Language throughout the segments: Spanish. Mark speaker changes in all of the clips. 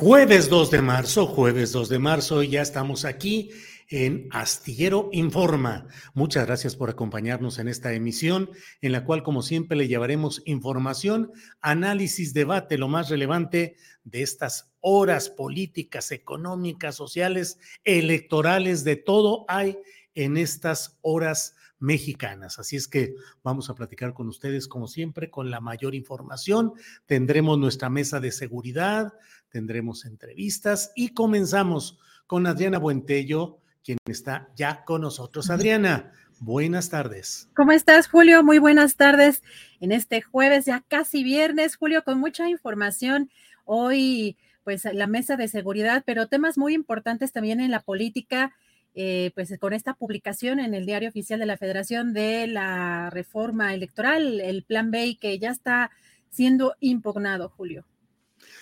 Speaker 1: Jueves 2 de marzo, jueves 2 de marzo, ya estamos aquí en Astillero Informa. Muchas gracias por acompañarnos en esta emisión, en la cual, como siempre, le llevaremos información, análisis, debate, lo más relevante de estas horas políticas, económicas, sociales, electorales, de todo hay en estas horas mexicanas. Así es que vamos a platicar con ustedes, como siempre, con la mayor información. Tendremos nuestra mesa de seguridad, tendremos entrevistas y comenzamos con Adriana Buentello, quien está ya con nosotros. Adriana, buenas tardes.
Speaker 2: ¿Cómo estás, Julio? Muy buenas tardes en este jueves, ya casi viernes, Julio, con mucha información. Hoy, pues, la mesa de seguridad, pero temas muy importantes también en la política. Eh, pues con esta publicación en el diario oficial de la Federación de la reforma electoral, el plan B, que ya está siendo impugnado, Julio.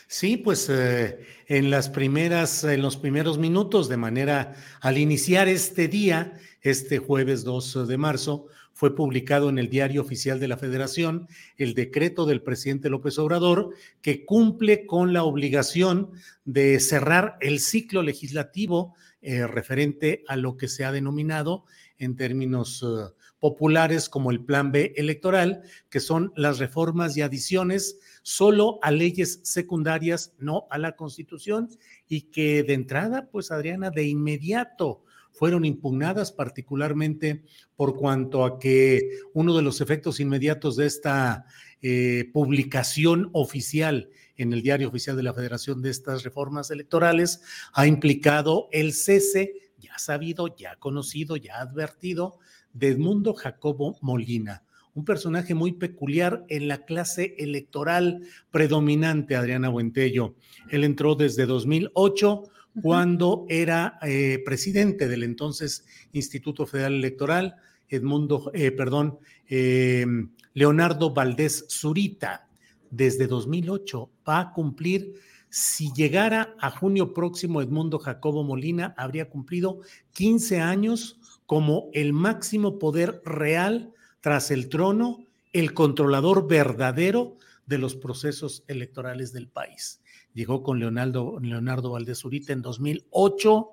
Speaker 1: Sí, pues eh, en las primeras, en los primeros minutos, de manera al iniciar este día, este jueves 2 de marzo, fue publicado en el Diario Oficial de la Federación el decreto del presidente López Obrador que cumple con la obligación de cerrar el ciclo legislativo eh, referente a lo que se ha denominado en términos eh, populares como el Plan B electoral, que son las reformas y adiciones solo a leyes secundarias, no a la Constitución, y que de entrada, pues Adriana, de inmediato fueron impugnadas, particularmente por cuanto a que uno de los efectos inmediatos de esta eh, publicación oficial en el diario oficial de la Federación de estas reformas electorales ha implicado el cese, ya sabido, ya conocido, ya advertido, de Edmundo Jacobo Molina, un personaje muy peculiar en la clase electoral predominante, Adriana Buentello. Él entró desde 2008 cuando era eh, presidente del entonces Instituto Federal Electoral, Edmundo, eh, perdón, em, Leonardo Valdés Zurita, desde 2008 va a cumplir, si llegara a junio próximo Edmundo Jacobo Molina, habría cumplido 15 años como el máximo poder real tras el trono el controlador verdadero de los procesos electorales del país. Llegó con Leonardo, Leonardo Valdés Urita en 2008,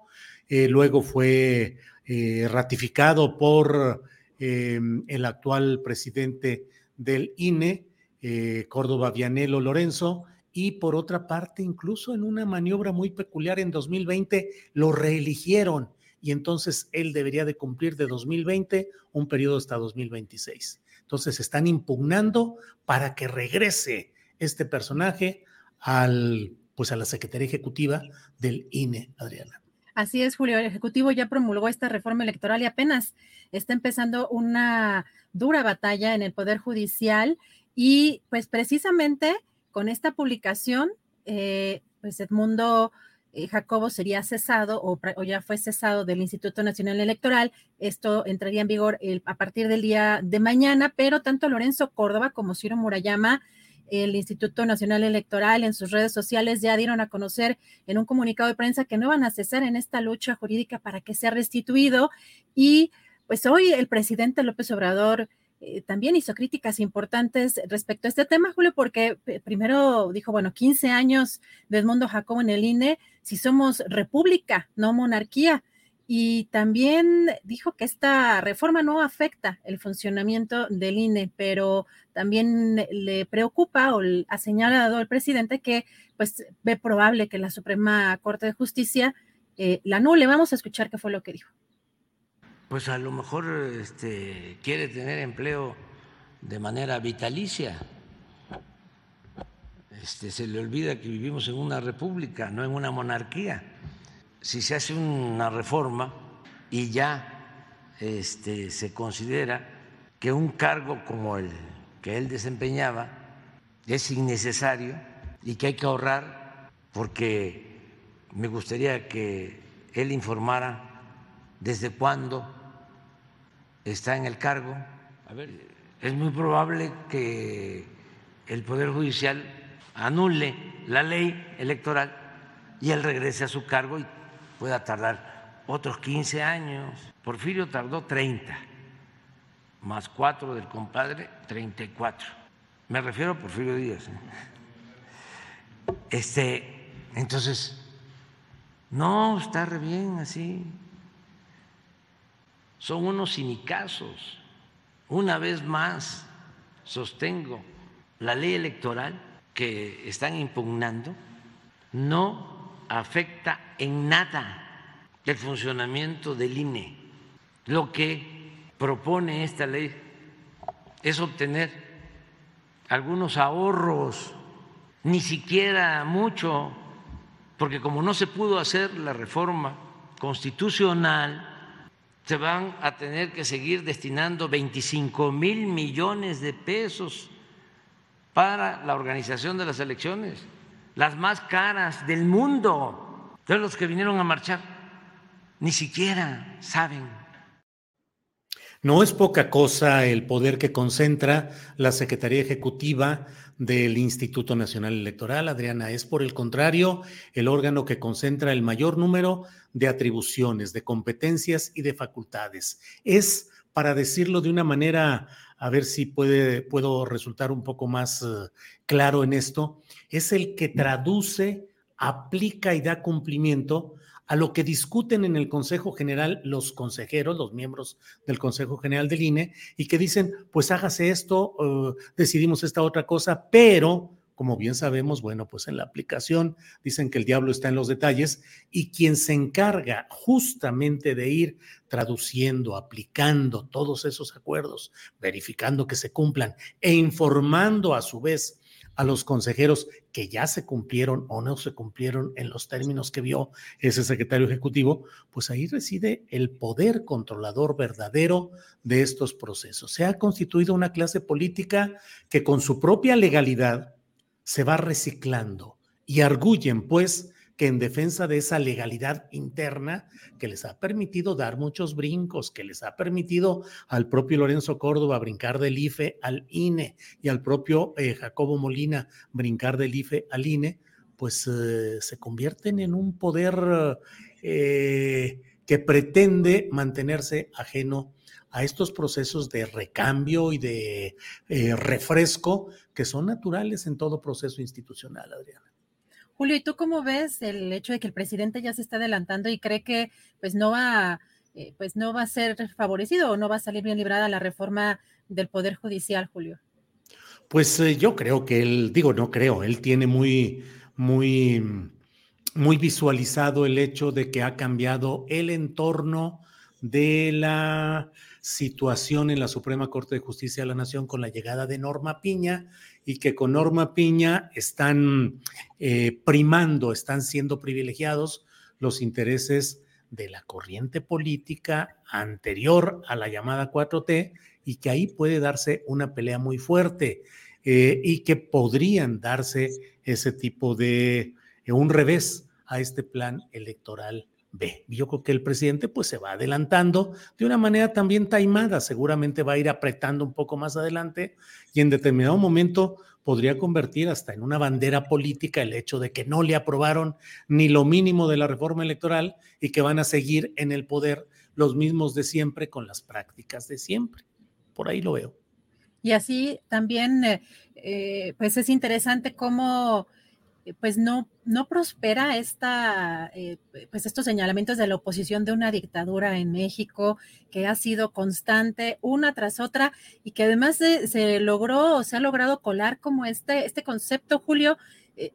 Speaker 1: eh, luego fue eh, ratificado por em, el actual presidente del INE, eh, Córdoba Vianelo Lorenzo, y por otra parte, incluso en una maniobra muy peculiar en 2020, lo reeligieron y entonces él debería de cumplir de 2020 un periodo hasta 2026. Entonces están impugnando para que regrese este personaje al, pues a la Secretaría Ejecutiva del INE, Adriana.
Speaker 2: Así es, Julio. El Ejecutivo ya promulgó esta reforma electoral y apenas está empezando una dura batalla en el Poder Judicial y pues precisamente con esta publicación, eh, pues Edmundo Jacobo sería cesado o, ya fue cesado del Instituto Nacional Electoral. Esto entraría en vigor a partir del día de mañana, pero tanto Lorenzo Córdoba como Ciro Murayama, el Instituto Nacional Electoral en sus redes sociales ya dieron a conocer en un comunicado de prensa que no van a cesar en esta lucha jurídica para que sea restituido. Y pues hoy el presidente López Obrador eh, también hizo críticas importantes respecto a este tema, Julio, porque primero dijo, bueno, 15 años de Edmundo Jacobo en el INE, si somos república, no monarquía. Y también dijo que esta reforma no afecta el funcionamiento del INE, pero también le preocupa o ha señalado el presidente que pues ve probable que la Suprema Corte de Justicia eh, la anule. Vamos a escuchar qué fue lo que dijo
Speaker 3: pues a lo mejor este, quiere tener empleo de manera vitalicia. Este, se le olvida que vivimos en una república, no en una monarquía. Si se hace una reforma y ya este, se considera que un cargo como el que él desempeñaba es innecesario y que hay que ahorrar, porque me gustaría que él informara desde cuándo está en el cargo. A ver, es muy probable que el Poder Judicial anule la ley electoral y él regrese a su cargo y pueda tardar otros 15 años. Porfirio tardó 30, más 4 del compadre, 34. Me refiero a Porfirio Díaz. ¿eh? Este, entonces, no, está re bien así son unos cinicazos. Una vez más, sostengo, la ley electoral que están impugnando no afecta en nada el funcionamiento del INE. Lo que propone esta ley es obtener algunos ahorros, ni siquiera mucho, porque como no se pudo hacer la reforma constitucional, se van a tener que seguir destinando 25 mil millones de pesos para la organización de las elecciones, las más caras del mundo. Todos los que vinieron a marchar ni siquiera saben.
Speaker 1: No es poca cosa el poder que concentra la Secretaría Ejecutiva del Instituto Nacional Electoral, Adriana. Es por el contrario el órgano que concentra el mayor número de atribuciones, de competencias y de facultades. Es, para decirlo de una manera, a ver si puede, puedo resultar un poco más eh, claro en esto, es el que traduce, aplica y da cumplimiento a lo que discuten en el Consejo General los consejeros, los miembros del Consejo General del INE, y que dicen, pues hágase esto, eh, decidimos esta otra cosa, pero como bien sabemos, bueno, pues en la aplicación dicen que el diablo está en los detalles y quien se encarga justamente de ir traduciendo, aplicando todos esos acuerdos, verificando que se cumplan e informando a su vez a los consejeros que ya se cumplieron o no se cumplieron en los términos que vio ese secretario ejecutivo, pues ahí reside el poder controlador verdadero de estos procesos. Se ha constituido una clase política que con su propia legalidad se va reciclando y arguyen pues que en defensa de esa legalidad interna que les ha permitido dar muchos brincos, que les ha permitido al propio Lorenzo Córdoba brincar del IFE al INE y al propio eh, Jacobo Molina brincar del IFE al INE, pues eh, se convierten en un poder eh, que pretende mantenerse ajeno a estos procesos de recambio y de refresco que son naturales en todo proceso institucional, Adriana.
Speaker 2: Julio, ¿y tú cómo ves el hecho de que el presidente ya se está adelantando y cree que pues no va, eh, pues no va a ser favorecido o no va a salir bien librada la reforma del Poder Judicial, Julio?
Speaker 1: Pues eh, yo creo que él, digo, no creo, él tiene muy, muy, muy visualizado el hecho de que ha cambiado el entorno de la situación en la Suprema Corte de Justicia de la Nación con la llegada de Norma Piña y que con Norma Piña están eh, primando, están siendo privilegiados los intereses de la corriente política anterior a la llamada 4T y que ahí puede darse una pelea muy fuerte eh, y que podrían darse ese tipo de, eh, un revés a este plan electoral B. Yo creo que el presidente pues se va adelantando de una manera también taimada, seguramente va a ir apretando un poco más adelante y en determinado momento podría convertir hasta en una bandera política el hecho de que no le aprobaron ni lo mínimo de la reforma electoral y que van a seguir en el poder los mismos de siempre con las prácticas de siempre. Por ahí lo veo.
Speaker 2: Y así también, eh, eh, pues es interesante cómo pues no, no prospera esta, pues estos señalamientos de la oposición de una dictadura en México que ha sido constante una tras otra y que además se, logró o se ha logrado colar como este, este concepto, Julio,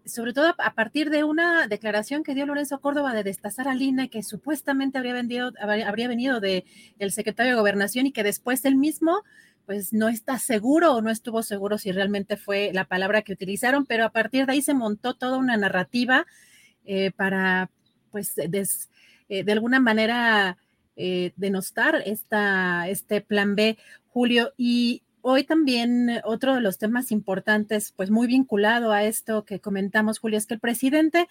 Speaker 2: sobre todo a partir de una declaración que dio Lorenzo Córdoba de destazar a Lina, que supuestamente habría, vendido, habría venido del el secretario de Gobernación y que después él mismo pues no está seguro o no estuvo seguro si realmente fue la palabra que utilizaron, pero a partir de ahí se montó toda una narrativa eh, para, pues, eh, de alguna manera eh, denostar esta, este plan B, Julio. Y hoy también otro de los temas importantes, pues muy vinculado a esto que comentamos, Julio, es que el presidente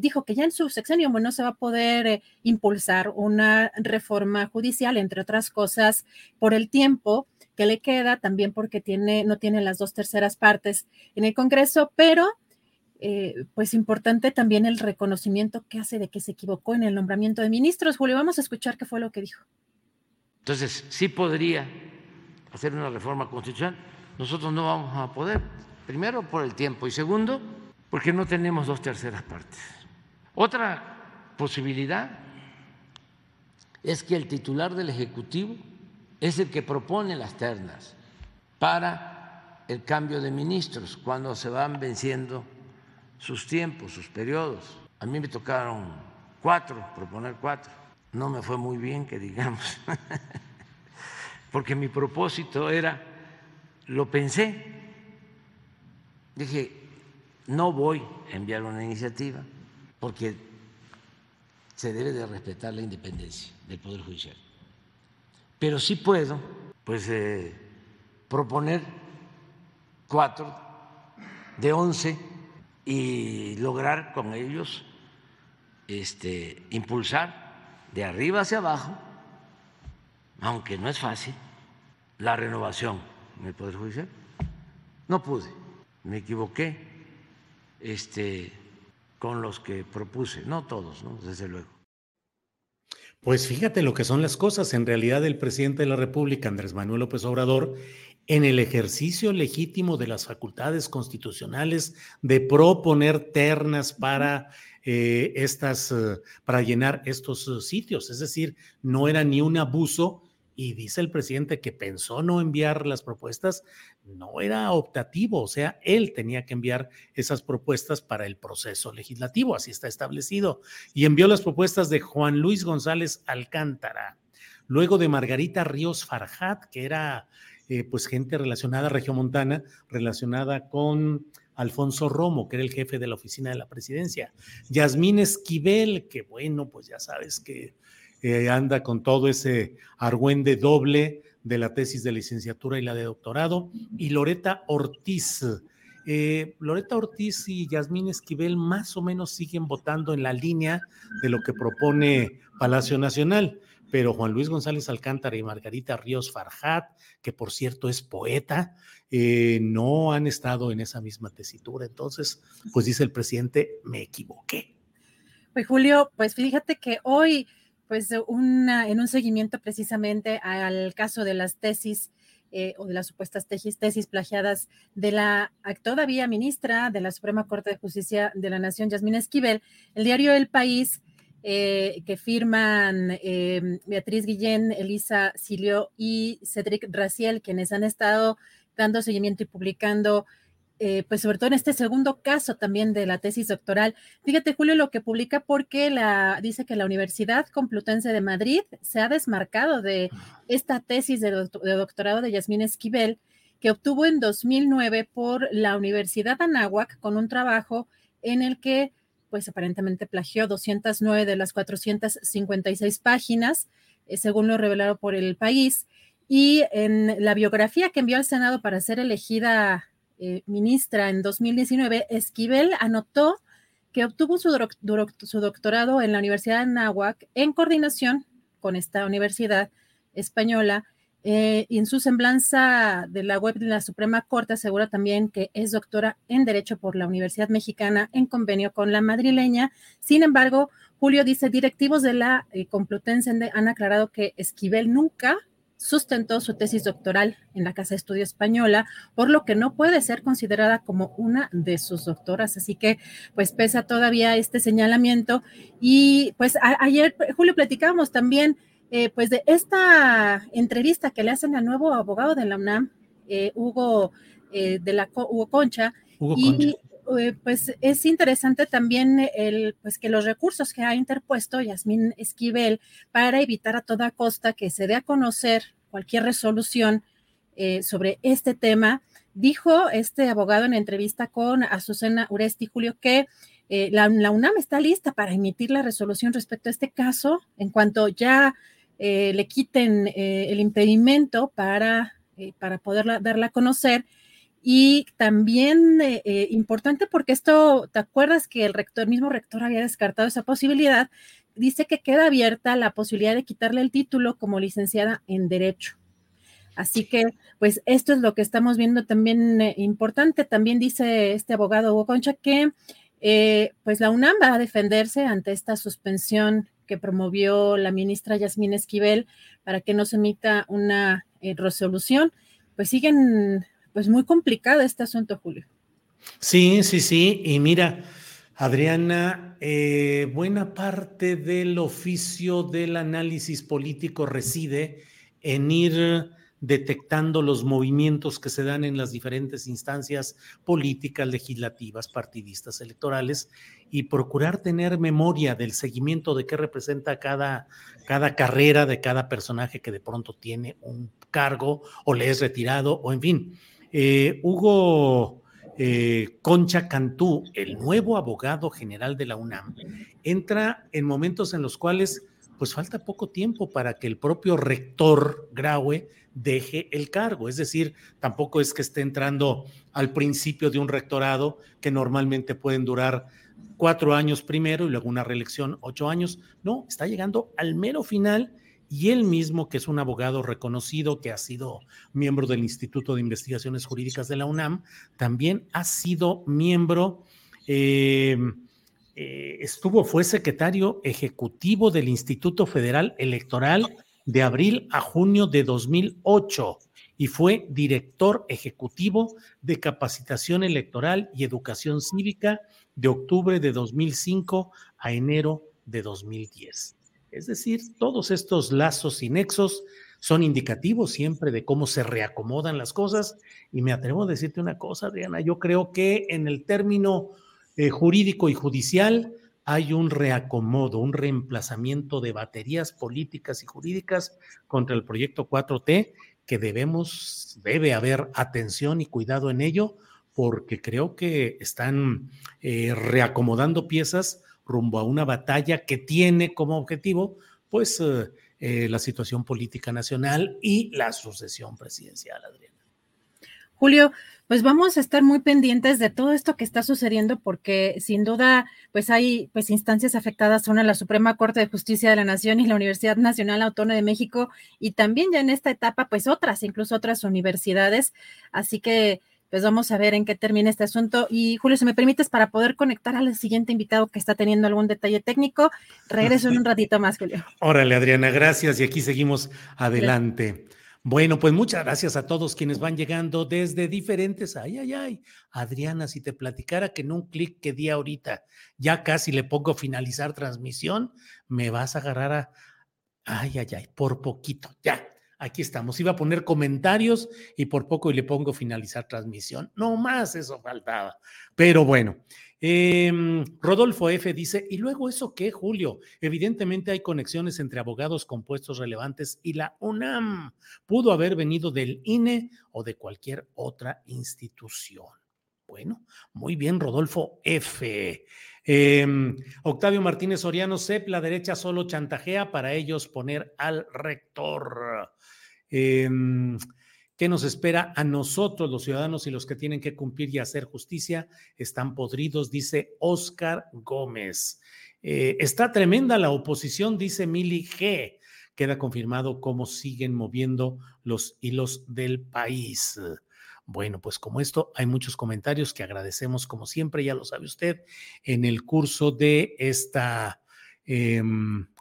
Speaker 2: dijo que ya en su sexenio no se va a poder impulsar una reforma judicial, entre otras cosas, por el tiempo que le queda, también porque tiene, no tiene las dos terceras partes en el Congreso, pero eh, pues importante también el reconocimiento que hace de que se equivocó en el nombramiento de ministros. Julio, vamos a escuchar qué fue lo que dijo.
Speaker 3: Entonces, sí podría hacer una reforma constitucional. Nosotros no vamos a poder, primero por el tiempo y segundo porque no tenemos dos terceras partes. Otra posibilidad es que el titular del Ejecutivo es el que propone las ternas para el cambio de ministros cuando se van venciendo sus tiempos, sus periodos. A mí me tocaron cuatro, proponer cuatro. No me fue muy bien, que digamos, porque mi propósito era, lo pensé, dije, no voy a enviar una iniciativa porque se debe de respetar la independencia del Poder Judicial pero sí puedo pues eh, proponer cuatro de once y lograr con ellos este, impulsar de arriba hacia abajo, aunque no es fácil, la renovación en el Poder Judicial. No pude, me equivoqué este, con los que propuse, no todos, ¿no? desde luego.
Speaker 1: Pues fíjate lo que son las cosas. En realidad, el presidente de la República, Andrés Manuel López Obrador, en el ejercicio legítimo de las facultades constitucionales de proponer ternas para eh, estas, eh, para llenar estos eh, sitios. Es decir, no era ni un abuso y dice el presidente que pensó no enviar las propuestas, no era optativo, o sea, él tenía que enviar esas propuestas para el proceso legislativo, así está establecido, y envió las propuestas de Juan Luis González Alcántara, luego de Margarita Ríos Farjat, que era eh, pues gente relacionada, regiomontana, relacionada con Alfonso Romo, que era el jefe de la oficina de la presidencia, Yasmín Esquivel, que bueno, pues ya sabes que eh, anda con todo ese argüende doble de la tesis de licenciatura y la de doctorado, y Loreta Ortiz. Eh, Loreta Ortiz y Yasmín Esquivel más o menos siguen votando en la línea de lo que propone Palacio Nacional, pero Juan Luis González Alcántara y Margarita Ríos Farjat, que por cierto es poeta, eh, no han estado en esa misma tesitura. Entonces, pues dice el presidente, me equivoqué.
Speaker 2: Pues Julio, pues fíjate que hoy pues una, en un seguimiento precisamente al caso de las tesis eh, o de las supuestas tesis, plagiadas de la todavía ministra de la Suprema Corte de Justicia de la Nación, Yasmina Esquivel, el diario El País, eh, que firman eh, Beatriz Guillén, Elisa Silio y Cedric Raciel, quienes han estado dando seguimiento y publicando eh, pues sobre todo en este segundo caso también de la tesis doctoral. Fíjate, Julio, lo que publica porque la, dice que la Universidad Complutense de Madrid se ha desmarcado de esta tesis de, doctorado de Yasmín Esquivel, que obtuvo en 2009 por la Universidad Anáhuac con un trabajo en el que, pues aparentemente plagió 209 de las 456 páginas, eh, según lo revelado por el país. Y en la biografía que envió al Senado para ser elegida eh, ministra en 2019, Esquivel anotó que obtuvo su, doctorado en la Universidad de Nahuac en coordinación con esta universidad española. Eh, y en su semblanza de la web de la Suprema Corte asegura también que es doctora en Derecho por la Universidad Mexicana en convenio con la madrileña. Sin embargo, Julio dice, directivos de la eh, Complutense han aclarado que Esquivel nunca sustentó su tesis doctoral en la Casa de Estudio Española, por lo que no puede ser considerada como una de sus doctoras. Así que, pues, pesa todavía este señalamiento. Y pues ayer, Julio, platicábamos también, eh, pues, de esta entrevista que le hacen al nuevo abogado de la UNAM, eh, Hugo, eh, de la, Hugo Concha. y, pues es interesante también el, pues que los recursos que ha interpuesto Yasmín Esquivel para evitar a toda costa que se dé a conocer cualquier resolución eh, sobre este tema. Dijo este abogado en entrevista con Azucena Uresti Julio que eh, la, UNAM está lista para emitir la resolución respecto a este caso en cuanto ya eh, le quiten el impedimento para, para poderla darla a conocer y también eh, eh, importante porque esto, ¿te acuerdas que el rector, mismo rector había descartado esa posibilidad? Dice que queda abierta la posibilidad de quitarle el título como licenciada en Derecho. Así que, pues esto es lo que estamos viendo también eh, importante. También dice este abogado Hugo Concha que, pues la UNAM va a defenderse ante esta suspensión que promovió la ministra Yasmín Esquivel para que no se emita una resolución. Pues siguen pues muy complicado este asunto, Julio.
Speaker 1: Sí, sí, sí. Y mira, Adriana, eh, buena parte del oficio del análisis político reside en ir detectando los movimientos que se dan en las diferentes instancias políticas, legislativas, partidistas, electorales y procurar tener memoria del seguimiento de qué representa cada, cada carrera de cada personaje que de pronto tiene un cargo o le es retirado o en fin. Eh, Hugo eh, Concha Cantú, el nuevo abogado general de la UNAM, entra en momentos en los cuales pues falta poco tiempo para que el propio rector Graue deje el cargo. Es decir, tampoco es que esté entrando al principio de un rectorado que normalmente pueden durar cuatro años primero y luego una reelección ocho años. No, está llegando al mero final y él mismo, que es un abogado reconocido, que ha sido miembro del Instituto de Investigaciones Jurídicas de la UNAM, también ha sido miembro, eh, eh, estuvo, fue secretario ejecutivo del Instituto Federal Electoral de abril a junio de 2008 y fue director ejecutivo de capacitación electoral y educación cívica de octubre de 2005 a enero de 2010. Es decir, todos estos lazos y nexos son indicativos siempre de cómo se reacomodan las cosas. Y me atrevo a decirte una cosa, Adriana, yo creo que en el término eh, jurídico y judicial hay un reacomodo, un reemplazamiento de baterías políticas y jurídicas contra el proyecto 4T que debemos, debe haber atención y cuidado en ello, porque creo que están eh, reacomodando piezas rumbo a una batalla que tiene como objetivo, pues, eh, eh, la situación política nacional y la sucesión presidencial, Adriana.
Speaker 2: Julio, pues vamos a estar muy pendientes de todo esto que está sucediendo porque sin duda pues hay pues instancias afectadas son la Suprema Corte de Justicia de la Nación y la Universidad Nacional Autónoma de México y también ya en esta etapa pues otras, incluso otras universidades, así que pues vamos a ver en qué termina este asunto. Y Julio, si me permites, para poder conectar al siguiente invitado que está teniendo algún detalle técnico, regreso en un ratito más, Julio.
Speaker 1: Órale, Adriana, gracias. Y aquí seguimos adelante. Bueno, pues muchas gracias a todos quienes van llegando desde diferentes. Ay, ay, ay. Adriana, si te platicara que en un clic que di ahorita ya casi le pongo finalizar transmisión, me vas a agarrar a. Ay, ay, ay, por poquito. Ya, Aquí estamos. Iba a poner comentarios y por poco le pongo finalizar transmisión. No más, eso faltaba. Pero bueno, em, Rodolfo F dice, ¿y luego eso qué, Julio? Evidentemente hay conexiones entre abogados con puestos relevantes y la UNAM. Pudo haber venido del INE o de cualquier otra institución. Bueno, muy bien, Rodolfo F. Em, Octavio Martínez Soriano, CEP, la derecha solo chantajea para ellos poner al rector. Em, ¿Qué nos espera a nosotros, los ciudadanos y los que tienen que cumplir y hacer justicia? Están podridos, dice Oscar Gómez. Eh, está tremenda la oposición, dice Mili G. Queda confirmado cómo siguen moviendo los hilos del país. Bueno, pues como esto, hay muchos comentarios que agradecemos, como siempre, ya lo sabe usted, en el curso de esta... Em,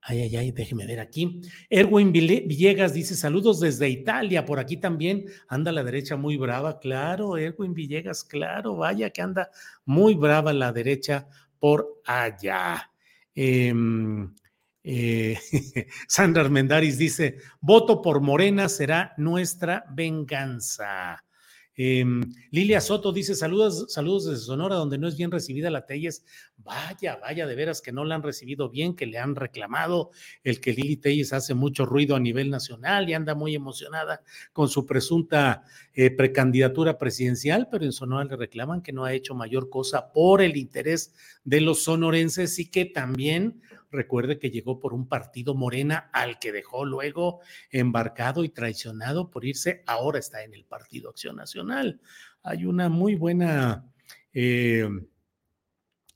Speaker 1: Ay, ay, ay, déjeme ver aquí. Erwin Villegas dice saludos desde Italia. Por aquí también anda la derecha muy brava. Claro, Erwin Villegas, claro, vaya que anda muy brava la derecha por allá. Em, eh, Sandra Armendaris dice: voto por Morena será nuestra venganza. Em, Lilia Soto dice: saludos, saludos desde Sonora, donde no es bien recibida la Telles. Vaya, vaya, de veras que no la han recibido bien, que le han reclamado el que Lili Telles hace mucho ruido a nivel nacional y anda muy emocionada con su presunta eh, precandidatura presidencial, pero en Sonora le reclaman que no ha hecho mayor cosa por el interés de los sonorenses y que también Recuerde que llegó por un partido Morena al que dejó luego embarcado y traicionado por irse. Ahora está en el Partido Acción Nacional. Hay una muy buena eh,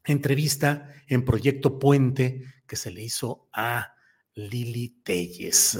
Speaker 1: entrevista en Proyecto Puente que se le hizo a Lili Telles.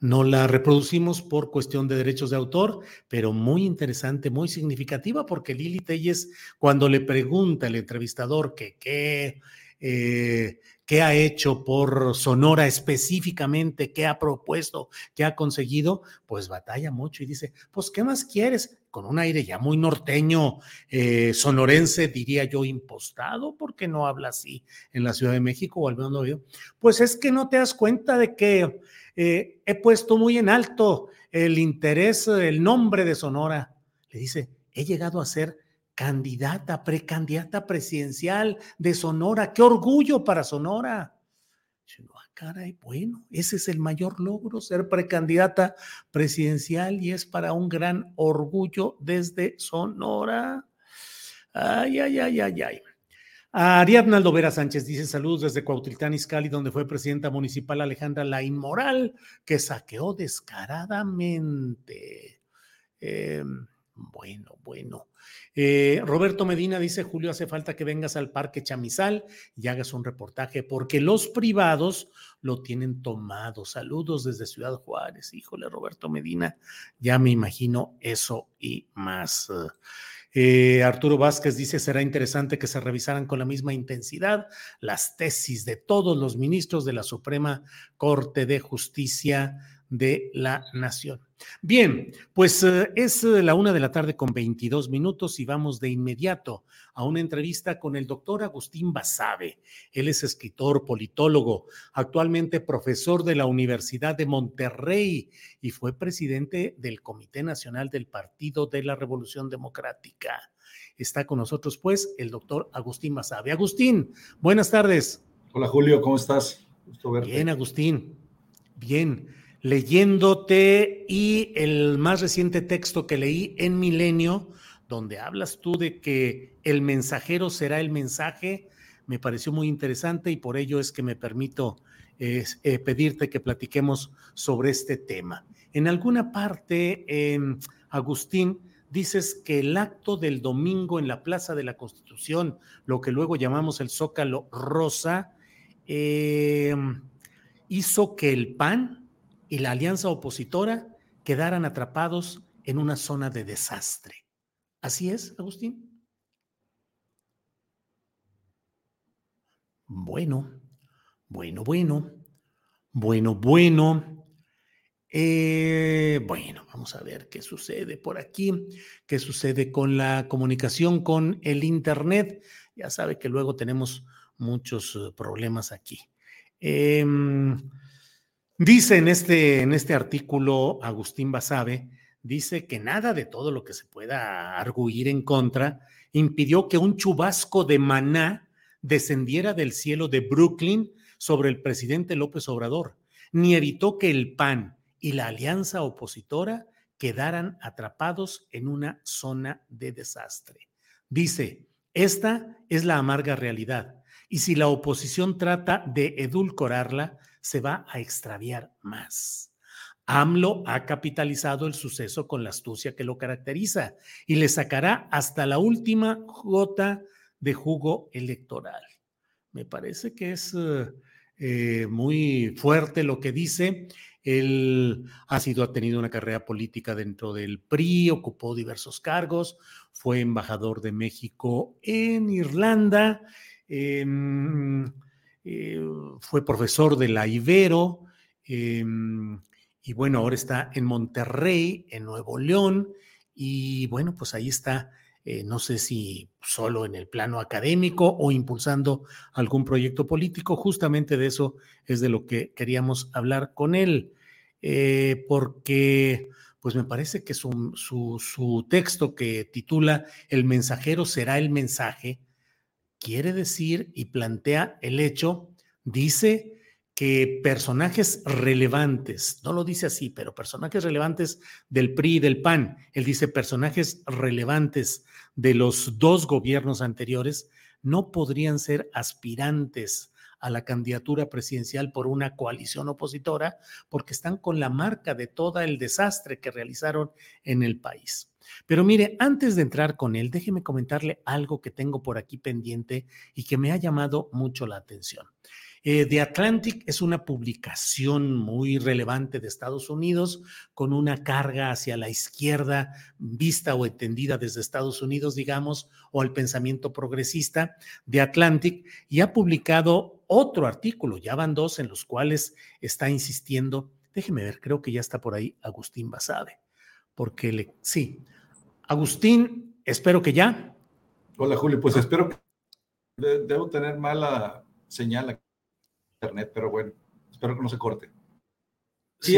Speaker 1: No la reproducimos por cuestión de derechos de autor, pero muy interesante, muy significativa, porque Lili Telles, cuando le pregunta al entrevistador que qué eh, qué ha hecho por Sonora específicamente, qué ha propuesto, qué ha conseguido, pues batalla mucho y dice, pues, ¿qué más quieres? Con un aire ya muy norteño, eh, sonorense, diría yo, impostado, porque no habla así en la Ciudad de México o al menos. Pues es que no te das cuenta de que eh, he puesto muy en alto el interés, el nombre de Sonora. Le dice, he llegado a ser candidata, precandidata presidencial de Sonora. ¡Qué orgullo para Sonora! No, ah, caray, bueno, ese es el mayor logro, ser precandidata presidencial y es para un gran orgullo desde Sonora. Ay, ay, ay, ay, ay. Ariadna Aldovera Sánchez dice saludos desde Cuauhtiltán Izcalli, donde fue presidenta municipal Alejandra La Inmoral, que saqueó descaradamente. Em, bueno, bueno. Eh, Roberto Medina dice, Julio, hace falta que vengas al Parque Chamizal y hagas un reportaje porque los privados lo tienen tomado. Saludos desde Ciudad Juárez. Híjole, Roberto Medina, ya me imagino eso y más. Eh, Arturo Vázquez dice, será interesante que se revisaran con la misma intensidad las tesis de todos los ministros de la Suprema Corte de Justicia de la Nación. Bien, pues eh, es eh, la una de la tarde con 22 minutos y vamos de inmediato a una entrevista con el doctor Agustín Basabe. Él es escritor, politólogo, actualmente profesor de la Universidad de Monterrey y fue presidente del Comité Nacional del Partido de la Revolución Democrática. Está con nosotros, pues, el doctor Agustín Basabe. Agustín, buenas tardes.
Speaker 4: Hola, Julio, ¿cómo estás?
Speaker 1: Gusto verte. Bien, Agustín. Bien leyéndote y el más reciente texto que leí en Milenio, donde hablas tú de que el mensajero será el mensaje, me pareció muy interesante y por ello es que me permito eh, pedirte que platiquemos sobre este tema. En alguna parte, Agustín, dices que el acto del domingo en la Plaza de la Constitución, lo que luego llamamos el Zócalo Rosa, em, hizo que el PAN y la alianza opositora quedaran atrapados en una zona de desastre. ¿Así es, Agustín? Bueno, bueno, bueno, bueno, bueno. Eh, bueno, vamos a ver qué sucede por aquí, qué sucede con la comunicación con el Internet. Ya sabe que luego tenemos muchos eh, problemas aquí. Eh, Dice en este, en este artículo Agustín Basabe, dice que nada de todo lo que se pueda arguir en contra impidió que un chubasco de maná descendiera del cielo de Brooklyn sobre el presidente López Obrador, ni evitó que el PAN y la alianza opositora quedaran atrapados en una zona de desastre. Dice, esta es la amarga realidad, y si la oposición trata de edulcorarla, se va a extraviar más. AMLO ha capitalizado el suceso con la astucia que lo caracteriza y le sacará hasta la última gota de jugo electoral. Me parece que es eh, muy fuerte lo que dice. Él ha sido, ha tenido una carrera política dentro del PRI, ocupó diversos cargos, fue embajador de México en Irlanda, em, eh, fue profesor de la Ibero, em, y bueno, ahora está en Monterrey, en Nuevo León, y bueno, pues ahí está, eh, no sé si solo en el plano académico o impulsando algún proyecto político, justamente de eso es de lo que queríamos hablar con él, eh, porque pues me parece que su, su texto que titula El mensajero será el mensaje, quiere decir y plantea el hecho, dice que personajes relevantes, no lo dice así, pero personajes relevantes del PRI y del PAN, él dice personajes relevantes de los dos gobiernos anteriores, no podrían ser aspirantes a la candidatura presidencial por una coalición opositora porque están con la marca de todo el desastre que realizaron en el país. Pero mire, antes de entrar con él, déjeme comentarle algo que tengo por aquí pendiente y que me ha llamado mucho la atención. Eh, The Atlantic es una publicación muy relevante de Estados Unidos con una carga hacia la izquierda, vista o entendida desde Estados Unidos, digamos, o al pensamiento progresista de Atlantic, y ha publicado otro artículo, ya van dos, en los cuales está insistiendo. Déjeme ver, creo que ya está por ahí Agustín Basabe, porque le, sí. Agustín, espero que ya.
Speaker 4: Hola Julio, pues espero que debo tener mala señal aquí internet, pero bueno, espero que no se corte. ¿Sí,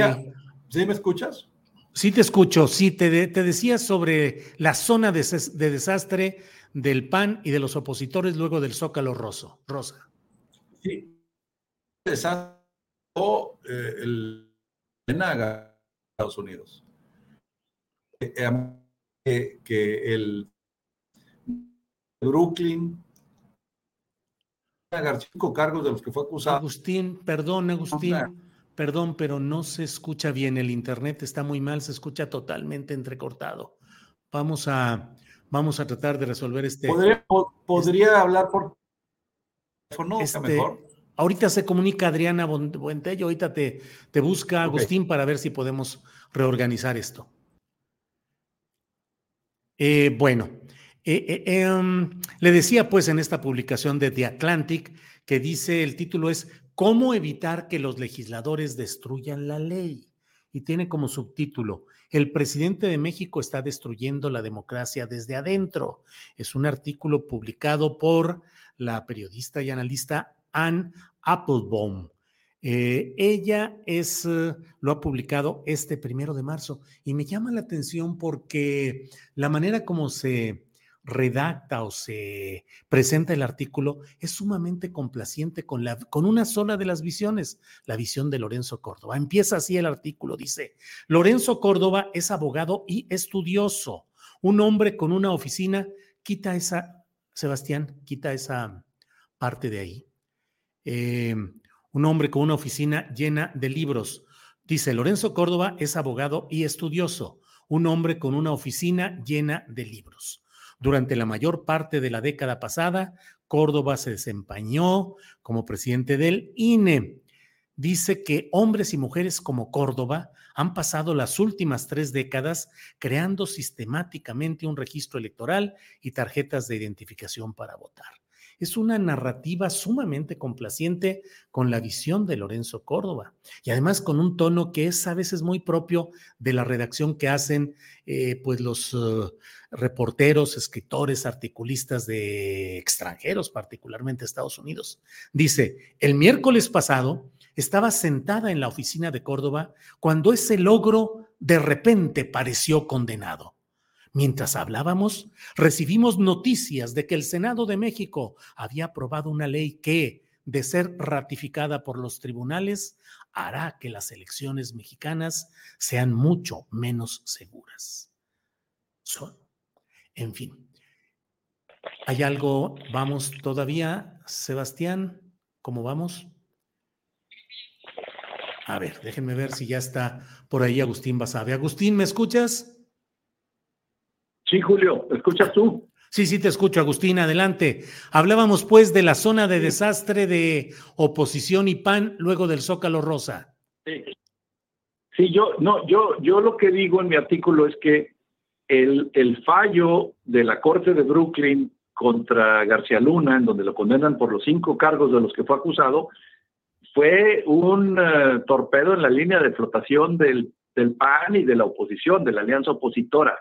Speaker 4: ¿sí me escuchas?
Speaker 1: Sí te escucho, sí, te, te decía sobre la zona de, desastre del PAN y de los opositores luego del Zócalo Rosso, Rosa.
Speaker 4: Sí, desastre o eh, el Estados Unidos. Eh, eh, que el Brooklyn cinco cargos de los que fue acusado.
Speaker 1: Agustín, perdón, Agustín, perdón, pero no se escucha bien. El internet está muy mal, se escucha totalmente entrecortado. Vamos a, vamos a tratar de resolver este.
Speaker 4: ¿Podría, este hablar por teléfono?
Speaker 1: Este, mejor. Ahorita se comunica Adriana Buentello, ahorita te, te busca Agustín para ver si podemos reorganizar esto. Eh, bueno, eh, eh, em, le decía pues en esta publicación de The Atlantic que dice, el título es ¿Cómo evitar que los legisladores destruyan la ley? Y tiene como subtítulo, El presidente de México está destruyendo la democracia desde adentro. Es un artículo publicado por la periodista y analista Anne Applebaum. Eh, ella es, lo ha publicado este primero de marzo y me llama la atención porque la manera como se redacta o se presenta el artículo es sumamente complaciente con, la, con una sola de las visiones, la visión de Lorenzo Córdoba. Empieza así el artículo, dice, Lorenzo Córdoba es abogado y estudioso, un hombre con una oficina, quita esa, Sebastián, quita esa parte de ahí. Eh, un hombre con una oficina llena de libros. Dice, Lorenzo Córdoba es abogado y estudioso, un hombre con una oficina llena de libros. Durante la mayor parte de la década pasada, Córdoba se desempeñó como presidente del INE. Dice que hombres y mujeres como Córdoba han pasado las últimas tres décadas creando sistemáticamente un registro electoral y tarjetas de identificación para votar es una narrativa sumamente complaciente con la visión de Lorenzo Córdoba y además con un tono que es a veces muy propio de la redacción que hacen eh, pues los uh, reporteros, escritores, articulistas de extranjeros, particularmente Estados Unidos. Dice, el miércoles pasado estaba sentada en la oficina de Córdoba cuando ese logro de repente pareció condenado. Mientras hablábamos, recibimos noticias de que el Senado de México había aprobado una ley que, de ser ratificada por los tribunales, hará que las elecciones mexicanas sean mucho menos seguras. En fin. ¿Hay algo? ¿Vamos todavía, Sebastián? ¿Cómo vamos? A ver, déjenme ver si ya está por ahí Agustín Basabe. Agustín, ¿me escuchas?
Speaker 5: Sí, Julio, ¿escuchas tú?
Speaker 1: Sí, sí, te escucho, Agustín, adelante. Hablábamos pues de la zona de desastre de oposición y PAN luego del Zócalo Rosa.
Speaker 5: Sí. sí, yo, no, yo, yo lo que digo en mi artículo es que el, el fallo de la Corte de Brooklyn contra García Luna, en donde lo condenan por los cinco cargos de los que fue acusado, fue un eh, torpedo en la línea de flotación del, del PAN y de la oposición, de la alianza opositora.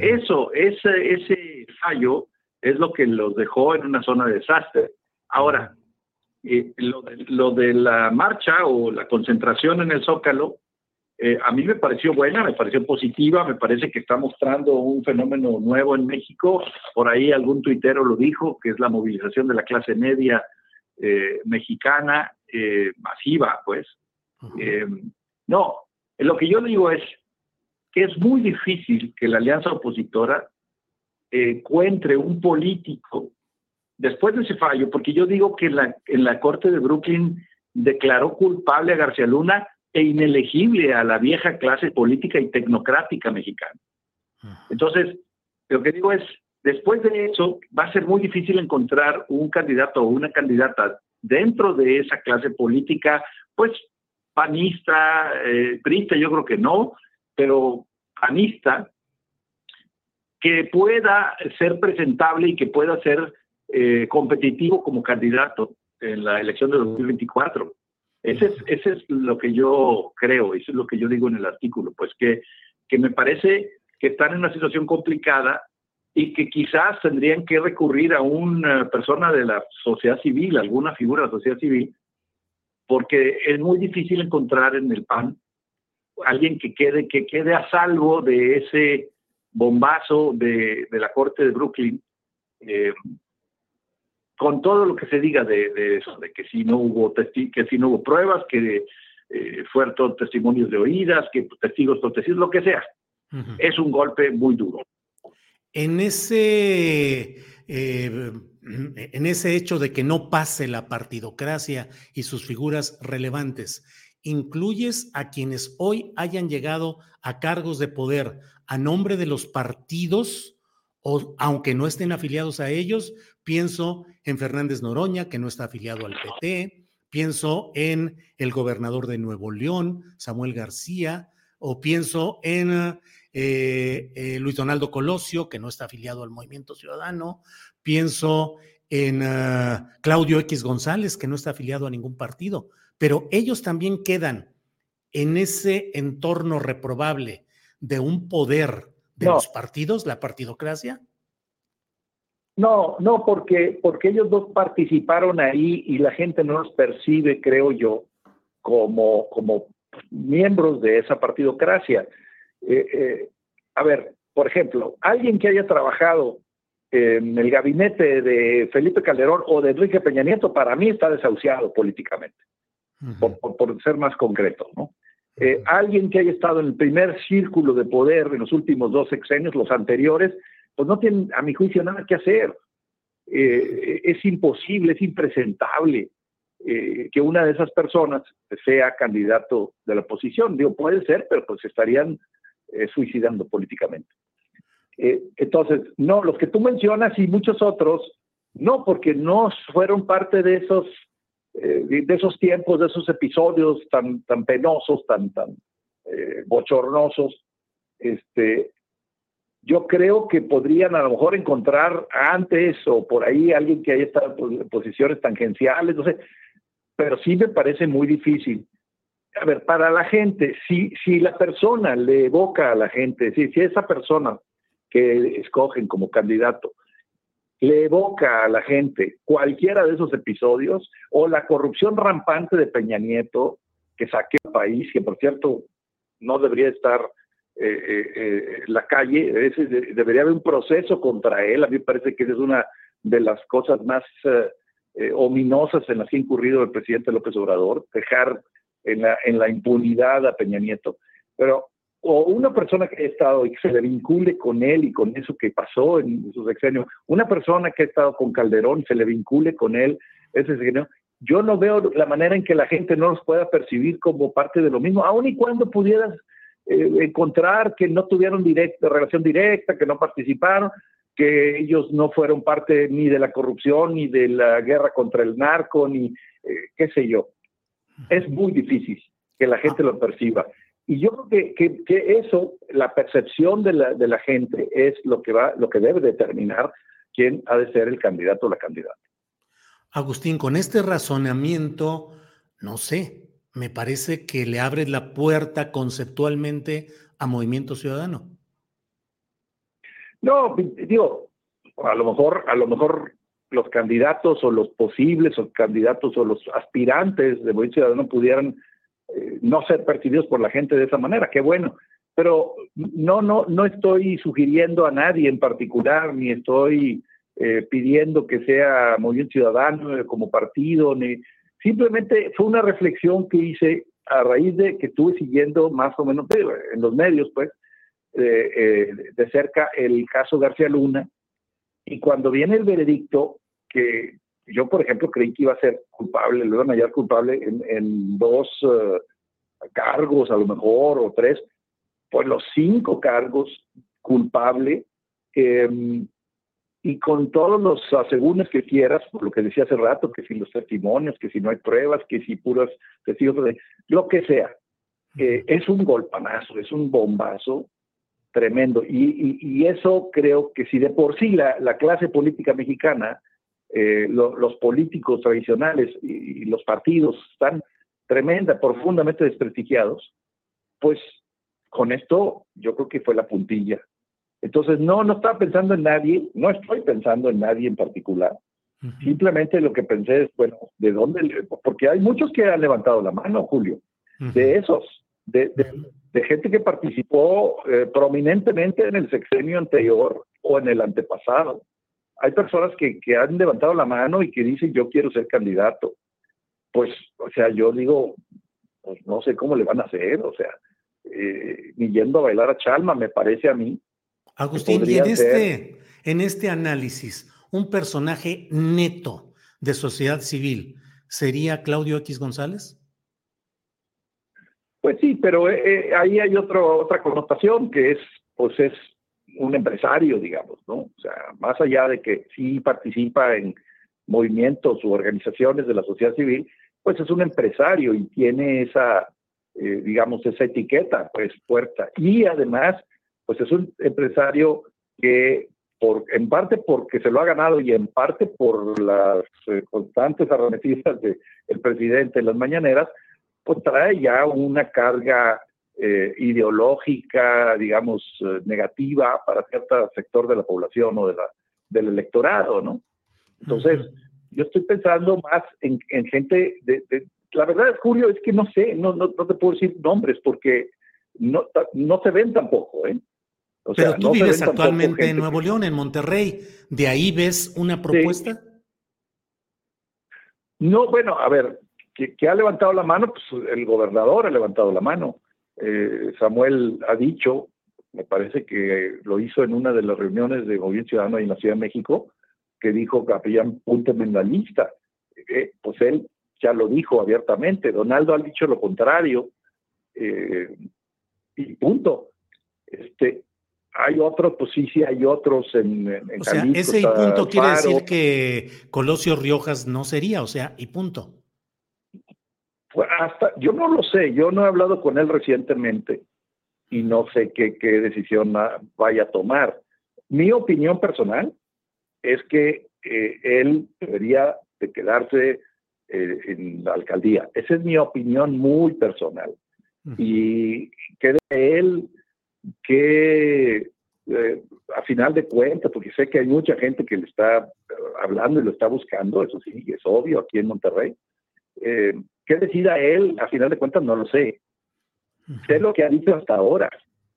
Speaker 5: Eso, ese, ese fallo es lo que los dejó en una zona de desastre. Ahora, eh, lo, de, la marcha o la concentración en el Zócalo, eh, a mí me pareció buena, me pareció positiva, me parece que está mostrando un fenómeno nuevo en México. Por ahí algún tuitero lo dijo, que es la movilización de la clase media eh, mexicana, masiva, pues. no, lo que yo digo es, es muy difícil que la alianza opositora encuentre un político después de ese fallo, porque yo digo que la, en la Corte de Brooklyn declaró culpable a García Luna e inelegible a la vieja clase política y tecnocrática mexicana. Entonces, lo que digo es, después de eso, va a ser muy difícil encontrar un candidato o una candidata dentro de esa clase política, pues panista, eh, yo creo que no, pero panista, que pueda ser presentable y que pueda ser eh, competitivo como candidato en la elección de 2024. Ese es, ese es lo que yo creo, eso es lo que yo digo en el artículo, pues que, que me parece que están en una situación complicada y que quizás tendrían que recurrir a una persona de la sociedad civil, alguna figura de la sociedad civil, porque es muy difícil encontrar en el PAN alguien que quede, que quede a salvo de ese bombazo de, la corte de Brooklyn, eh, con todo lo que se diga de, eso, de que si no hubo que si no hubo pruebas, que eh, fueron todos testimonios de oídas, que testigos protegidos, lo que sea. Es un golpe muy duro.
Speaker 1: En ese, eh, en ese hecho de que no pase la partidocracia y sus figuras relevantes, incluyes a quienes hoy hayan llegado a cargos de poder a nombre de los partidos, o aunque no estén afiliados a ellos, pienso en Fernández Noroña, que no está afiliado al PT, pienso en el gobernador de Nuevo León, Samuel García, o pienso en eh, eh, Luis Donaldo Colosio, que no está afiliado al Movimiento Ciudadano, pienso en ah, Claudio X González, que no está afiliado a ningún partido pero ellos también quedan en ese entorno reprobable de un poder de los partidos, la partidocracia?
Speaker 5: No, no, porque, porque ellos dos participaron ahí y la gente no los percibe, creo yo, como, como miembros de esa partidocracia. Eh, eh, a ver, por ejemplo, alguien que haya trabajado en el gabinete de Felipe Calderón o de Enrique Peña Nieto, para mí está desahuciado políticamente por, ser más concreto, ¿no? Eh, alguien que haya estado en el primer círculo de poder en los últimos dos sexenios, los anteriores, pues no tiene, a mi juicio, nada que hacer. Eh, es imposible, es impresentable eh, que una de esas personas sea candidato de la oposición. Digo, puede ser, pero pues estarían suicidando políticamente. entonces, no, los que tú mencionas y muchos otros, no, porque no fueron parte de esos eh, de esos tiempos, de esos episodios tan, tan penosos, tan, tan eh, bochornosos, este, yo creo que podrían a lo mejor encontrar antes o por ahí alguien que haya estado en posiciones tangenciales, no sé, pero sí me parece muy difícil. A ver, para la gente, si, si la persona le evoca a la gente, si, si esa persona que escogen como candidato le evoca a la gente cualquiera de esos episodios o la corrupción rampante de Peña Nieto que saqueó el país, que por cierto no debería estar eh, eh, eh, la calle, debería haber un proceso contra él, a mí me parece que es una de las cosas más ominosas en las que ha incurrido el presidente López Obrador, dejar en la, en la impunidad a Peña Nieto. Pero o una persona que ha estado y que se le vincule con él y con eso que pasó en su sexenio, una persona que ha estado con Calderón, se le vincule con él, ese sexenio, yo no veo la manera en que la gente no los pueda percibir como parte de lo mismo, aun y cuando pudieras eh, encontrar que no tuvieron directa, relación directa, que no participaron, que ellos no fueron parte ni de la corrupción, ni de la guerra contra el narco, ni eh, qué sé yo. Es muy difícil que la gente lo perciba. Y yo creo que, que, eso, la percepción de la, de la gente, es lo que, va, lo que debe determinar quién ha de ser el candidato o la candidata.
Speaker 1: Agustín, con este razonamiento, no sé, me parece que le abre la puerta conceptualmente a Movimiento Ciudadano.
Speaker 5: No, digo, a lo mejor, a lo mejor los candidatos o los posibles o candidatos o los aspirantes de Movimiento Ciudadano pudieran eh, no ser percibidos por la gente de esa manera, qué bueno. Pero no, no, no estoy sugiriendo a nadie en particular, ni estoy eh, pidiendo que sea Movimiento Ciudadano eh, como partido, ni simplemente fue una reflexión que hice a raíz de que estuve siguiendo más o menos en los medios, pues, eh, de cerca el caso García Luna. Y cuando viene el veredicto, que yo, por ejemplo, creí que iba a ser culpable, lo iban a hallar culpable en, dos cargos, a lo mejor, o tres, pues los cinco cargos culpable, eh, y con todos los asegúnes que quieras, por lo que decía hace rato, que si los testimonios, que si no hay pruebas, que si puros testigos, lo que sea. Eh, es un golpanazo, es un bombazo tremendo. Y, eso creo que si de por sí la, clase política mexicana, eh, los políticos tradicionales y, los partidos están tremenda, profundamente desprestigiados, pues con esto yo creo que fue la puntilla entonces, no, no estaba pensando en nadie, no estoy pensando en nadie en particular. Simplemente lo que pensé es, bueno, ¿de dónde? Porque hay muchos que han levantado la mano, Julio, de esos, de, de, gente que participó eh, prominentemente en el sexenio anterior o en el antepasado. Hay personas que, que han levantado la mano y que dicen, yo quiero ser candidato. Pues, o sea, yo digo, pues no sé cómo le van a hacer, o sea, eh, ni yendo a bailar a Chalma, me parece a mí,
Speaker 1: Agustín, y en este, en este análisis, un personaje neto de sociedad civil, ¿sería Claudio X González?
Speaker 5: Pues sí, pero eh, eh, ahí hay otro, otra connotación que es, pues es un empresario, digamos, ¿no? O sea, más allá de que sí participa en movimientos u organizaciones de la sociedad civil, pues es un empresario y tiene esa, eh, digamos, esa etiqueta, pues, puerta. Y además, pues es un empresario que por, en parte porque se lo ha ganado y en parte por las eh, constantes arremetidas del presidente en las mañaneras, pues trae ya una carga eh, ideológica, digamos, eh, negativa para cierto sector de la población o de la, del electorado, ¿no? Entonces, yo estoy pensando más en, gente de, La verdad, Julio, es que no sé, no, no, no te puedo decir nombres porque no, no se ven tampoco, ¿eh?
Speaker 1: Pero tú vives actualmente en Nuevo León, en Monterrey. ¿De ahí ves una propuesta?
Speaker 5: No, bueno, a ver, que, ha levantado la mano, pues el gobernador ha levantado la mano. Eh, Samuel ha dicho, me parece que lo hizo en una de las reuniones de gobierno ciudadano ahí en la Ciudad de México, que dijo Capellán punto en la lista. Eh, pues él ya lo dijo abiertamente. Donaldo ha dicho lo contrario. Eh, y punto. Este, hay otros, pues sí, sí, hay otros en, en
Speaker 1: O sea, ese y punto quiere decir que Colosio Riojas no sería, o sea, y punto.
Speaker 5: Hasta, yo no lo sé, yo no he hablado con él recientemente y no sé qué, qué decisión vaya a tomar. Mi opinión personal es que eh, él debería de quedarse eh, en la alcaldía. Esa es mi opinión muy personal. Y que de él que eh, a final de cuentas, porque sé que hay mucha gente que le está eh, hablando y lo está buscando, eso sí, es obvio aquí en Monterrey. Eh, ¿Qué decida él? A final de cuentas no lo sé. Sé lo que ha dicho hasta ahora,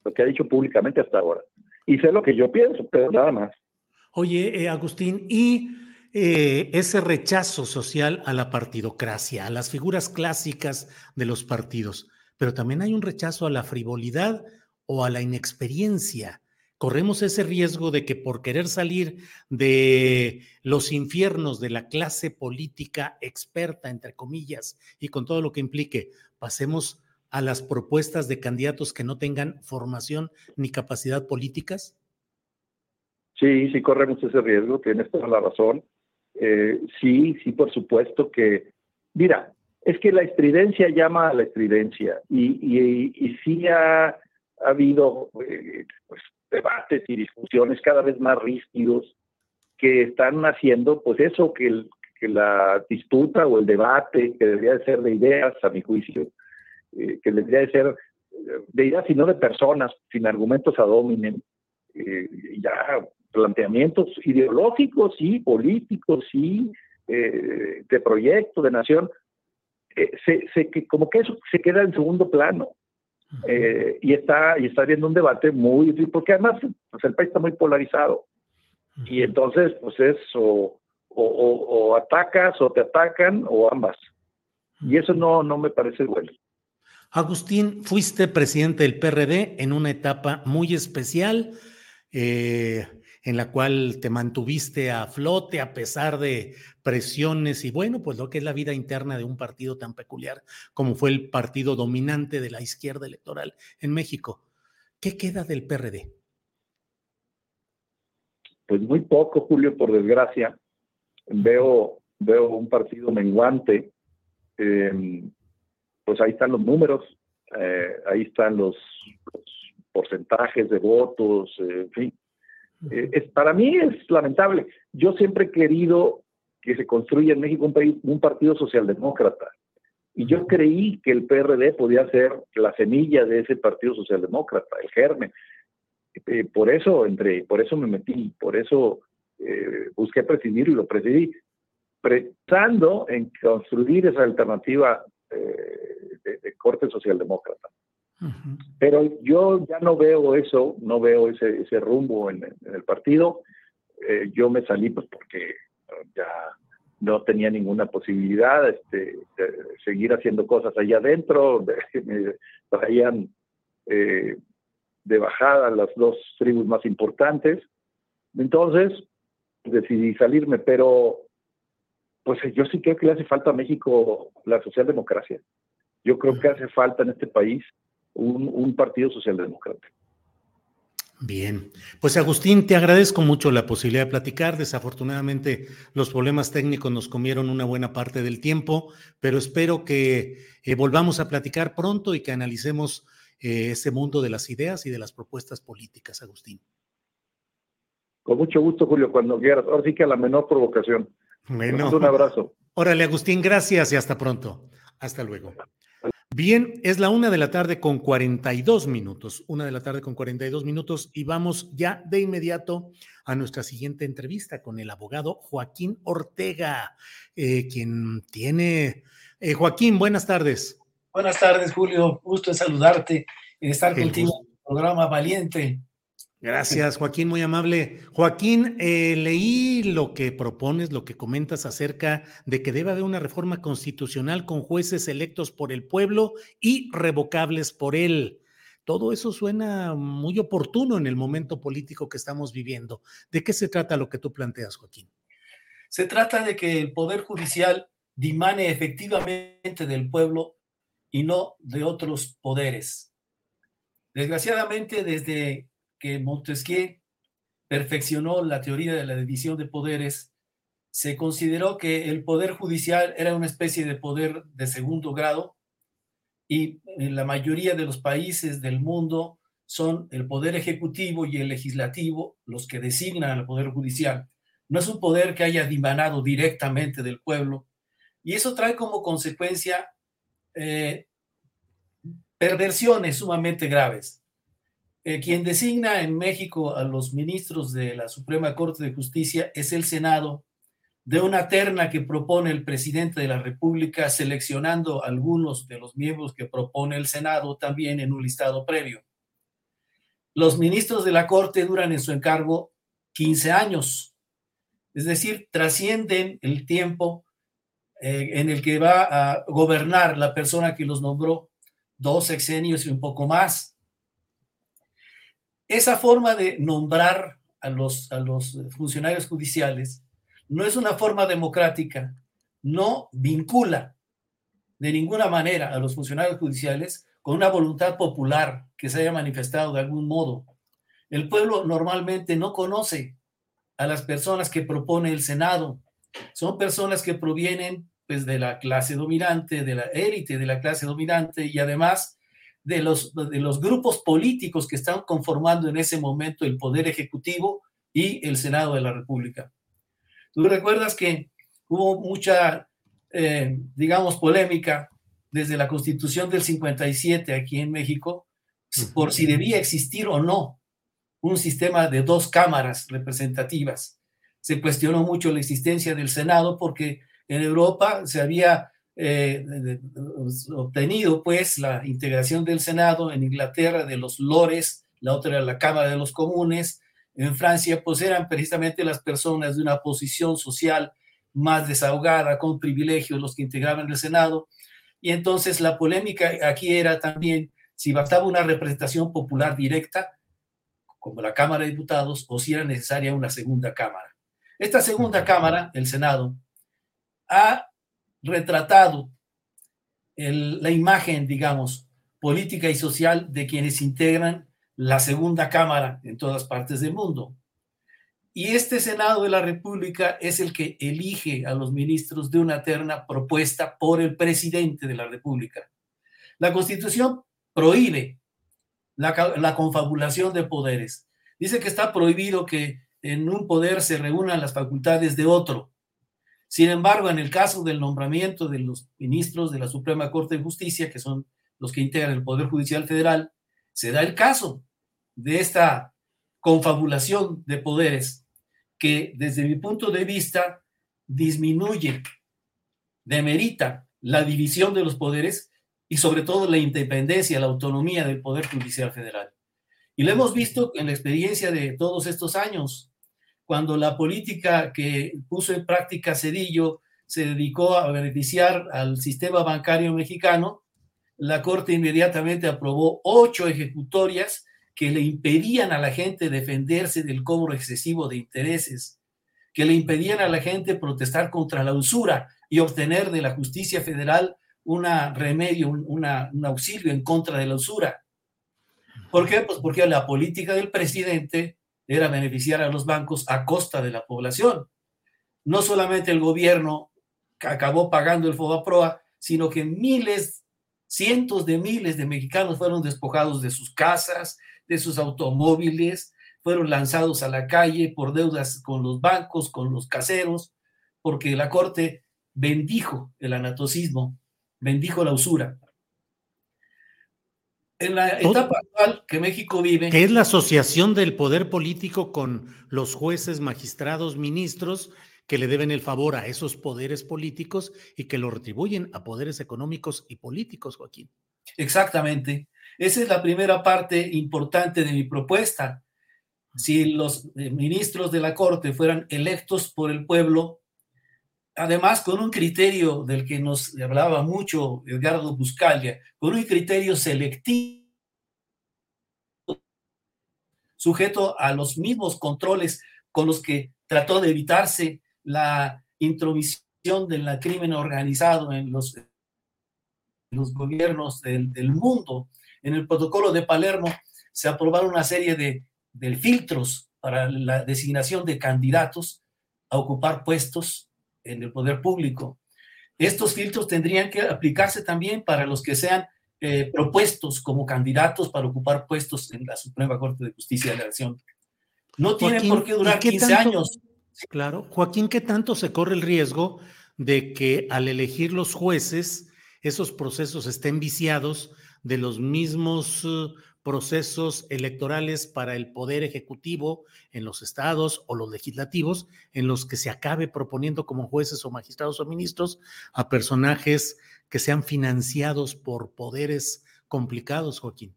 Speaker 5: lo que ha dicho públicamente hasta ahora. Y sé lo que yo pienso, pero nada más.
Speaker 1: Oye, Agustín, y ese rechazo social a la partidocracia, a las figuras clásicas de los partidos, pero también hay un rechazo a la frivolidad o a la inexperiencia. Corremos ese riesgo de que por querer salir de los infiernos de la clase política experta, entre comillas, y con todo lo que implique, pasemos a las propuestas de candidatos que no tengan formación ni capacidad políticas?
Speaker 5: Sí, sí corremos ese riesgo, tienes toda la razón. Eh, sí, sí, por supuesto que, mira, es que la estridencia llama a la estridencia y, sí ha, habido eh, pues, debates y discusiones cada vez más rígidos que están haciendo, pues eso, que, la disputa o el debate, que debería de ser de ideas, a mi juicio, eh, que debería de ser eh, de ideas y no de personas, sin argumentos a dominen, eh, ya planteamientos ideológicos y políticos y de proyecto, de nación, se, como que eso se queda en segundo plano. Eh, y está y está habiendo un debate muy porque además pues, el país está muy polarizado. Y entonces pues es o, o, atacas o te atacan o ambas. Y eso no no me parece bueno.
Speaker 1: Agustín fuiste presidente del PRD en una etapa muy especial. Eh, en la cual te mantuviste a flote a pesar de presiones y bueno, pues lo que es la vida interna de un partido tan peculiar como fue el partido dominante de la izquierda electoral en México. ¿Qué queda del PRD?
Speaker 5: Pues muy poco, Julio, por desgracia. Veo, veo un partido menguante. Em, pues ahí están los números, eh, ahí están los, porcentajes de votos, en fin. Eh, es, para mí es lamentable. Yo siempre he querido que se construya en México un, país, un partido socialdemócrata. Y yo creí que el PRD podía ser la semilla de ese partido socialdemócrata, el germen. Eh, por eso entré, por eso me metí, por eso eh, busqué presidir y lo presidí, pensando en construir esa alternativa de, corte socialdemócrata. Pero yo ya no veo eso, no veo ese, ese rumbo en, el partido. Eh, yo me salí pues porque ya no tenía ninguna posibilidad este, de seguir haciendo cosas allá adentro. me traían eh, de bajada las dos tribus más importantes. Entonces decidí salirme, pero pues yo sí creo que le hace falta a México la socialdemocracia. Yo creo que hace falta en este país un, partido socialdemócrata.
Speaker 1: Bien, pues Agustín, te agradezco mucho la posibilidad de platicar. Desafortunadamente los problemas técnicos nos comieron una buena parte del tiempo, pero espero que eh, volvamos a platicar pronto y que analicemos eh, ese mundo de las ideas y de las propuestas políticas, Agustín.
Speaker 5: Con mucho gusto, Julio, cuando quieras. Ahora sí que a la menor provocación.
Speaker 1: Bueno,
Speaker 5: un abrazo.
Speaker 1: Órale, Agustín, gracias y hasta pronto. Hasta luego. Bien, es la una de la tarde con 42 minutos, una de la tarde con 42 minutos y vamos ya de inmediato a nuestra siguiente entrevista con el abogado Joaquín Ortega, eh, quien tiene... Eh, Joaquín, buenas tardes.
Speaker 6: Buenas tardes, Julio. Gusto en saludarte y estar contigo en el programa Valiente.
Speaker 1: Gracias, Joaquín, muy amable. Joaquín, eh, leí lo que propones, lo que comentas acerca de que debe haber una reforma constitucional con jueces electos por el pueblo y revocables por él. Todo eso suena muy oportuno en el momento político que estamos viviendo. ¿De qué se trata lo que tú planteas, Joaquín?
Speaker 6: Se trata de que el Poder Judicial dimane efectivamente del pueblo y no de otros poderes. Desgraciadamente, desde que Montesquieu perfeccionó la teoría de la división de poderes, se consideró que el poder judicial era una especie de poder de segundo grado y en la mayoría de los países del mundo son el poder ejecutivo y el legislativo los que designan al poder judicial. No es un poder que haya dimanado directamente del pueblo y eso trae como consecuencia eh, perversiones sumamente graves. Eh, quien designa en México a los ministros de la Suprema Corte de Justicia es el Senado, de una terna que propone el presidente de la República, seleccionando algunos de los miembros que propone el Senado también en un listado previo. Los ministros de la Corte duran en su encargo 15 años, es decir, trascienden el tiempo eh, en el que va a gobernar la persona que los nombró dos sexenios y un poco más esa forma de nombrar a los, a los funcionarios judiciales no es una forma democrática, no vincula de ninguna manera a los funcionarios judiciales con una voluntad popular que se haya manifestado de algún modo. El pueblo normalmente no conoce a las personas que propone el Senado. Son personas que provienen pues, de la clase dominante, de la élite de la clase dominante y además de los, de los grupos políticos que están conformando en ese momento el Poder Ejecutivo y el Senado de la República. Tú recuerdas que hubo mucha, eh, digamos, polémica desde la Constitución del 57 aquí en México por si debía existir o no un sistema de dos cámaras representativas. Se cuestionó mucho la existencia del Senado porque en Europa se había eh, obtenido pues la integración del Senado, en Inglaterra de los lores, la otra era la Cámara de los Comunes, en Francia pues eran precisamente las personas de una posición social más desahogada, con privilegios, los que integraban el Senado, y entonces la polémica aquí era también si bastaba una representación popular directa, como la Cámara de Diputados, o si era necesaria una segunda Cámara. Esta segunda Cámara, el Senado, ha retratado la imagen, digamos, política y social de quienes integran la segunda Cámara en todas partes del mundo. Y este Senado de la República es el que elige a los ministros de una terna propuesta por el presidente de la República. La Constitución prohíbe la, la, confabulación de poderes. Dice que está prohibido que en un poder se reúnan las facultades de otro. Sin embargo, en el caso del nombramiento de los ministros de la Suprema Corte de Justicia, que son los que integran el Poder Judicial Federal, se da el caso de esta confabulación de poderes que desde mi punto de vista disminuye, demerita la división de los poderes y sobre todo la independencia, la autonomía del Poder Judicial Federal. Y lo hemos visto en la experiencia de todos estos años cuando la política que puso en práctica Cedillo se dedicó a beneficiar al sistema bancario mexicano, la Corte inmediatamente aprobó ocho ejecutorias que le impedían a la gente defenderse del cobro excesivo de intereses, que le impedían a la gente protestar contra la usura y obtener de la justicia federal un remedio, un auxilio en contra de la usura. ¿Por qué? Pues porque la política del presidente era beneficiar a los bancos a costa de la población. No solamente el gobierno acabó pagando el FOBAPROA, sino que miles, cientos de miles de mexicanos fueron despojados de sus casas, de sus automóviles, fueron lanzados a la calle por deudas con los bancos, con los caseros, porque la Corte bendijo el anatocismo, bendijo la usura en la etapa actual que México vive.
Speaker 1: Que es la asociación del poder político con los jueces, magistrados, ministros que le deben el favor a esos poderes políticos y que lo retribuyen a poderes económicos y políticos, Joaquín.
Speaker 6: Exactamente. Esa es la primera parte importante de mi propuesta. Si los eh, ministros de la Corte fueran electos por el pueblo, además con un criterio del que nos hablaba mucho Edgardo Buscalia, con un criterio selectivo, sujeto a los mismos controles con los que trató de evitarse la intromisión del crimen organizado en los, los gobiernos del, mundo. En el protocolo de Palermo se aprobaron una serie de, de filtros para la designación de candidatos a ocupar puestos en el poder público. Estos filtros tendrían que aplicarse también para los que sean eh, propuestos como candidatos para ocupar puestos en la Suprema Corte de Justicia de la Nación. No tienen por qué durar 15 años.
Speaker 1: Claro, Joaquín, ¿qué tanto se corre el riesgo de que al elegir los jueces, esos procesos estén viciados de los mismos uh, procesos electorales para el poder ejecutivo en los estados o los legislativos en los que se acabe proponiendo como jueces o magistrados o ministros a personajes que sean financiados por poderes complicados, Joaquín.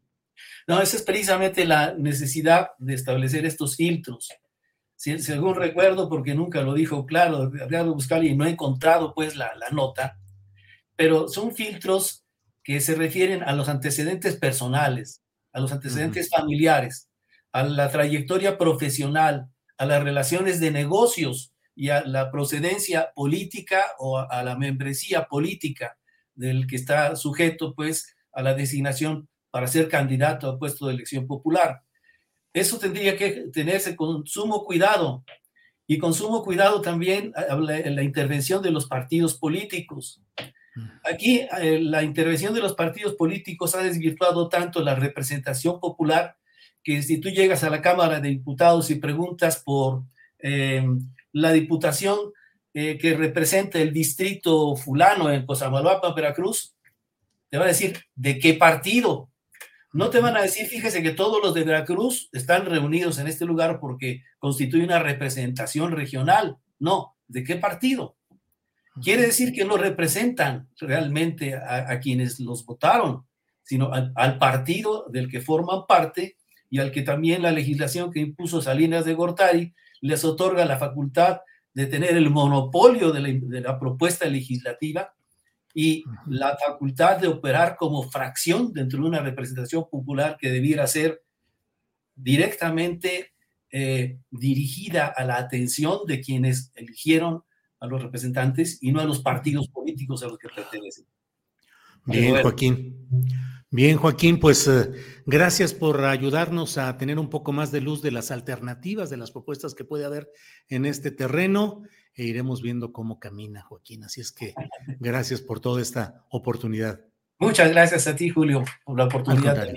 Speaker 6: No, esa es precisamente la necesidad de establecer estos filtros. según recuerdo, porque nunca lo dijo claro, habría de buscar y no he encontrado pues la, la nota, pero son filtros que se refieren a los antecedentes personales, a los antecedentes familiares, a la trayectoria profesional, a las relaciones de negocios y a la procedencia política o a, la membresía política del que está sujeto pues a la designación para ser candidato a puesto de elección popular. Eso tendría que tenerse con sumo cuidado y con sumo cuidado también en la intervención de los partidos políticos. Aquí eh, la intervención de los partidos políticos ha desvirtuado tanto la representación popular que si tú llegas a la Cámara de Diputados y preguntas por eh, la diputación eh, que representa el distrito fulano en Cosamaloapan, Veracruz, te va a decir de qué partido. No te van a decir, fíjese que todos los de Veracruz están reunidos en este lugar porque constituye una representación regional. No, ¿de qué partido? Quiere decir que no representan realmente a, quienes los votaron, sino al, partido del que forman parte y al que también la legislación que impuso Salinas de Gortari les otorga la facultad de tener el monopolio de la, propuesta legislativa y la facultad de operar como fracción dentro de una representación popular que debiera ser directamente eh, dirigida a la atención de quienes eligieron a los representantes y no a los partidos políticos a los que pertenecen.
Speaker 1: Bien, Joaquín. Bien, Joaquín, pues eh, gracias por ayudarnos a tener un poco más de luz de las alternativas, de las propuestas que puede haber en este terreno e iremos viendo cómo camina, Joaquín. Así es que gracias por toda esta oportunidad.
Speaker 6: Muchas gracias a ti, Julio, por la oportunidad.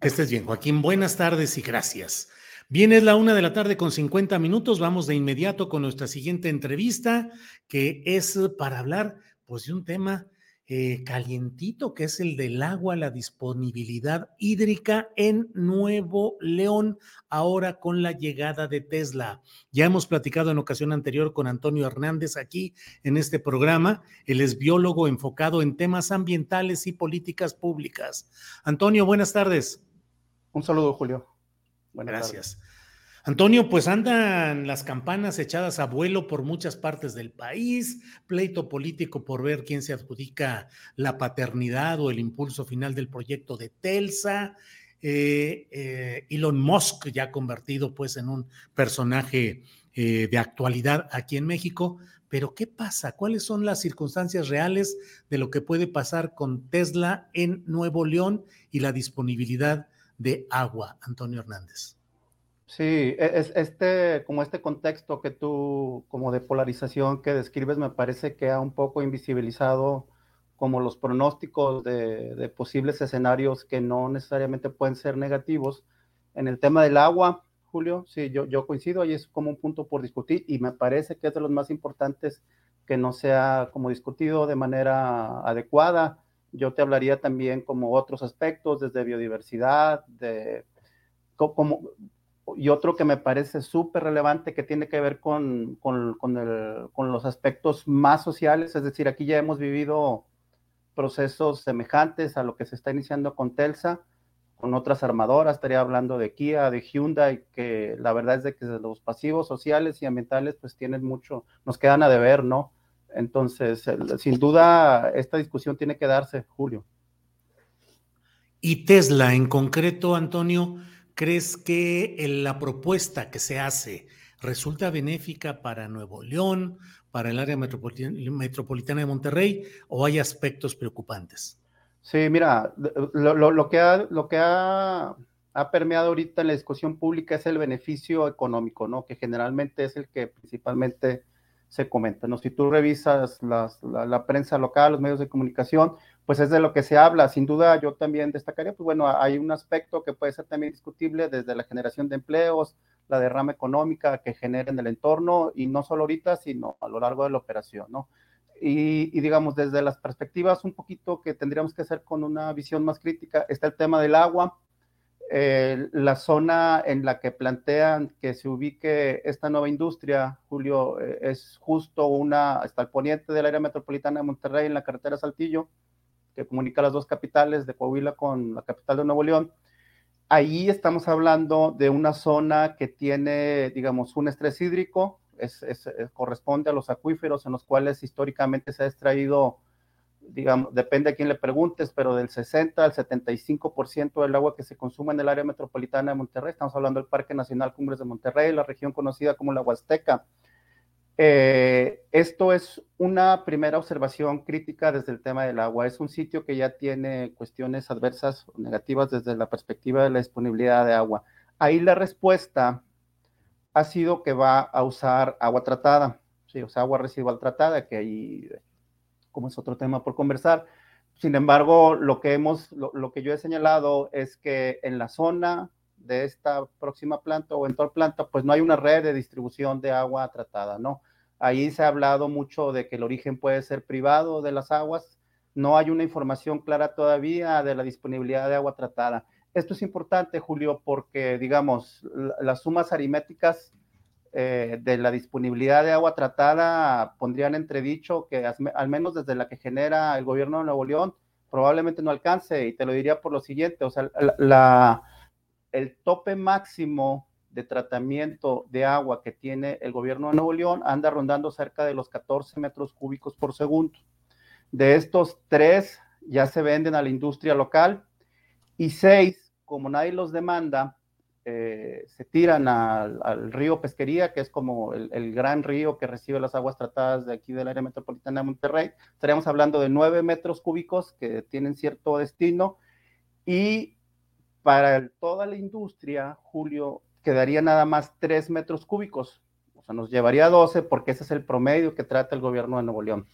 Speaker 1: Que estés bien, Joaquín. Buenas tardes y gracias. Bien, es la una de la tarde con 50 minutos. Vamos de inmediato con nuestra siguiente entrevista, que es para hablar pues, de un tema eh, calientito, que es el del agua, la disponibilidad hídrica en Nuevo León, ahora con la llegada de Tesla. Ya hemos platicado en ocasión anterior con Antonio Hernández aquí en este programa. Él es biólogo enfocado en temas ambientales y políticas públicas. Antonio, buenas tardes.
Speaker 7: Un saludo, Julio.
Speaker 1: Gracias. Antonio, pues andan las campanas echadas a vuelo por muchas partes del país, pleito político por ver quién se adjudica la paternidad o el impulso final del proyecto de Telsa. Eh, eh, Elon Musk ya convertido pues en un personaje eh, de actualidad aquí en México. Pero ¿qué pasa? ¿Cuáles son las circunstancias reales de lo que puede pasar con Tesla en Nuevo León y la disponibilidad de agua, Antonio Hernández.
Speaker 7: Sí, e, es este, como este contexto que tú, como de polarización que describes, me parece que ha un poco invisibilizado como los pronósticos de, posibles escenarios que no necesariamente pueden ser negativos. En el tema del agua, Julio, sí, yo, yo coincido, y es como un punto por discutir y me parece que es de los más importantes que no sea como discutido de manera adecuada yo te hablaría también como otros aspectos, desde biodiversidad, de, como, y otro que me parece súper relevante que tiene que ver con, con, con, los aspectos más sociales, es decir, aquí ya hemos vivido procesos semejantes a lo que se está iniciando con Telsa, con otras armadoras, estaría hablando de Kia, de Hyundai, que la verdad es de que los pasivos sociales y ambientales pues tienen mucho, nos quedan a deber, ¿no? Entonces, sin duda, esta discusión tiene que darse, Julio.
Speaker 1: Y Tesla, en concreto, Antonio, ¿crees que la propuesta que se hace resulta benéfica para Nuevo León, para el área metropolitana de Monterrey, o hay aspectos preocupantes?
Speaker 7: Sí, mira, lo, que, ha, lo que ha, ha, permeado ahorita en la discusión pública es el beneficio económico, ¿no? Que generalmente es el que principalmente se comenta. ¿no? Si tú revisas la, prensa local, los medios de comunicación, pues es de lo que se habla. Sin duda, yo también destacaría, pues bueno, hay un aspecto que puede ser también discutible desde la generación de empleos, la derrama económica que genera en el entorno, y no solo ahorita, sino a lo largo de la operación, ¿no? Y, digamos, desde las perspectivas un poquito que tendríamos que hacer con una visión más crítica, está el tema del agua, eh, la zona en la que plantean que se ubique esta nueva industria, Julio, eh, es justo una, hasta el poniente del área metropolitana de Monterrey, en la carretera Saltillo, que comunica las dos capitales de Coahuila con la capital de Nuevo León. Ahí estamos hablando de una zona que tiene, digamos, un estrés hídrico, es, corresponde a los acuíferos en los cuales históricamente se ha extraído digamos, depende a quién le preguntes, pero del 60 al 75% del agua que se consume en el área metropolitana de Monterrey, estamos hablando del Parque Nacional Cumbres de Monterrey, la región conocida como la Huasteca. Eh, esto es una primera observación crítica desde el tema del agua. Es un sitio que ya tiene cuestiones adversas o negativas desde la perspectiva de la disponibilidad de agua. Ahí la respuesta ha sido que va a usar agua tratada, sí, o sea, agua residual tratada, que ahí como es otro tema por conversar. Sin embargo, lo que hemos, lo, que yo he señalado es que en la zona de esta próxima planta o en toda planta, pues no hay una red de distribución de agua tratada, ¿no? Ahí se ha hablado mucho de que el origen puede ser privado de las aguas. No hay una información clara todavía de la disponibilidad de agua tratada. Esto es importante, Julio, porque, digamos, las sumas aritméticas eh, de la disponibilidad de agua tratada pondrían entredicho que al menos desde la que genera el gobierno de Nuevo León probablemente no alcance y te lo diría por lo siguiente, o sea, la, el tope máximo de tratamiento de agua que tiene el gobierno de Nuevo León anda rondando cerca de los 14 metros cúbicos por segundo. De estos tres ya se venden a la industria local y seis, como nadie los demanda, eh, se tiran al, río Pesquería, que es como el, gran río que recibe las aguas tratadas de aquí del área metropolitana de Monterrey. Estaríamos hablando de nueve metros cúbicos que tienen cierto destino y para toda la industria, Julio, quedaría nada más tres metros cúbicos. O sea, nos llevaría 12 porque ese es el promedio que trata el gobierno de Nuevo León.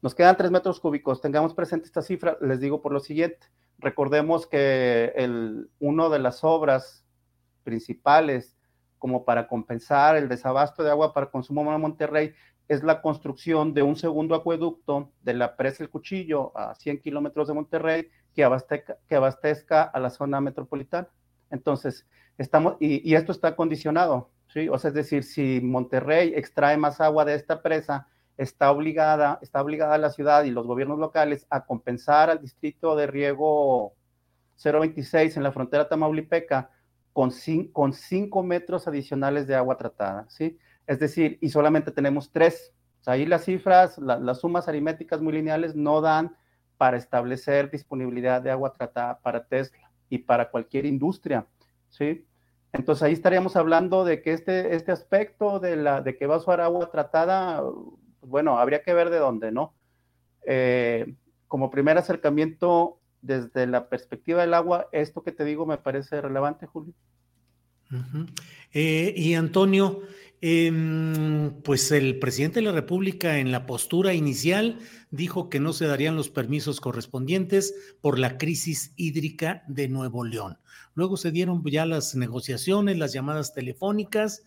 Speaker 7: Nos quedan tres metros cúbicos. Tengamos presente esta cifra. Les digo por lo siguiente. Recordemos que el, uno de las obras principales como para compensar el desabasto de agua para consumo en Monterrey es la construcción de un segundo acueducto de la presa El Cuchillo a 100 kilómetros de Monterrey que abastezca, que abastezca a la zona metropolitana. Entonces, estamos, y, esto está condicionado, ¿sí? O sea, es decir, si Monterrey extrae más agua de esta presa, está obligada, está obligada la ciudad y los gobiernos locales a compensar al distrito de riego 026 en la frontera tamaulipeca con, cinco metros adicionales de agua tratada, ¿sí? Es decir, y solamente tenemos tres. ahí las cifras, las sumas aritméticas muy lineales no dan para establecer disponibilidad de agua tratada para Tesla y para cualquier industria, ¿sí? Entonces ahí estaríamos hablando de que este, este aspecto de, la, de que va a usar agua tratada, pues, bueno, habría que ver de dónde, ¿no? Eh, como primer acercamiento desde la perspectiva del agua, esto que te digo me parece relevante, Julio.
Speaker 1: Eh, y Antonio, em, pues el presidente de la República en la postura inicial dijo que no se darían los permisos correspondientes por la crisis hídrica de Nuevo León. Luego se dieron ya las negociaciones, las llamadas telefónicas,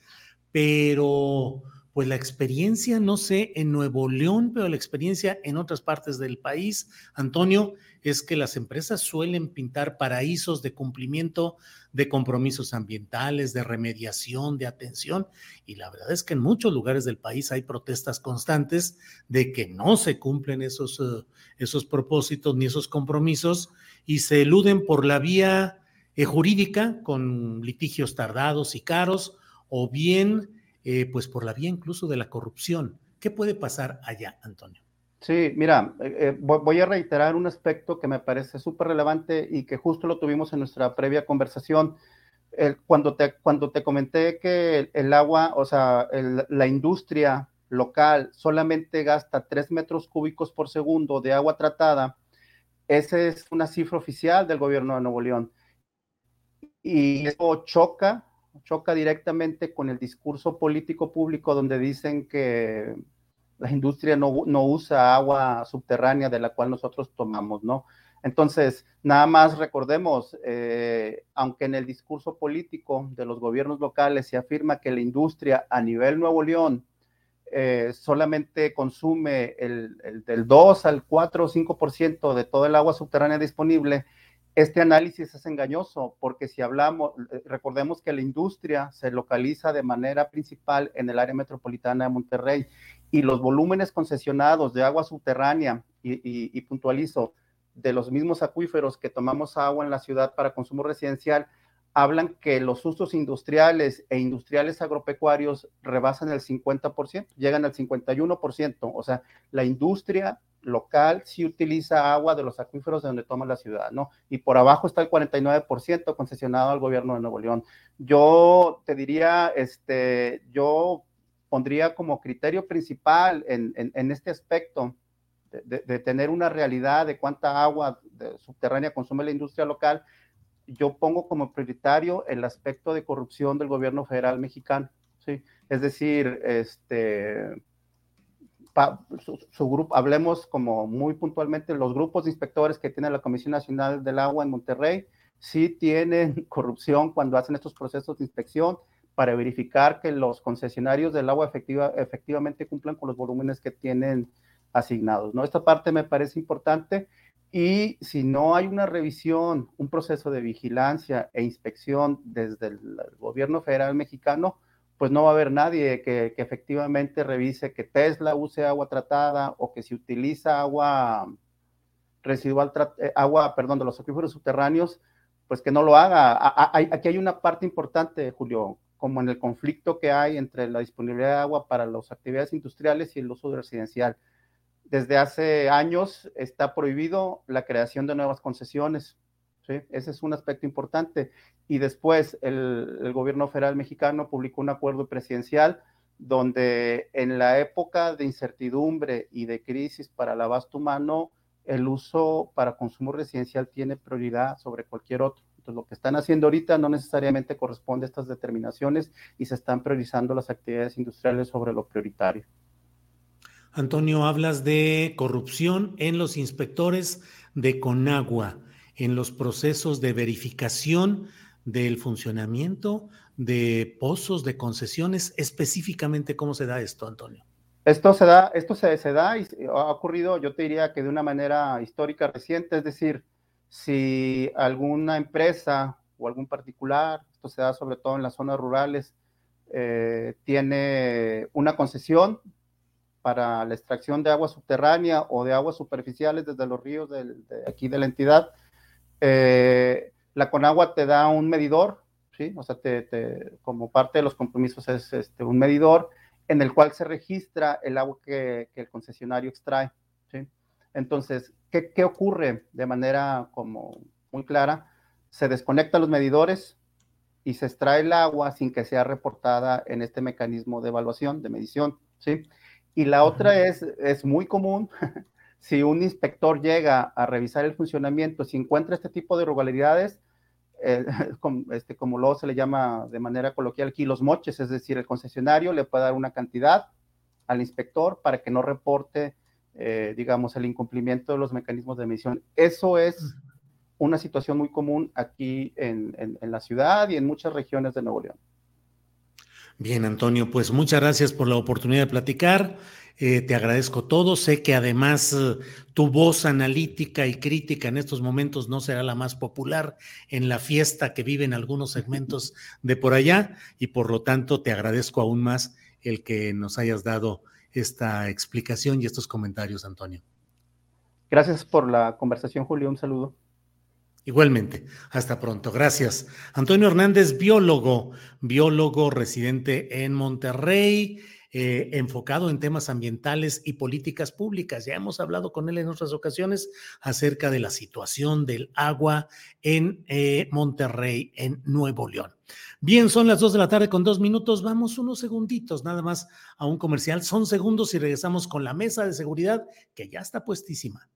Speaker 1: pero pues la experiencia, no sé, en Nuevo León, pero la experiencia en otras partes del país, Antonio, es que las empresas suelen pintar paraísos de cumplimiento de compromisos ambientales, de remediación, de atención, y la verdad es que en muchos lugares del país hay protestas constantes de que no se cumplen esos, eh, esos propósitos ni esos compromisos y se eluden por la vía eh, jurídica con litigios tardados y caros o bien eh, pues por la vía incluso de la corrupción. ¿Qué puede pasar allá, Antonio?
Speaker 7: Sí, mira, eh, eh, voy a reiterar un aspecto que me parece súper relevante y que justo lo tuvimos en nuestra previa conversación. cuando, te, cuando te comenté que el, agua, o sea, la industria local solamente gasta 3 metros cúbicos por segundo de agua tratada, esa es una cifra oficial del gobierno de Nuevo León. Y eso choca, choca directamente con el discurso político público donde dicen que la industria no, usa agua subterránea de la cual nosotros tomamos, ¿no? Entonces, nada más recordemos, eh, aunque en el discurso político de los gobiernos locales se afirma que la industria a nivel Nuevo León eh, solamente consume el, el, del 2 al 4 o 5% de todo el agua subterránea disponible, este análisis es engañoso porque si hablamos, eh, recordemos que la industria se localiza de manera principal en el área metropolitana de Monterrey y los volúmenes concesionados de agua subterránea y, puntualizo de los mismos acuíferos que tomamos agua en la ciudad para consumo residencial hablan que los usos industriales e industriales agropecuarios rebasan el 50%, llegan al 51%. O sea, la industria local sí utiliza agua de los acuíferos de donde toma la ciudad, ¿no? Y por abajo está el 49% concesionado al gobierno de Nuevo León. Yo te diría, este, yo pondría como criterio principal en, en, este aspecto de, de, tener una realidad de cuánta agua subterránea consume la industria local, yo pongo como prioritario el aspecto de corrupción del gobierno federal mexicano, ¿sí? Es decir, este, su, grupo, hablemos como muy puntualmente, los grupos de inspectores que tiene la Comisión Nacional del Agua en Monterrey, sí tienen corrupción cuando hacen estos procesos de inspección para verificar que los concesionarios del agua efectiva, efectivamente cumplan con los volúmenes que tienen asignados. ¿no? Esta parte me parece importante y si no hay una revisión, un proceso de vigilancia e inspección desde el gobierno federal mexicano, pues no va a haber nadie que, efectivamente revise que Tesla use agua tratada o que si utiliza agua residual, eh, agua, perdón, de los acuíferos subterráneos, pues que no lo haga. Aquí hay una parte importante, Julio, como en el conflicto que hay entre la disponibilidad de agua para las actividades industriales y el uso residencial desde hace años está prohibido la creación de nuevas concesiones. ¿sí? Ese es un aspecto importante. Y después el, gobierno federal mexicano publicó un acuerdo presidencial donde en la época de incertidumbre y de crisis para el abasto humano, el uso para consumo residencial tiene prioridad sobre cualquier otro. Entonces, lo que están haciendo ahorita no necesariamente corresponde a estas determinaciones y se están priorizando las actividades industriales sobre lo prioritario.
Speaker 1: Antonio, hablas de corrupción en los inspectores de Conagua, en los procesos de verificación del funcionamiento de pozos, de concesiones. Específicamente, ¿cómo se da esto, Antonio?
Speaker 7: Esto se da, esto se, se da y ha ocurrido, yo te diría que de una manera histórica reciente, es decir, si alguna empresa o algún particular, esto se da sobre todo en las zonas rurales, eh, tiene una concesión para la extracción de agua subterránea o de aguas superficiales desde los ríos de aquí de la entidad, eh, la Conagua te da un medidor, ¿sí? O sea, te, como parte de los compromisos es este, un medidor en el cual se registra el agua que, el concesionario extrae, ¿sí? Entonces, ¿qué, ¿qué, ocurre de manera como muy clara? Se desconectan los medidores y se extrae el agua sin que sea reportada en este mecanismo de evaluación, de medición, ¿sí? Y la otra es, es muy común, si un inspector llega a revisar el funcionamiento, si encuentra este tipo de irregularidades, eh, como, este, como luego se le llama de manera coloquial aquí los moches, es decir, el concesionario le puede dar una cantidad al inspector para que no reporte, eh, digamos, el incumplimiento de los mecanismos de emisión. Eso es una situación muy común aquí en, en la ciudad y en muchas regiones de Nuevo León.
Speaker 1: Bien, Antonio, pues muchas gracias por la oportunidad de platicar. Eh, te agradezco todo. Sé que además eh, tu voz analítica y crítica en estos momentos no será la más popular en la fiesta que viven algunos segmentos de por allá y por lo tanto te agradezco aún más el que nos hayas dado esta explicación y estos comentarios, Antonio.
Speaker 7: Gracias por la conversación, Julio. Un saludo.
Speaker 1: Igualmente, hasta pronto. Gracias. Antonio Hernández, biólogo, biólogo residente en Monterrey, eh, enfocado en temas ambientales y políticas públicas. Ya hemos hablado con él en otras ocasiones acerca de la situación del agua en eh, Monterrey, en Nuevo León. Bien, son las dos de la tarde con dos minutos. Vamos unos segunditos nada más a un comercial. Son segundos y regresamos con la mesa de seguridad que ya está puestísima.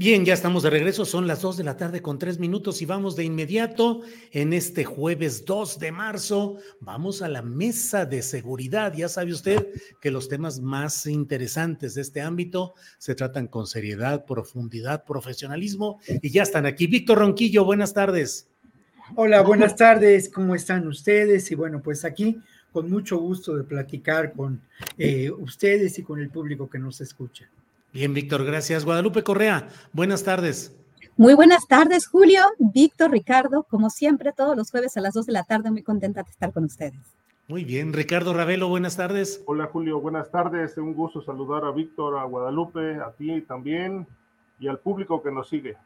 Speaker 1: Bien, ya estamos de regreso, son las 2 de la tarde con tres minutos y vamos de inmediato en este jueves 2 de marzo, vamos a la mesa de seguridad. Ya sabe usted que los temas más interesantes de este ámbito se tratan con seriedad, profundidad, profesionalismo y ya están aquí. Víctor Ronquillo, buenas tardes.
Speaker 8: Hola, buenas tardes, ¿cómo están ustedes? Y bueno, pues aquí con mucho gusto de platicar con eh, ustedes y con el público que nos escucha.
Speaker 1: Bien, Víctor, gracias. Guadalupe Correa, buenas tardes.
Speaker 9: Muy buenas tardes, Julio, Víctor, Ricardo, como siempre, todos los jueves a las 2 de la tarde, muy contenta de estar con ustedes.
Speaker 1: Muy bien, Ricardo Ravelo, buenas tardes.
Speaker 10: Hola, Julio, buenas tardes. Un gusto saludar a Víctor, a Guadalupe, a ti también y al público que nos sigue.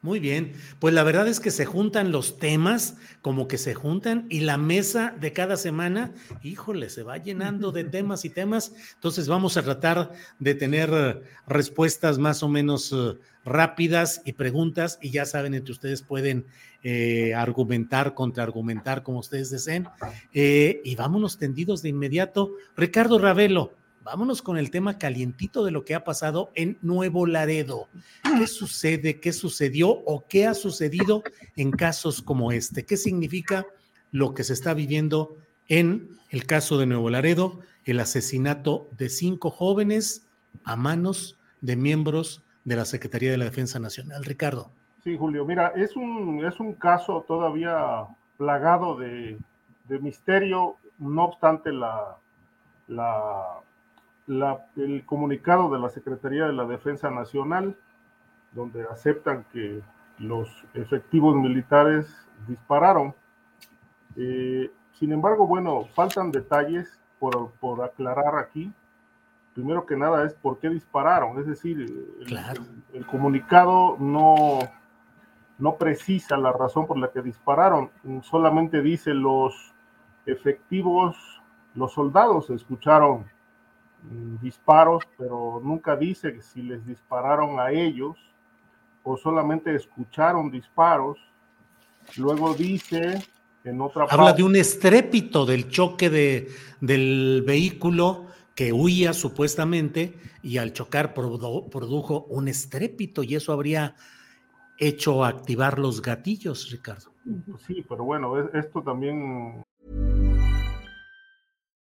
Speaker 1: Muy bien, pues la verdad es que se juntan los temas, como que se juntan, y la mesa de cada semana, híjole, se va llenando de temas y temas. Entonces vamos a tratar de tener eh, respuestas más o menos eh, rápidas y preguntas, y ya saben, entre ustedes pueden eh, argumentar, contraargumentar, como ustedes deseen. y vámonos tendidos de inmediato. Ricardo Ravelo, vámonos con el tema calientito de lo que ha pasado en Nuevo Laredo. ¿Qué sucede? ¿Qué sucedió o qué ha sucedido en casos como este? ¿Qué significa lo que se está viviendo en el caso de Nuevo Laredo, el asesinato de cinco jóvenes a manos de miembros de la Secretaría de la Defensa Nacional? Ricardo.
Speaker 10: Sí, Julio, mira, es un, es un caso todavía plagado de, misterio, no obstante la, la el comunicado de la Secretaría de la Defensa Nacional, donde aceptan que los efectivos militares dispararon. Eh, sin embargo, bueno, faltan detalles por, por, aclarar aquí. Primero que nada es por qué dispararon, es decir, el, comunicado no, no precisa la razón por la que dispararon, solamente dice los efectivos, los soldados escucharon disparos, pero nunca dice si les dispararon a ellos o solamente escucharon disparos. Luego dice en otra
Speaker 1: Habla de un estrépito del choque de, del vehículo que huía supuestamente y al chocar produjo un estrépito y eso habría hecho activar los gatillos, Ricardo.
Speaker 10: Sí, pero bueno, esto también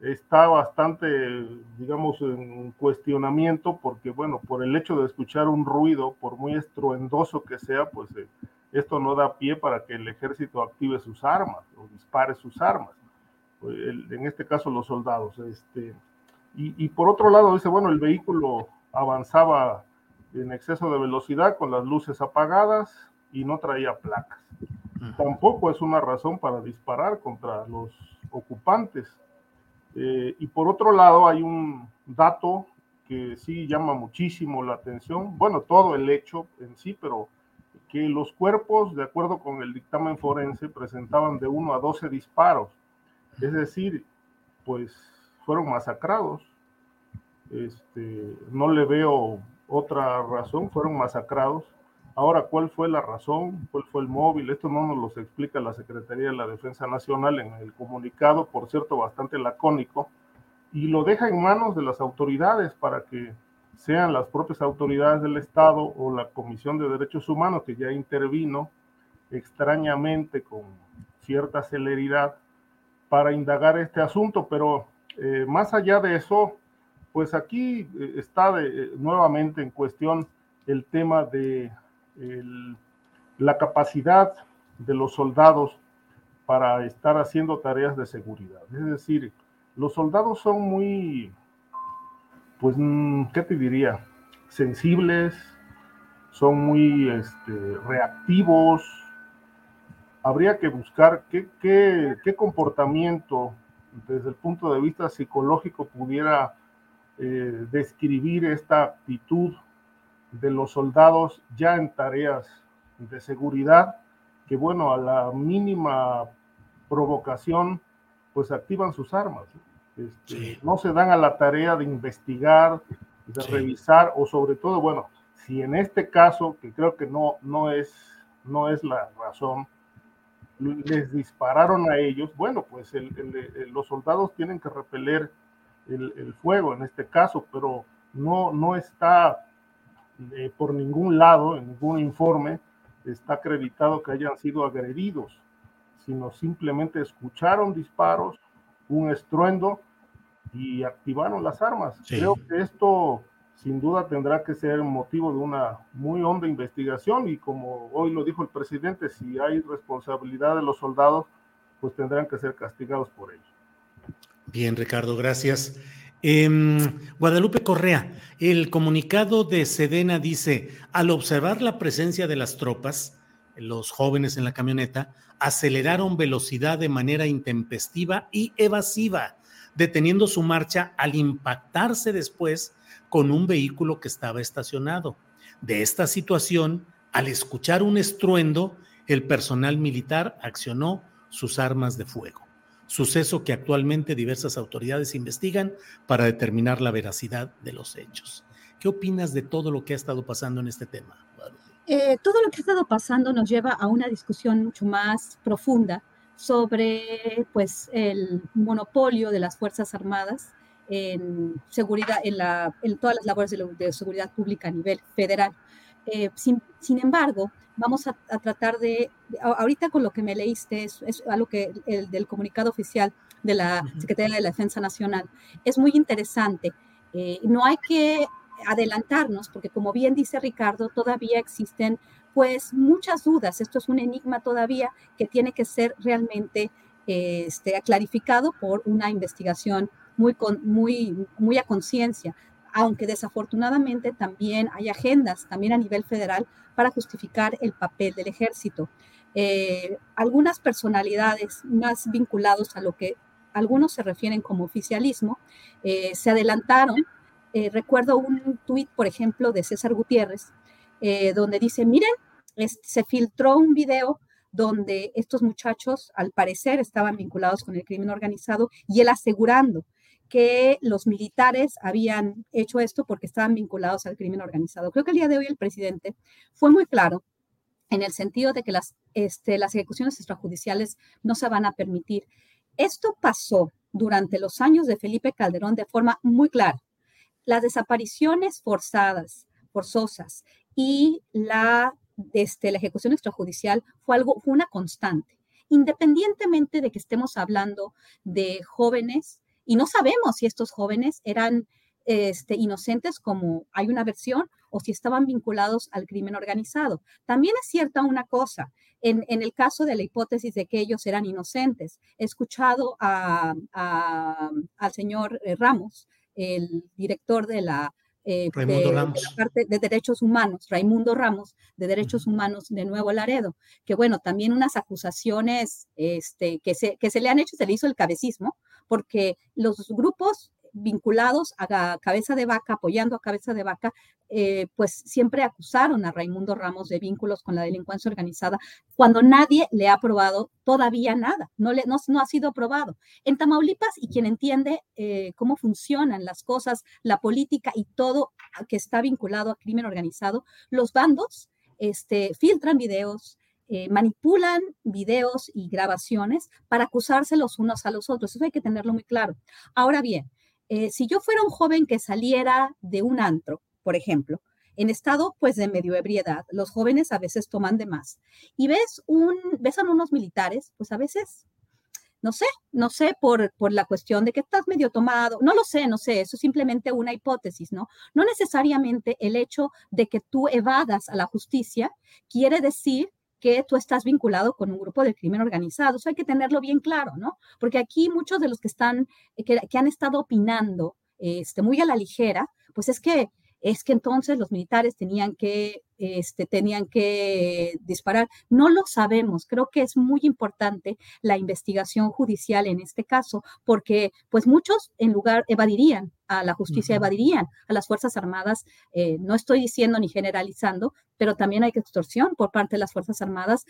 Speaker 10: está bastante, digamos, en cuestionamiento porque, bueno, por el hecho de escuchar un ruido, por muy estruendoso que sea, pues eh, esto no da pie para que el ejército active sus armas o dispare sus armas. Pues, en este caso, los soldados. Este, y, por otro lado, dice, bueno, el vehículo avanzaba en exceso de velocidad con las luces apagadas y no traía placas. Tampoco es una razón para disparar contra los ocupantes eh, y por otro lado, hay un dato que sí llama muchísimo la atención, bueno, todo el hecho en sí, pero que los cuerpos, de acuerdo con el dictamen forense, presentaban de 1 a 12 disparos, es decir, pues fueron masacrados. Este, no le veo otra razón, fueron masacrados Ahora, ¿cuál fue la razón? ¿Cuál fue el móvil? Esto no nos lo explica la Secretaría de la Defensa Nacional en el comunicado, por cierto, bastante lacónico, y lo deja en manos de las autoridades para que sean las propias autoridades del Estado o la Comisión de Derechos Humanos, que ya intervino extrañamente con cierta celeridad para indagar este asunto, pero eh, más allá de eso, pues aquí eh, está nuevamente en cuestión el tema de la capacidad de los soldados para estar haciendo tareas de seguridad. Es decir, los soldados son muy, pues, mm, ¿qué te diría? Sensibles, son muy este, reactivos. Habría que buscar qué, comportamiento desde el punto de vista psicológico pudiera eh, describir esta actitud de los soldados ya en tareas de seguridad, que bueno, a la mínima provocación, pues activan sus armas. Este, no se dan a la tarea de investigar, de revisar, o sobre todo, bueno, si en este caso, que creo que no, no, es, no es la razón, les dispararon a ellos, bueno, pues los soldados tienen que repeler el, fuego en este caso, pero no, no está eh, por ningún lado, en ningún informe, está acreditado que hayan sido agredidos, sino simplemente escucharon disparos, un estruendo y activaron las armas. Creo que esto sin duda tendrá que ser motivo de una muy honda investigación y como hoy lo dijo el presidente, si hay responsabilidad de los soldados, pues tendrán que ser castigados por ello.
Speaker 1: Bien, Ricardo, gracias. Em, Guadalupe Correa, el comunicado de Sedena dice, al observar la presencia de las tropas, los jóvenes en la camioneta aceleraron velocidad de manera intempestiva y evasiva, deteniendo su marcha al impactarse después con un vehículo que estaba estacionado. De esta situación, al escuchar un estruendo, el personal militar accionó sus armas de fuego, suceso que actualmente diversas autoridades investigan para determinar la veracidad de los hechos. ¿Qué opinas de todo lo que ha estado pasando en este tema?
Speaker 9: Eh, todo lo que ha estado pasando nos lleva a una discusión mucho más profunda sobre pues, el monopolio de las Fuerzas Armadas en seguridad, en, la, en todas las labores de, seguridad pública a nivel federal. Eh, sin, sin, embargo, vamos a, tratar de, ahorita con lo que me leíste, es, es algo que el del comunicado oficial de la Secretaría de la Defensa Nacional, es muy interesante. Eh, no hay que adelantarnos, porque como bien dice Ricardo, todavía existen pues muchas dudas. Esto es un enigma todavía que tiene que ser realmente este, clarificado por una investigación muy, con, muy, muy a conciencia, aunque desafortunadamente también hay agendas, también a nivel federal, para justificar el papel del ejército. Eh, algunas personalidades más vinculados a lo que algunos se refieren como oficialismo, eh, se adelantaron. Eh, recuerdo un tuit, por ejemplo, de César Gutiérrez, donde dice, miren, se filtró un video donde estos muchachos al parecer estaban vinculados con el crimen organizado y él asegurando que los militares habían hecho esto porque estaban vinculados al crimen organizado. Creo que el día de hoy el presidente fue muy claro en el sentido de que las, este, ejecuciones extrajudiciales no se van a permitir. Esto pasó durante los años de Felipe Calderón de forma muy clara. Las desapariciones forzadas, forzosas y la, este, la ejecución extrajudicial fue algo, fue una constante, independientemente de que estemos hablando de jóvenes y no sabemos si estos jóvenes eran este, inocentes como hay una versión o si estaban vinculados al crimen organizado. También es cierta una cosa, en, el caso de la hipótesis de que ellos eran inocentes, he escuchado al señor eh, Ramos, el director de la eh, de, la parte de derechos humanos, Raimundo Ramos, de derechos humanos de Nuevo Laredo, que bueno, también unas acusaciones este, que, se, que se le han hecho, se le hizo el cabecismo, porque los grupos vinculados a Cabeza de Vaca, apoyando a Cabeza de Vaca, eh, pues siempre acusaron a Raimundo Ramos de vínculos con la delincuencia organizada, cuando nadie le ha probado todavía nada, no, le, no, ha sido probado. En Tamaulipas, y quien entiende eh, cómo funcionan las cosas, la política y todo que está vinculado a crimen organizado, los bandos este, filtran videos, eh, manipulan videos y grabaciones para acusarse los unos a los otros. Eso hay que tenerlo muy claro. Ahora bien, eh, si yo fuera un joven que saliera de un antro, por ejemplo, en estado pues de medio ebriedad, los jóvenes a veces toman de más, y ves, un, ves a unos militares, pues a veces no sé, no sé por, por la cuestión de que estás medio tomado, no lo sé, no sé, eso es simplemente una hipótesis, ¿no? No necesariamente el hecho de que tú evadas a la justicia quiere decir que tú estás vinculado con un grupo de crimen organizado. Eso hay que tenerlo bien claro, ¿no? Porque aquí muchos de los que están, que, que han estado opinando este, muy a la ligera, pues es que es que entonces los militares tenían que, este, tenían que disparar. No lo sabemos. Creo que es muy importante la investigación judicial en este caso, porque pues muchos en lugar evadirían a la justicia, evadirían a las Fuerzas Armadas. Eh, no estoy diciendo ni generalizando, pero también hay extorsión por parte de las Fuerzas Armadas.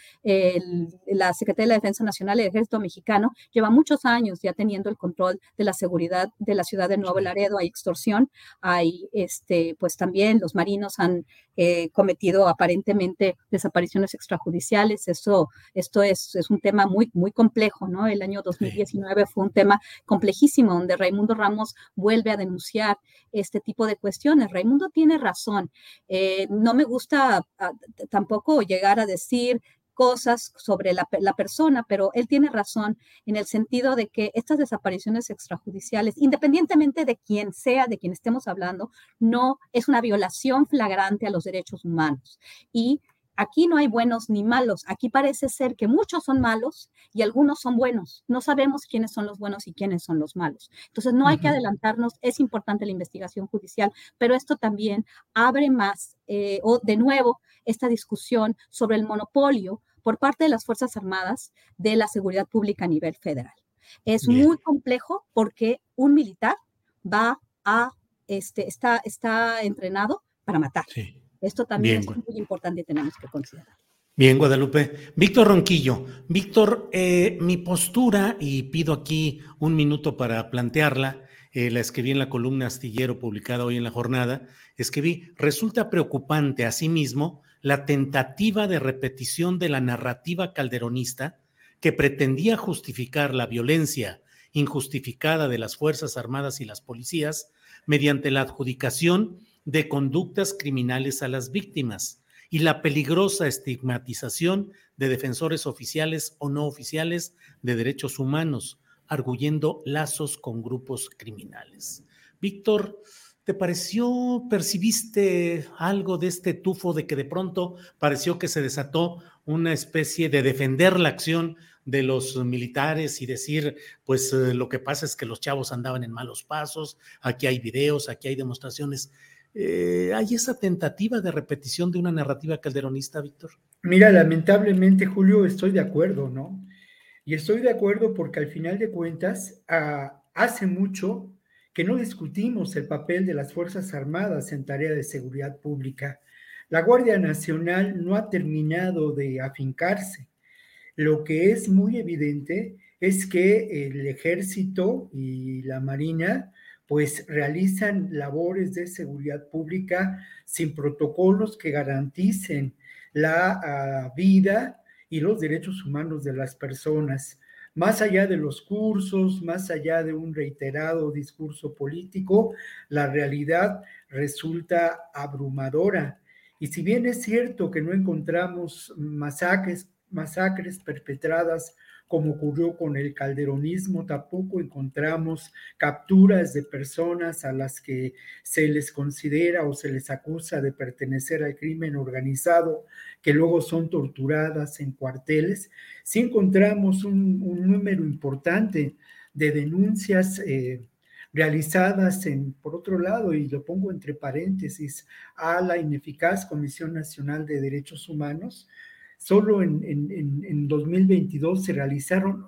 Speaker 9: la Secretaría de la Defensa Nacional y el Ejército Mexicano lleva muchos años ya teniendo el control de la seguridad de la ciudad de Nuevo Laredo. Hay extorsión, hay, este, pues también los marinos han eh, cometido aparentemente desapariciones extrajudiciales. Eso, esto es, es, un tema muy, muy complejo, ¿no? El año 2019 fue un tema complejísimo donde Raimundo Ramos vuelve a denunciar este tipo de cuestiones. Raimundo tiene razón. Eh, no me gusta ah, tampoco llegar a decir cosas sobre la, persona, pero él tiene razón en el sentido de que estas desapariciones extrajudiciales, independientemente de quién sea, de quien estemos hablando, no es una violación flagrante a los derechos humanos. Y aquí no hay buenos ni malos. Aquí parece ser que muchos son malos y algunos son buenos. No sabemos quiénes son los buenos y quiénes son los malos. Entonces, no hay que adelantarnos. Es importante la investigación judicial, pero esto también abre más, eh, o de nuevo, esta discusión sobre el monopolio por parte de las Fuerzas Armadas de la seguridad pública a nivel federal. Es muy complejo porque un militar va a, este, está, está entrenado para matar. Esto también es muy importante y tenemos que considerar.
Speaker 1: Bien, Guadalupe. Víctor Ronquillo. Víctor, eh, mi postura, y pido aquí un minuto para plantearla, eh, la escribí en la columna astillero publicada hoy en la jornada, escribí, resulta preocupante asimismo la tentativa de repetición de la narrativa calderonista que pretendía justificar la violencia injustificada de las Fuerzas Armadas y las policías mediante la adjudicación de conductas criminales a las víctimas y la peligrosa estigmatización de defensores oficiales o no oficiales de derechos humanos, arguyendo lazos con grupos criminales. Víctor, ¿Te pareció, percibiste algo de este tufo de que de pronto pareció que se desató una especie de defender la acción de los militares y decir, pues eh, lo que pasa es que los chavos andaban en malos pasos, aquí hay videos, aquí hay demostraciones. Eh, ¿Hay esa tentativa de repetición de una narrativa calderonista, Víctor?
Speaker 8: Mira, lamentablemente, Julio, estoy de acuerdo, ¿no? Y estoy de acuerdo porque al final de cuentas, ah, hace mucho que no discutimos el papel de las Fuerzas Armadas en tarea de seguridad pública. La Guardia Nacional no ha terminado de afincarse. Lo que es muy evidente es que el ejército y la marina pues realizan labores de seguridad pública sin protocolos que garanticen la ah, vida y los derechos humanos de las personas más allá de los cursos, más allá de un reiterado discurso político, la realidad resulta abrumadora. Y si bien es cierto que no encontramos masacres, masacres perpetradas como ocurrió con el calderonismo, tampoco encontramos capturas de personas a las que se les considera o se les acusa de pertenecer al crimen organizado, que luego son torturadas en cuarteles. Sí encontramos un, número importante de denuncias. Eh, realizadas en, por otro lado, y lo pongo entre paréntesis, a la ineficaz Comisión Nacional de Derechos Humanos, Solo en, en, 2022 se realizaron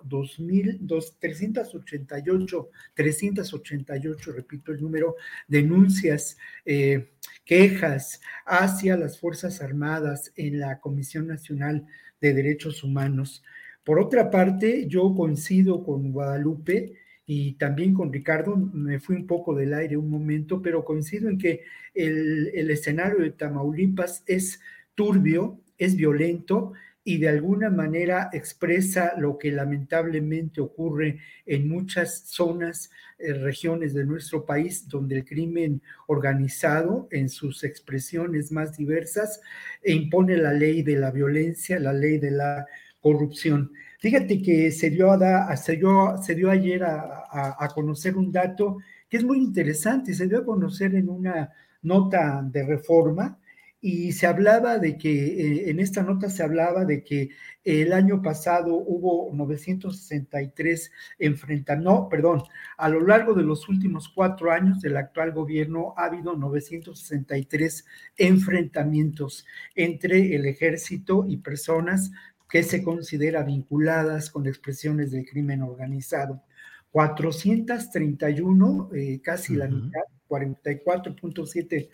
Speaker 8: 388, 388, repito el número, denuncias, eh, quejas hacia las Fuerzas Armadas en la Comisión Nacional de Derechos Humanos. Por otra parte, yo coincido con Guadalupe y también con Ricardo, me fui un poco del aire un momento, pero coincido en que el escenario de Tamaulipas es turbio, es violento y de alguna manera expresa lo que lamentablemente ocurre en muchas zonas, eh, regiones de nuestro país, donde el crimen organizado en sus expresiones más diversas impone la ley de la violencia, la ley de la corrupción. Fíjate que se dio, a, se dio, se dio ayer a, a, conocer un dato que es muy interesante, se dio a conocer en una nota de reforma y se hablaba de que, eh, en esta nota se hablaba de que el año pasado hubo 963 enfrentamientos, no, perdón, a lo largo de los últimos cuatro años del actual gobierno ha habido 963 enfrentamientos entre el ejército y personas que se considera vinculadas con expresiones del crimen organizado. 431, eh, casi la mitad, 44.7%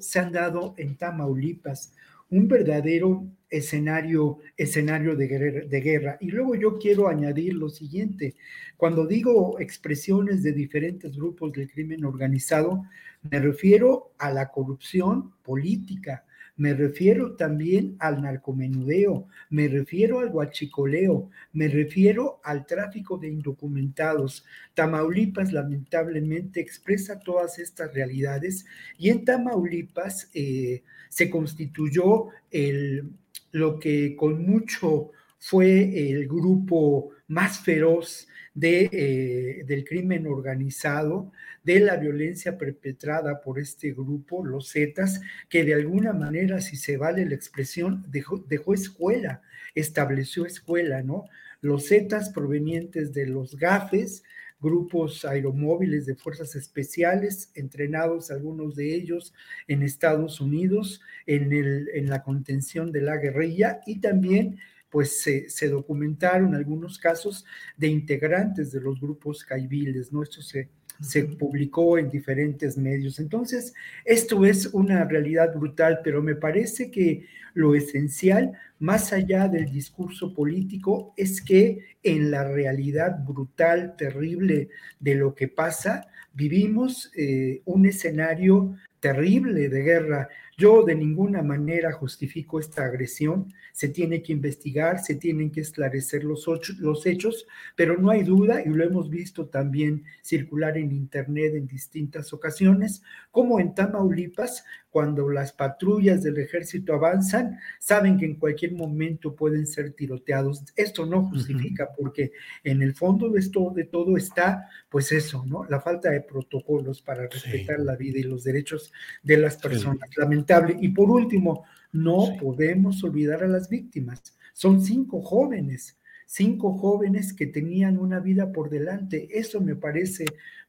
Speaker 8: se han dado en Tamaulipas, un verdadero escenario, escenario de, guerra, de guerra. Y luego yo quiero añadir lo siguiente, cuando digo expresiones de diferentes grupos del crimen organizado, me refiero a la corrupción política, me refiero también al narcomenudeo, me refiero al guachicoleo, me refiero al tráfico de indocumentados. Tamaulipas lamentablemente expresa todas estas realidades y en Tamaulipas eh, se constituyó el, lo que con mucho fue el grupo más feroz de, eh, del crimen organizado, de la violencia perpetrada por este grupo, los Zetas, que de alguna manera, si se vale la expresión, dejó, escuela, estableció escuela, ¿no? Los Zetas provenientes de los GAFES, grupos aeromóviles de fuerzas especiales, entrenados algunos de ellos en Estados Unidos en, el, en la contención de la guerrilla y también pues se, documentaron algunos casos de integrantes de los grupos caiviles, ¿no? Esto se, se publicó en diferentes medios. Entonces, esto es una realidad brutal, pero me parece que lo esencial, más allá del discurso político, es que en la realidad brutal, terrible de lo que pasa, vivimos eh, un escenario terrible de guerra. Yo de ninguna manera justifico esta agresión, se tiene que investigar, se tienen que esclarecer los, los, hechos, pero no hay duda, y lo hemos visto también circular en Internet en distintas ocasiones, como en Tamaulipas, cuando las patrullas del ejército avanzan, saben que en cualquier momento pueden ser tiroteados. Esto no justifica, porque en el fondo de, esto, de todo está, pues eso, ¿no? La falta de protocolos para respetar la vida y los derechos de las personas. Lamentable. Y por último, no podemos olvidar a las víctimas. Son cinco jóvenes, cinco jóvenes que tenían una vida por delante. Eso me parece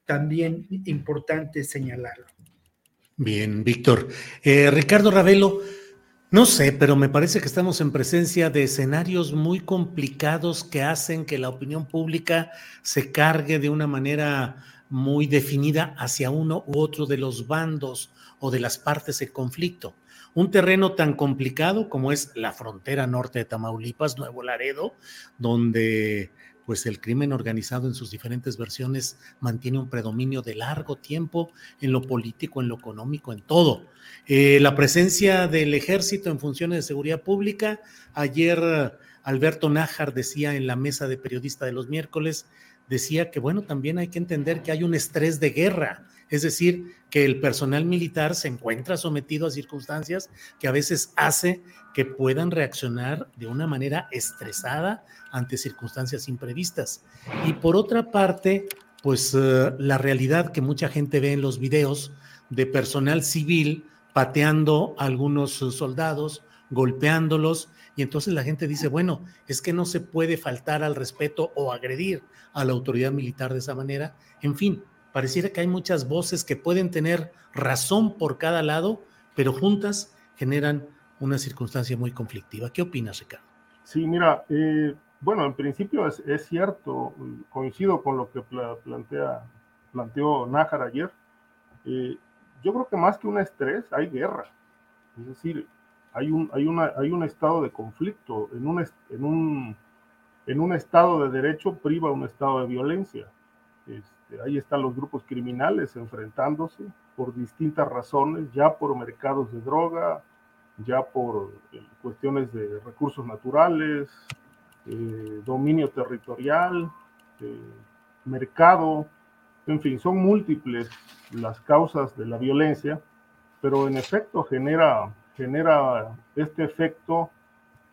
Speaker 8: también importante señalarlo.
Speaker 1: Bien, Víctor. Eh, Ricardo Ravelo, no sé, pero me parece que estamos en presencia de escenarios muy complicados que hacen que la opinión pública se cargue de una manera muy definida hacia uno u otro de los bandos o de las partes en conflicto. Un terreno tan complicado como es la frontera norte de Tamaulipas, Nuevo Laredo, donde pues el crimen organizado en sus diferentes versiones mantiene un predominio de largo tiempo en lo político, en lo económico, en todo. Eh, la presencia del ejército en funciones de seguridad pública, ayer Alberto Nájar decía en la mesa de periodista de los miércoles, decía que bueno, también hay que entender que hay un estrés de guerra es decir, que el personal militar se encuentra sometido a circunstancias que a veces hace que puedan reaccionar de una manera estresada ante circunstancias imprevistas. Y por otra parte, pues eh, la realidad que mucha gente ve en los videos de personal civil pateando a algunos soldados, golpeándolos, y entonces la gente dice, bueno, es que no se puede faltar al respeto o agredir a la autoridad militar de esa manera. En fin, pareciera que hay muchas voces que pueden tener razón por cada lado, pero juntas generan una circunstancia muy conflictiva. ¿Qué opinas, Ricardo?
Speaker 10: Sí, mira, eh, bueno, en principio es, cierto, coincido con lo que plantea, planteó Nájar ayer. Eh, yo creo que más que un estrés, hay guerra. Es decir, hay un, hay una, hay un estado de conflicto. En un, en, un, en un estado de derecho priva un estado de violencia. Ahí están los grupos criminales enfrentándose por distintas razones, ya por mercados de droga, ya por eh, cuestiones de recursos naturales, eh, dominio territorial, eh, mercado, en fin, son múltiples las causas de la violencia, pero en efecto genera, genera este efecto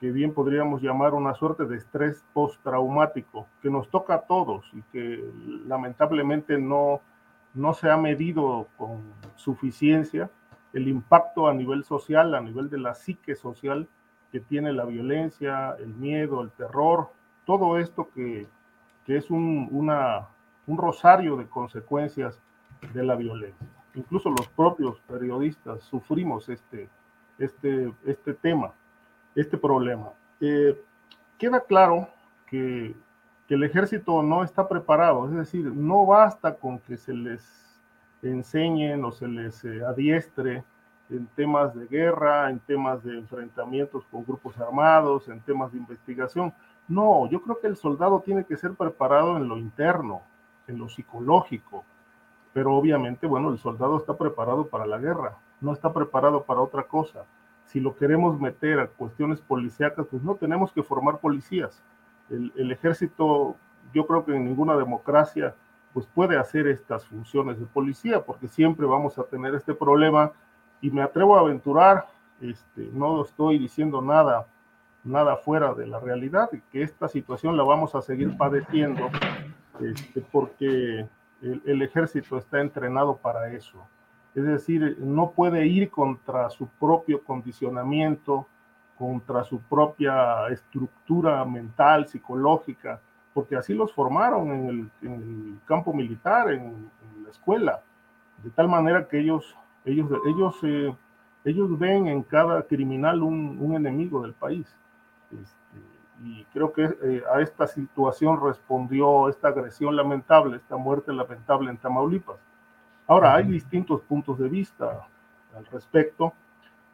Speaker 10: que bien podríamos llamar una suerte de estrés postraumático, que nos toca a todos y que lamentablemente no, no se ha medido con suficiencia el impacto a nivel social, a nivel de la psique social que tiene la violencia, el miedo, el terror, todo esto que, que es un, un rosario de consecuencias de la violencia. Incluso los propios periodistas sufrimos este, este, este tema, este problema. Eh, queda claro que, que el ejército no está preparado, es decir, no basta con que se les enseñen o se les eh, adiestre en temas de guerra, en temas de enfrentamientos con grupos armados, en temas de investigación. No, yo creo que el soldado tiene que ser preparado en lo interno, en lo psicológico, pero obviamente, bueno, el soldado está preparado para la guerra, no está preparado para otra cosa. Si lo queremos meter a cuestiones policíacas, pues no tenemos que formar policías. El, el ejército, yo creo que en ninguna democracia, pues puede hacer estas funciones de policía, porque siempre vamos a tener este problema y me atrevo a aventurar, este, no estoy diciendo nada nada fuera de la realidad que esta situación la vamos a seguir padeciendo este, porque el, el, ejército está entrenado para eso. Es decir, no puede ir contra su propio condicionamiento, contra su propia estructura mental, psicológica, porque así los formaron en el, campo militar, en, la escuela, de tal manera que ellos, ellos, ellos, eh, ellos ven en cada criminal un, un enemigo del país. Este, y creo que eh, a esta situación respondió esta agresión lamentable, esta muerte lamentable en Tamaulipas. Ahora, hay distintos puntos de vista al respecto,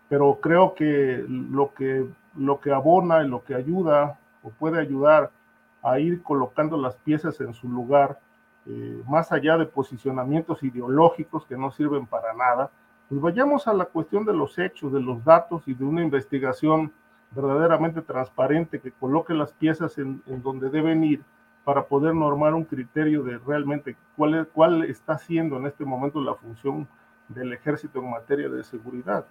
Speaker 10: pero creo que lo que, lo que abona y lo que ayuda o puede ayudar a ir colocando las piezas en su lugar, eh, más allá de posicionamientos ideológicos que no sirven para nada, pues vayamos a la cuestión de los hechos, de los datos y de una investigación verdaderamente transparente que coloque las piezas en, en, donde deben ir para poder normar un criterio de realmente cuál, es, cuál está siendo en este momento la función del ejército en materia de seguridad.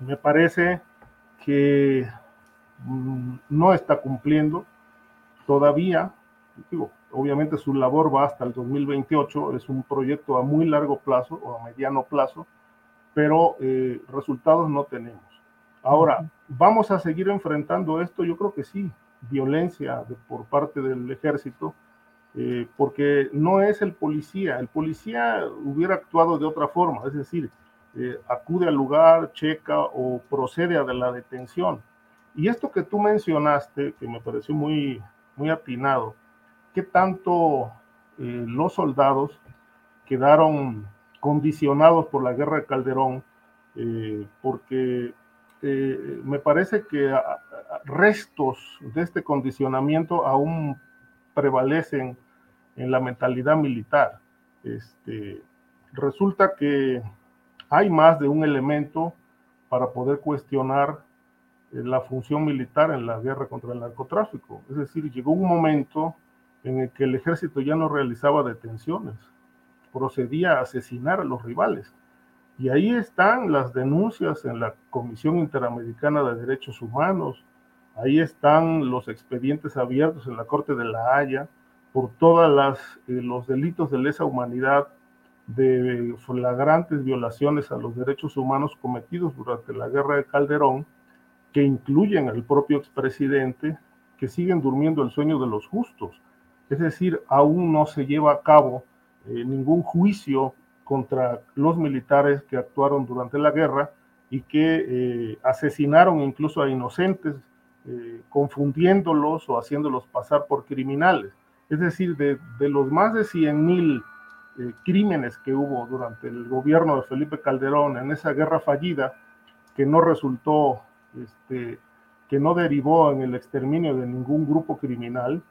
Speaker 10: Me parece que mmm, no está cumpliendo todavía, digo, obviamente su labor va hasta el 2028, es un proyecto a muy largo plazo o a mediano plazo, pero eh, resultados no tenemos. Ahora, ¿vamos a seguir enfrentando esto? Yo creo que sí, violencia por parte del ejército, eh, porque no es el policía. El policía hubiera actuado de otra forma, es decir, eh, acude al lugar, checa o procede a la detención. Y esto que tú mencionaste, que me pareció muy, muy atinado, ¿qué tanto eh, los soldados quedaron condicionados por la guerra de Calderón? Porque me parece que restos de este condicionamiento aún prevalecen en la mentalidad militar. Este, resulta que hay más de un elemento para poder cuestionar eh, la función militar en la guerra contra el narcotráfico. Es decir, llegó un momento en el que el ejército ya no realizaba detenciones, procedía a asesinar a los rivales. Y ahí están las denuncias en la Comisión Interamericana de Derechos Humanos, ahí están los expedientes abiertos en la Corte de la Haya por todos eh, los delitos de lesa humanidad, de flagrantes violaciones a los derechos humanos cometidos durante la guerra de Calderón, que incluyen al propio expresidente, que siguen durmiendo el sueño de los justos. Es decir, aún no se lleva a cabo eh, ningún juicio contra los militares que actuaron durante la guerra y que eh, asesinaron incluso a inocentes, eh, confundiéndolos o haciéndolos pasar por criminales. Es decir, de, de los más de 100 mil eh, crímenes que hubo durante el gobierno de Felipe Calderón en esa guerra fallida, que no resultó, este, que no derivó en el exterminio de ningún grupo criminal,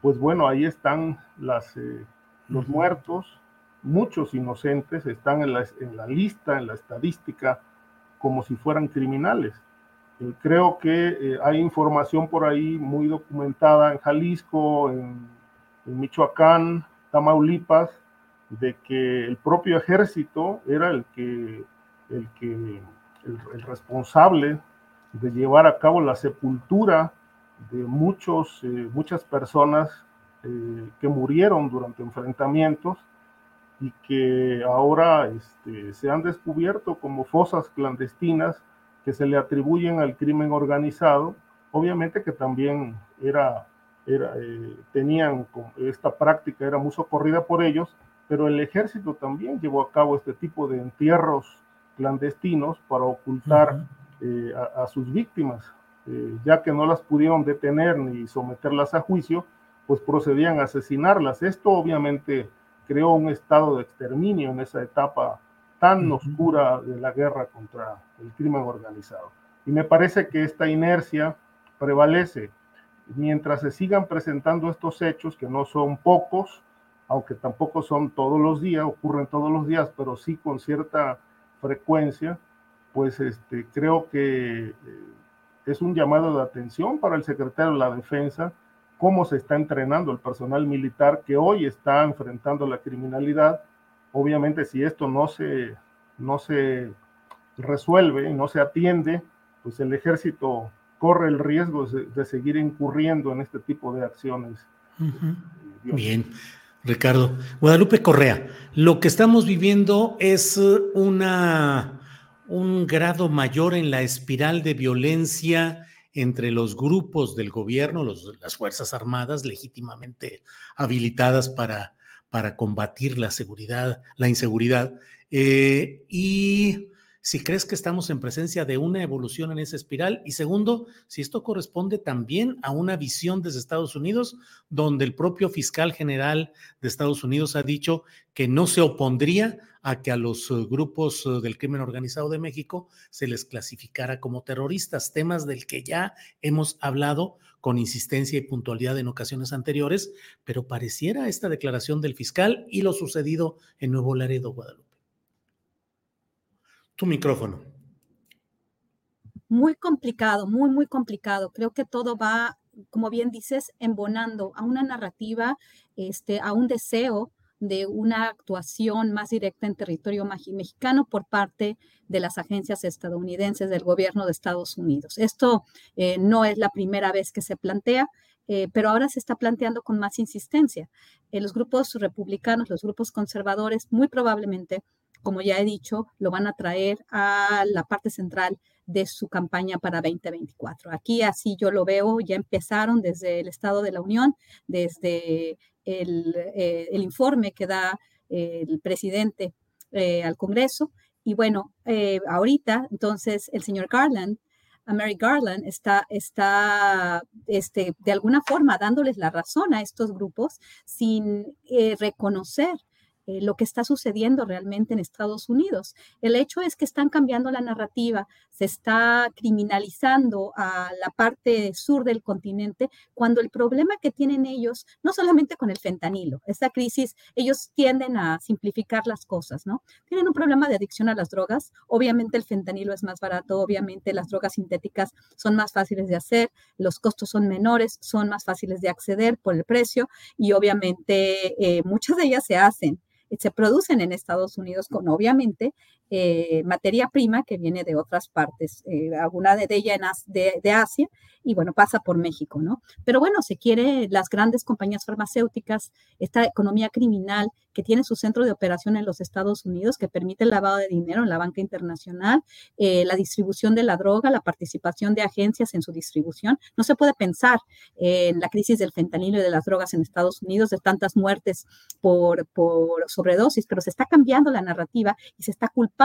Speaker 10: pues bueno, ahí están las, eh, los muertos, muchos inocentes están en la, en la, lista, en la estadística, como si fueran criminales. Eh, creo que eh, hay información por ahí muy documentada en Jalisco, en, Michoacán, Tamaulipas, de que el propio ejército era el que, el, que, el, responsable de llevar a cabo la sepultura de muchos, eh, muchas personas que murieron durante enfrentamientos y que ahora este, se han descubierto como fosas clandestinas que se le atribuyen al crimen organizado, obviamente que también era, era eh, tenían esta práctica era muy socorrida por ellos, pero el ejército también llevó a cabo este tipo de entierros clandestinos para ocultar eh, a, sus víctimas, eh, ya que no las pudieron detener ni someterlas a juicio, pues procedían a asesinarlas. Esto obviamente creó un estado de exterminio en esa etapa tan oscura de la guerra contra el crimen organizado. Y me parece que esta inercia prevalece mientras se sigan presentando estos hechos, que no son pocos, aunque tampoco son todos los días, ocurren todos los días, pero sí con cierta frecuencia, pues este, creo que eh, es un llamado de atención para el secretario de la Defensa, cómo se está entrenando el personal militar que hoy está enfrentando la criminalidad. Obviamente, si esto no se, no se resuelve, no se atiende, pues el ejército corre el riesgo de, seguir incurriendo en este tipo de acciones.
Speaker 1: Bien, Ricardo. Guadalupe Correa, lo que estamos viviendo es una, un grado mayor en la espiral de violencia entre los grupos del gobierno, las Fuerzas Armadas legítimamente habilitadas para, para combatir la seguridad, la inseguridad, eh, y si crees que estamos en presencia de una evolución en esa espiral y segundo, si esto corresponde también a una visión desde Estados Unidos, donde el propio fiscal general de Estados Unidos ha dicho que no se opondría a que a los eh, grupos eh, del crimen organizado de México se les clasificara como terroristas, temas del que ya hemos hablado con insistencia y puntualidad en ocasiones anteriores, pero pareciera esta declaración del fiscal y lo sucedido en Nuevo Laredo, Guadalupe. Tu micrófono.
Speaker 9: Muy complicado, muy, muy complicado. Creo que todo va, como bien dices, embonando a una narrativa, este, a un deseo de una actuación más directa en territorio mexicano por parte de las agencias estadounidenses del gobierno de Estados Unidos. Esto eh, no es la primera vez que se plantea. Eh, pero ahora se está planteando con más insistencia. Eh, los grupos republicanos, los grupos conservadores, muy probablemente como ya he dicho, lo van a traer a la parte central de su campaña para 2024. Aquí así yo lo veo, ya empezaron desde el Estado de la Unión, desde el, eh, informe que da el presidente eh, al Congreso. Y bueno, eh, ahorita entonces el señor Garland, Mary Garland, está, está este, de alguna forma dándoles la razón a estos grupos sin reconocer eh, lo que está sucediendo realmente en Estados Unidos. El hecho es que están cambiando la narrativa, se está criminalizando a la parte sur del continente, cuando el problema que tienen ellos, no solamente con el fentanilo, esta crisis, ellos tienden a simplificar las cosas, ¿no? Tienen un problema de adicción a las drogas, obviamente el fentanilo es más barato, obviamente las drogas sintéticas son más fáciles de hacer, los costos son menores, son más fáciles de acceder por el precio y obviamente eh, muchas de ellas se hacen se producen en Estados Unidos con obviamente eh, materia prima que viene de otras partes, eh, alguna de ellas de, de, Asia, y bueno, pasa por México, ¿no? Pero bueno, se quiere las grandes compañías farmacéuticas, esta economía criminal que tiene su centro de operación en los Estados Unidos, que permite el lavado de dinero en la banca internacional, eh, la distribución de la droga, la participación de agencias en su distribución. No se puede pensar en la crisis del fentanilo y de las drogas en Estados Unidos, de tantas muertes por, por sobredosis, pero se está cambiando la narrativa y se está culpando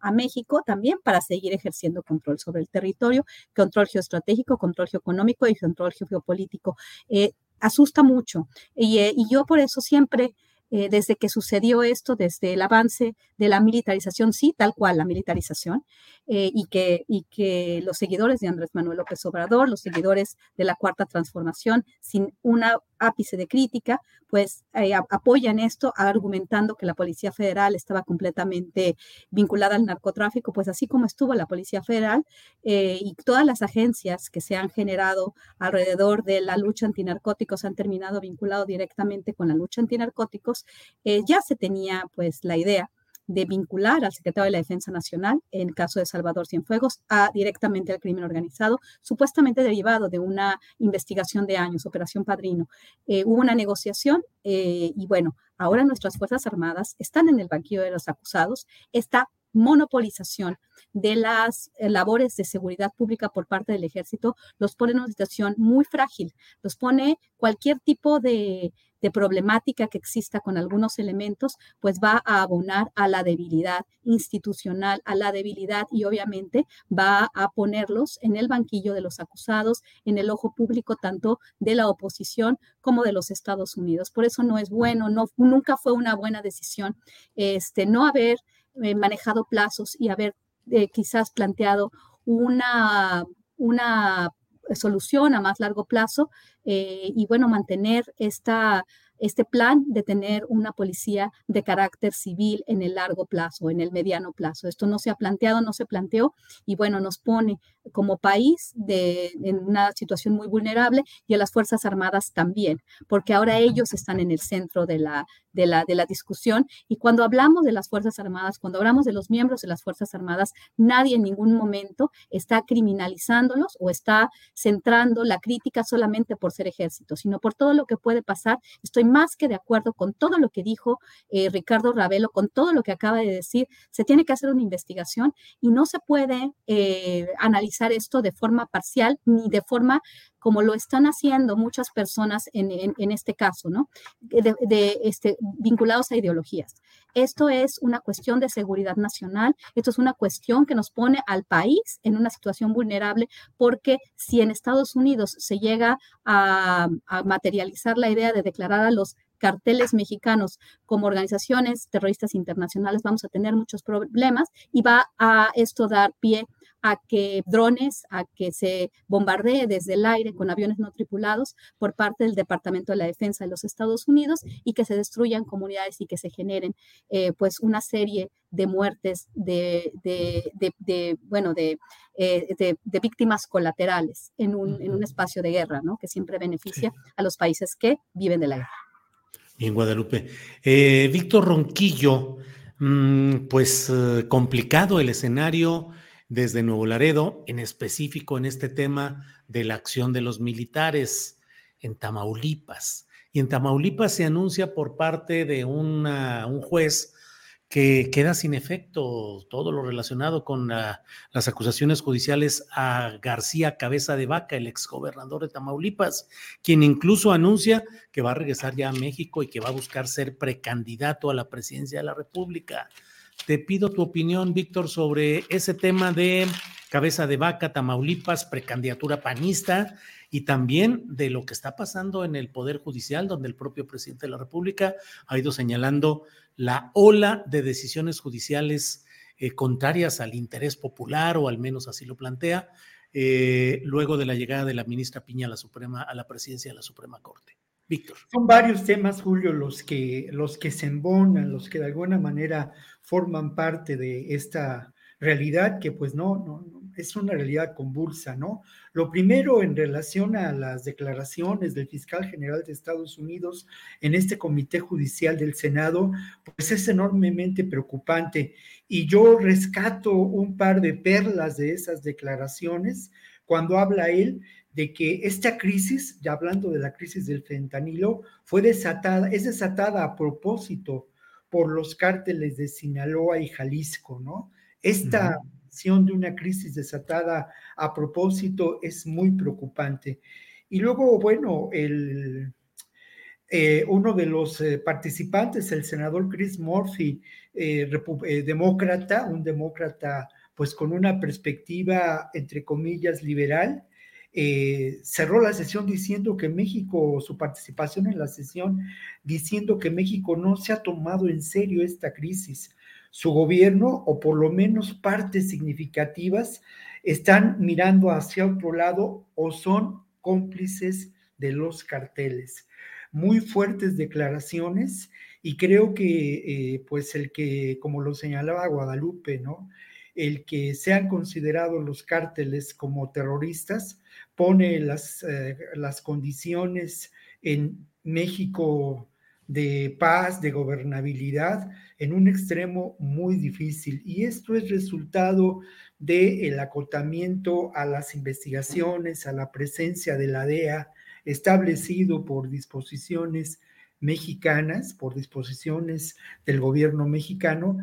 Speaker 9: a México también para seguir ejerciendo control sobre el territorio, control geoestratégico, control geoeconómico y control geopolítico. Eh, asusta mucho. Y, eh, yo por eso siempre eh, desde que sucedió esto, desde el avance de la militarización, sí, tal cual la militarización, eh, y, que, y que los seguidores de Andrés Manuel López Obrador, los seguidores de la Cuarta Transformación, sin una ápice de crítica, pues eh, apoyan esto argumentando que la Policía Federal estaba completamente vinculada al narcotráfico, pues así como estuvo la Policía Federal y todas las agencias que se han generado alrededor de la lucha antinarcóticos han terminado vinculado directamente con la lucha antinarcóticos, eh, ya se tenía pues la idea de vincular al secretario de la Defensa Nacional, en el caso de Salvador Cienfuegos, a, directamente al crimen organizado, supuestamente derivado de una investigación de años, Operación Padrino. Eh, hubo una negociación eh, y bueno, ahora nuestras Fuerzas Armadas están en el banquillo de los acusados, esta monopolización de las eh, labores de seguridad pública por parte del ejército los pone en una situación muy frágil, los pone cualquier tipo de, de problemática que exista con algunos elementos, pues va a abonar a la debilidad institucional, a la debilidad y obviamente va a ponerlos en el banquillo de los acusados, en el ojo público tanto de la oposición como de los Estados Unidos. Por eso no es bueno, no, nunca fue una buena decisión este, no haber eh, manejado plazos y haber eh, quizás planteado una, una solución a más largo plazo eh, y bueno, mantener esta este plan de tener una policía de carácter civil en el largo plazo, en el mediano plazo. Esto no se ha planteado, no se planteó y bueno, nos pone como país de, en una situación muy vulnerable y a las Fuerzas Armadas también, porque ahora ellos están en el centro de la, de la, de la discusión y cuando hablamos de las Fuerzas Armadas, cuando hablamos de los miembros de las Fuerzas Armadas, nadie en ningún momento está criminalizándolos o está centrando la crítica solamente por ser ejército, sino por todo lo que puede pasar. Estoy más que de acuerdo con todo lo que dijo eh, Ricardo Ravelo, con todo lo que acaba de decir. Se tiene que hacer una investigación y no se puede eh, analizar esto de forma parcial ni de forma como lo están haciendo muchas personas en, este caso, ¿no? De, este, vinculados a ideologías. Esto es una cuestión de seguridad nacional, esto es una cuestión que nos pone al país en una situación vulnerable, porque si en Estados Unidos se llega a, a materializar la idea de declarar a los carteles mexicanos como organizaciones terroristas internacionales, vamos a tener muchos problemas y va a esto dar pie a que drones, a que se bombardee desde el aire con aviones no tripulados por parte del Departamento de la Defensa de los Estados Unidos y que se destruyan comunidades y que se generen eh, pues una serie de muertes de, de, bueno, eh, de, víctimas colaterales en un, en un, espacio de guerra, ¿no? Que siempre beneficia a los países que viven de la guerra.
Speaker 1: Bien, Guadalupe. Eh, Víctor Ronquillo, mm, pues complicado el escenario desde Nuevo Laredo, en específico en este tema de la acción de los militares en Tamaulipas. Y en Tamaulipas se anuncia por parte de un juez que queda sin efecto todo lo relacionado con las acusaciones judiciales a García Cabeza de Vaca, el exgobernador de Tamaulipas, quien incluso anuncia que va a regresar ya a México y que va a buscar ser precandidato a la presidencia de la República. Te pido tu opinión, Víctor, sobre ese tema de cabeza de vaca, Tamaulipas, precandidatura panista y también de lo que está pasando en el Poder Judicial, donde el propio presidente de la República ha ido señalando la ola de decisiones judiciales eh, contrarias al interés popular, o al menos así lo plantea, eh, luego de la llegada de la ministra Piña a la Suprema, a la presidencia de la Suprema Corte. Víctor.
Speaker 8: Son varios temas, Julio, los que, los que se embonan, los que de alguna manera forman parte de esta realidad que pues no, no, es una realidad convulsa, ¿no? Lo primero en relación a las declaraciones del fiscal general de Estados Unidos en este comité judicial del Senado, pues es enormemente preocupante. Y yo rescato un par de perlas de esas declaraciones cuando habla él de que esta crisis, ya hablando de la crisis del fentanilo, fue desatada, es desatada a propósito por los cárteles de Sinaloa y Jalisco, ¿no? Esta acción de una crisis desatada a propósito es muy preocupante. Y luego, bueno, el, eh, uno de los eh, participantes, el senador Chris Murphy, eh, demócrata, un demócrata pues con una perspectiva, entre comillas, liberal, eh, cerró la sesión diciendo que México, su participación en la sesión, diciendo que México no se ha tomado en serio esta crisis. Su gobierno, o por lo menos partes significativas, están mirando hacia otro lado o son cómplices de los carteles. Muy fuertes declaraciones y creo que, eh, pues el que, como lo señalaba Guadalupe, ¿no? El que sean considerados los cárteles como terroristas, pone las, eh, las condiciones en México de paz, de gobernabilidad, en un extremo muy difícil. Y esto es resultado del acotamiento a las investigaciones, a la presencia de la DEA, establecido por disposiciones mexicanas, por disposiciones del gobierno mexicano.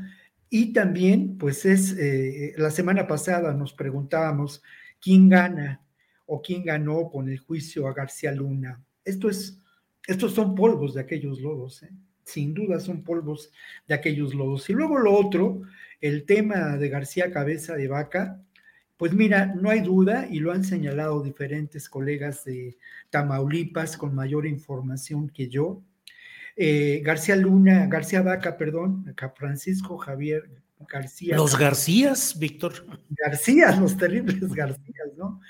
Speaker 8: Y también, pues es, eh, la semana pasada nos preguntábamos quién gana o quién ganó con el juicio a García Luna. Esto es, estos son polvos de aquellos lodos, ¿eh? sin duda son polvos de aquellos lodos. Y luego lo otro, el tema de García Cabeza de Vaca, pues mira, no hay duda, y lo han señalado diferentes colegas de Tamaulipas con mayor información que yo. Eh, García Luna, García Vaca, perdón, Francisco Javier García.
Speaker 1: Los Garcías, Víctor.
Speaker 8: Garcías, los terribles Garcías, ¿no?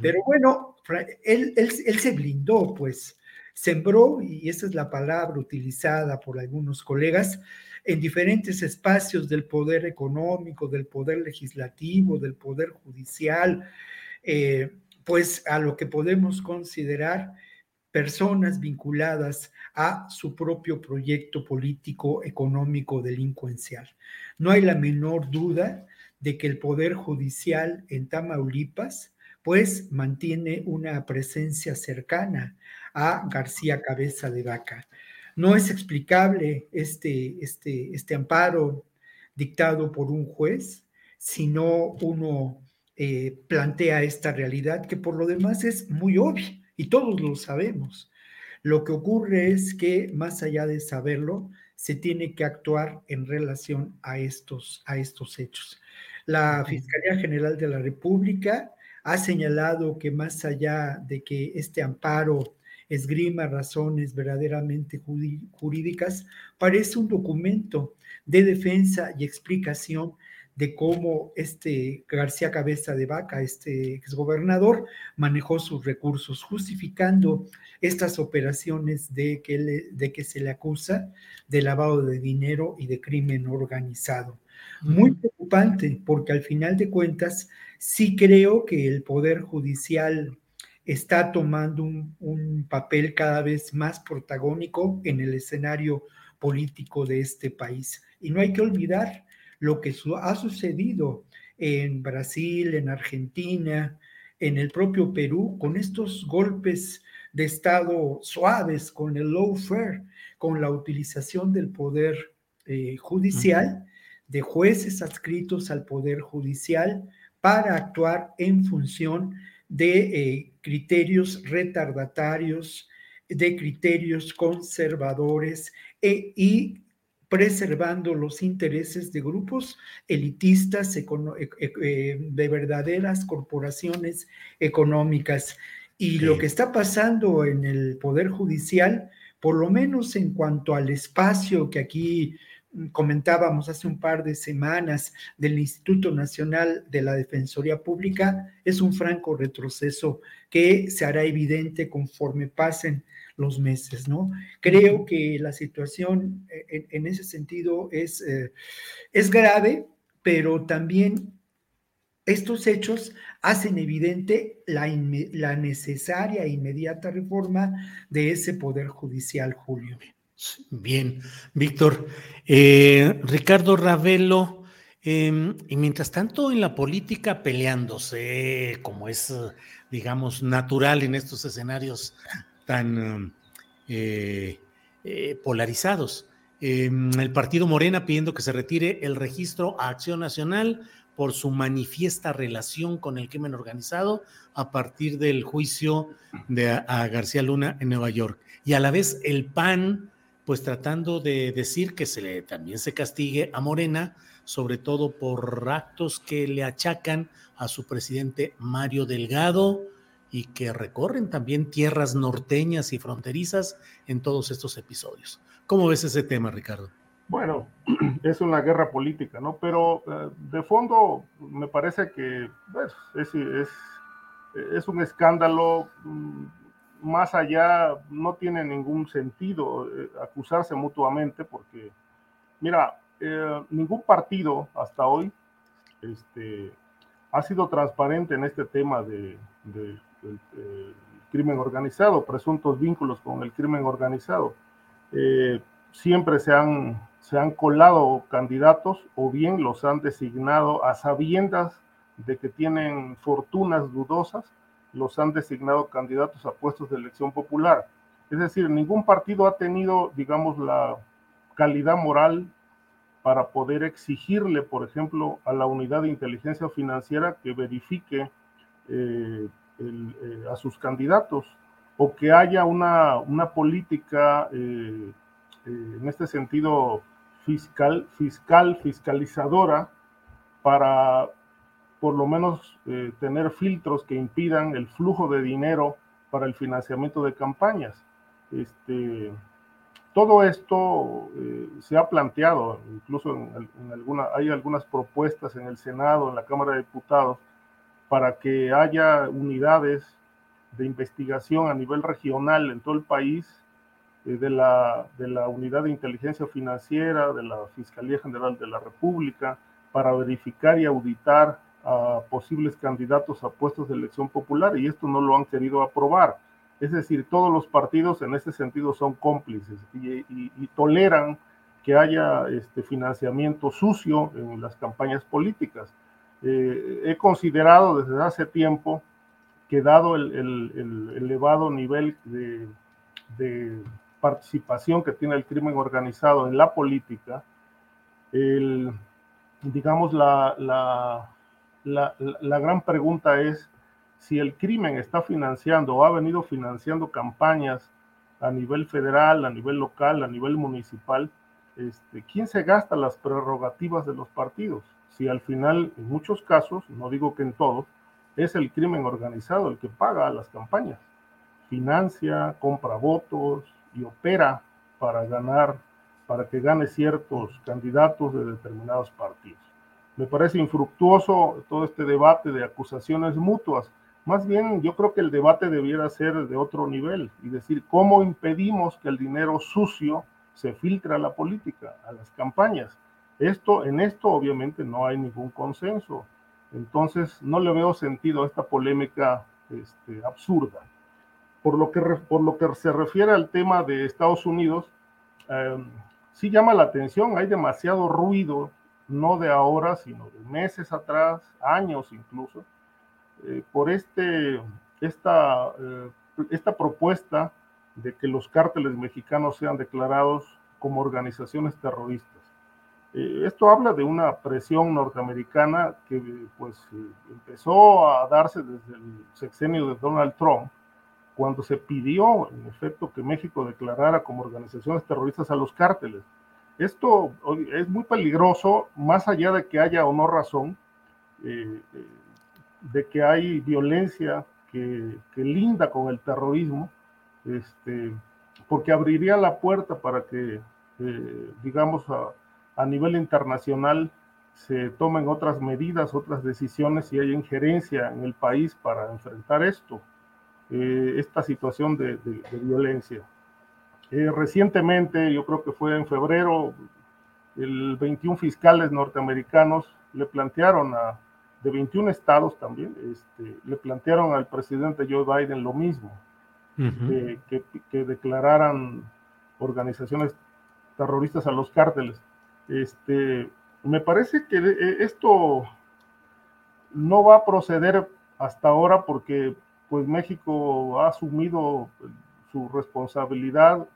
Speaker 8: Pero bueno, él, él, él, se blindó, pues, sembró, y esa es la palabra utilizada por algunos colegas, en diferentes espacios del poder económico, del poder legislativo, del poder judicial, eh, pues a lo que podemos considerar personas vinculadas a su propio proyecto político, económico, delincuencial. No hay la menor duda de que el Poder Judicial en Tamaulipas, pues mantiene una presencia cercana a García Cabeza de Vaca. No es explicable este, este, este amparo dictado por un juez si no uno eh, plantea esta realidad que por lo demás es muy obvia y todos lo sabemos. Lo que ocurre es que más allá de saberlo, se tiene que actuar en relación a estos, a estos hechos. La Fiscalía General de la República ha señalado que más allá de que este amparo esgrima razones verdaderamente jurídicas, parece un documento de defensa y explicación de cómo este García Cabeza de Vaca, este exgobernador, manejó sus recursos, justificando estas operaciones de que, de que se le acusa de lavado de dinero y de crimen organizado. Muy preocupante, porque al final de cuentas, sí creo que el Poder Judicial está tomando un, papel cada vez más protagónico en el escenario político de este país. Y no hay que olvidar lo que ha sucedido en Brasil, en Argentina, en el propio Perú, con estos golpes de Estado suaves, con el lawfare, con la utilización del poder eh, judicial, de jueces adscritos al poder judicial para actuar en función de eh, criterios retardatarios, de criterios conservadores e, y preservando los intereses de grupos elitistas e, e, de verdaderas corporaciones económicas. Y lo que está pasando en el Poder Judicial, por lo menos en cuanto al espacio que aquí comentábamos hace un par de semanas del Instituto Nacional de la Defensoría Pública es un franco retroceso que se hará evidente conforme pasen los meses, ¿no? Creo que la situación eh, en, ese sentido es, eh, es grave, pero también estos hechos hacen evidente la, la necesaria e inmediata reforma de ese poder judicial, Julio.
Speaker 1: Bien, Víctor. Eh, Ricardo Ravelo, em, y mientras tanto en la política peleándose, como es, digamos, natural en estos escenarios tan eh, eh, polarizados, em, el partido Morena pidiendo que se retire el registro a Acción Nacional por su manifiesta relación con el crimen organizado a partir del juicio de a García Luna en Nueva York. Y a la vez el PAN pues tratando de decir que se le, también se castigue a Morena, sobre todo por actos que le achacan a su presidente Mario Delgado y que recorren también tierras norteñas y fronterizas en todos estos episodios. ¿Cómo ves ese tema, Ricardo?
Speaker 10: Bueno, es una guerra política, ¿no? Pero eh, de fondo me parece que pues, es, un escándalo mm, más allá no tiene ningún sentido eh, acusarse mutuamente porque, mira, eh, ningún partido hasta hoy este, ha sido transparente en este tema de, crimen organizado, presuntos vínculos con el crimen organizado. eh, siempre se han, se han colado candidatos o bien los han designado a sabiendas de que tienen fortunas dudosas, los han designado candidatos a puestos de elección popular. Es decir, ningún partido ha tenido, digamos, la calidad moral para poder exigirle, por ejemplo, a la unidad de inteligencia financiera que verifique eh, eh, a sus candidatos o que haya una, una política eh, en este sentido fiscal, fiscal, fiscalizadora para por lo menos tener filtros que impidan el flujo de dinero para el financiamiento de campañas. Este, todo esto eh, se ha planteado, incluso en, alguna, hay algunas propuestas en el Senado, en la Cámara de Diputados, para que haya unidades de investigación a nivel regional en todo el país, eh, de, la, de la Unidad de Inteligencia Financiera, de la Fiscalía General de la República, para verificar y auditar a posibles candidatos a puestos de elección popular, y esto no lo han querido aprobar. Es decir, todos los partidos en ese sentido son cómplices y, toleran que haya este financiamiento sucio en las campañas políticas. Eh, he considerado desde hace tiempo que dado el, elevado nivel de, participación que tiene el crimen organizado en la política, digamos, la, la gran pregunta es si el crimen está financiando o ha venido financiando campañas a nivel federal, a nivel local, a nivel municipal, este, ¿quién se gasta las prerrogativas de los partidos? Si al final, en muchos casos, no digo que en todos, es el crimen organizado el que paga las campañas, financia, compra votos y opera para ganar, para que gane ciertos candidatos de determinados partidos. Me parece infructuoso todo este debate de acusaciones mutuas más bien, yo creo que el debate debiera ser de otro nivel y decir cómo impedimos que el dinero sucio se filtre a la política, a las campañas. Esto, en esto obviamente no hay ningún consenso. Entonces, no le veo sentido a esta polémica este, absurda. Por lo, que, por lo que se refiere al tema de Estados Unidos, em, sí llama la atención, hay demasiado ruido, no de ahora, sino de meses atrás, años incluso, eh, por este, esta, eh, esta propuesta de que los cárteles mexicanos sean declarados como organizaciones terroristas. Eh, esto habla de una presión norteamericana que pues empezó a darse desde el sexenio de Donald Trump, cuando se pidió, en efecto, que México declarara como organizaciones terroristas a los cárteles. Esto es muy peligroso, más allá de que haya o no razón de que hay violencia que, linda con el terrorismo, este, porque abriría la puerta para que, eh, digamos, a, nivel internacional se tomen otras medidas, otras decisiones y hay injerencia en el país para enfrentar esto, eh, esta situación de, violencia. Eh, recientemente, yo creo que fue en febrero, el 21 fiscales norteamericanos le plantearon a, de 21 estados también, este, le plantearon al presidente Joe Biden lo mismo, que, declararan organizaciones terroristas a los cárteles. Este, me parece que eh, esto no va a proceder hasta ahora porque pues México ha asumido su responsabilidad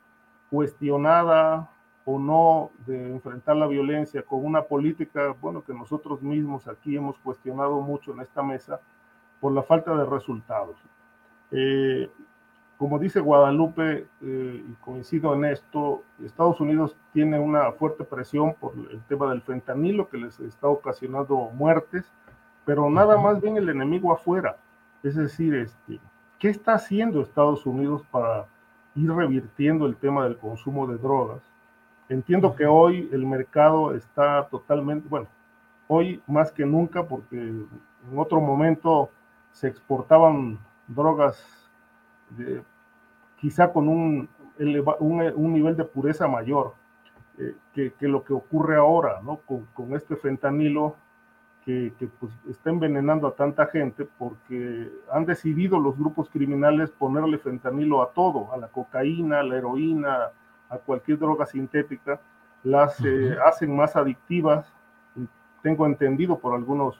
Speaker 10: cuestionada o no de enfrentar la violencia con una política, bueno, que nosotros mismos aquí hemos cuestionado mucho en esta mesa por la falta de resultados. Eh, como dice Guadalupe, eh, y coincido en esto, Estados Unidos tiene una fuerte presión por el tema del fentanilo que les está ocasionando muertes, pero nada más bien el enemigo afuera. Es decir, este, ¿qué está haciendo Estados Unidos para ir revirtiendo el tema del consumo de drogas? Entiendo que hoy el mercado está totalmente, bueno, hoy más que nunca, porque en otro momento se exportaban drogas quizá con un, un, nivel de pureza mayor eh, que, lo que ocurre ahora, ¿no? Con, este fentanilo que, que pues, está envenenando a tanta gente porque han decidido los grupos criminales ponerle fentanilo a todo, a la cocaína, a la heroína, a cualquier droga sintética, las eh, hacen más adictivas. Tengo entendido por algunos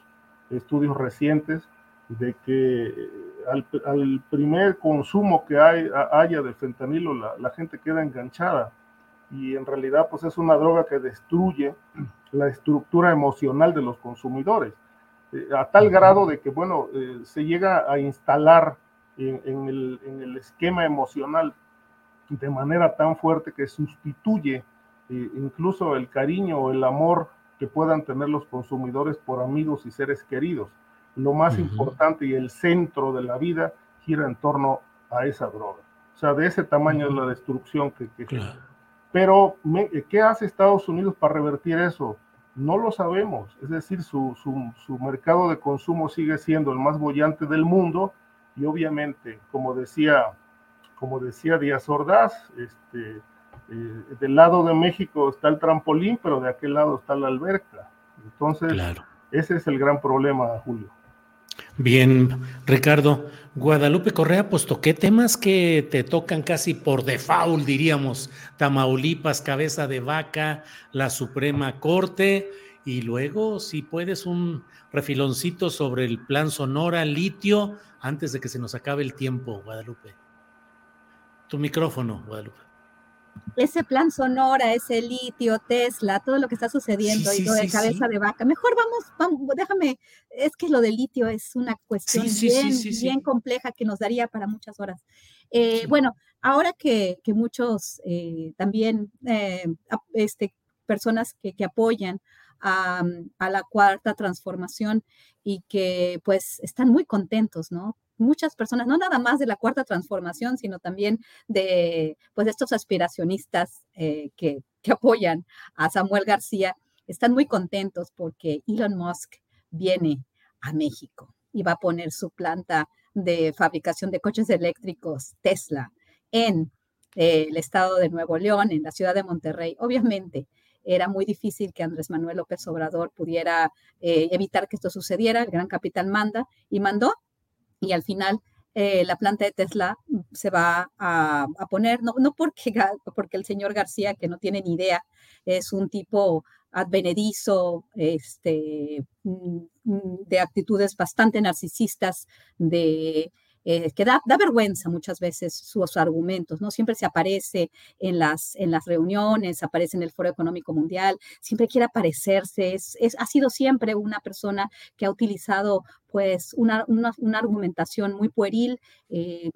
Speaker 10: estudios recientes de que eh, al, primer consumo que hay, haya de fentanilo, la, la, gente queda enganchada. Y en realidad pues es una droga que destruye la estructura emocional de los consumidores, eh, a tal grado de que, bueno, eh, se llega a instalar en, el, en, el, esquema emocional de manera tan fuerte que sustituye incluso el cariño o el amor que puedan tener los consumidores por amigos y seres queridos lo más importante y el centro de la vida gira en torno a esa droga. O sea, de ese tamaño es la destrucción que... que Pero, ¿qué hace Estados Unidos para revertir eso? No lo sabemos. Es decir, su, su, su, mercado de consumo sigue siendo el más bollante del mundo y obviamente, como decía, como decía Díaz Ordaz, este, eh, del lado de México está el trampolín, pero de aquel lado está la alberca. Entonces, ese es el gran problema, Julio.
Speaker 1: Bien, Ricardo. Guadalupe Correa, pues toqué temas que te tocan casi por default, diríamos. Tamaulipas, cabeza de vaca, la Suprema Corte, y luego, si puedes, un refiloncito sobre el plan Sonora, litio, antes de que se nos acabe el tiempo, Guadalupe. Tu micrófono, Guadalupe
Speaker 9: ese plan sonora, ese litio, Tesla, todo lo que está sucediendo y lo de cabeza de vaca. Mejor vamos, vamos, déjame, es que lo del litio es una cuestión bien, bien compleja que nos daría para muchas horas. Eh, bueno, ahora que, que muchos eh, también, eh, este, personas que, que apoyan a, a, la cuarta transformación y que pues están muy contentos, ¿no? Muchas personas, no nada más de la cuarta transformación, sino también de pues estos aspiracionistas eh, que, que apoyan a Samuel García, están muy contentos porque Elon Musk viene a México y va a poner su planta de fabricación de coches eléctricos Tesla en eh, el estado de Nuevo León, en la ciudad de Monterrey. Obviamente, era muy difícil que Andrés Manuel López Obrador pudiera eh, evitar que esto sucediera. El gran capital manda y mandó y al final eh, la planta de Tesla se va a, poner, no, no porque, porque el señor García, que no tiene ni idea, es un tipo advenedizo, este, mm, mm, de actitudes bastante narcisistas, de eh, que da, vergüenza muchas veces sus argumentos, ¿no? Siempre se aparece en las, en las reuniones, aparece en el Foro Económico Mundial, siempre quiere aparecerse, es, ha sido siempre una persona que ha utilizado pues una, una, argumentación muy pueril, eh,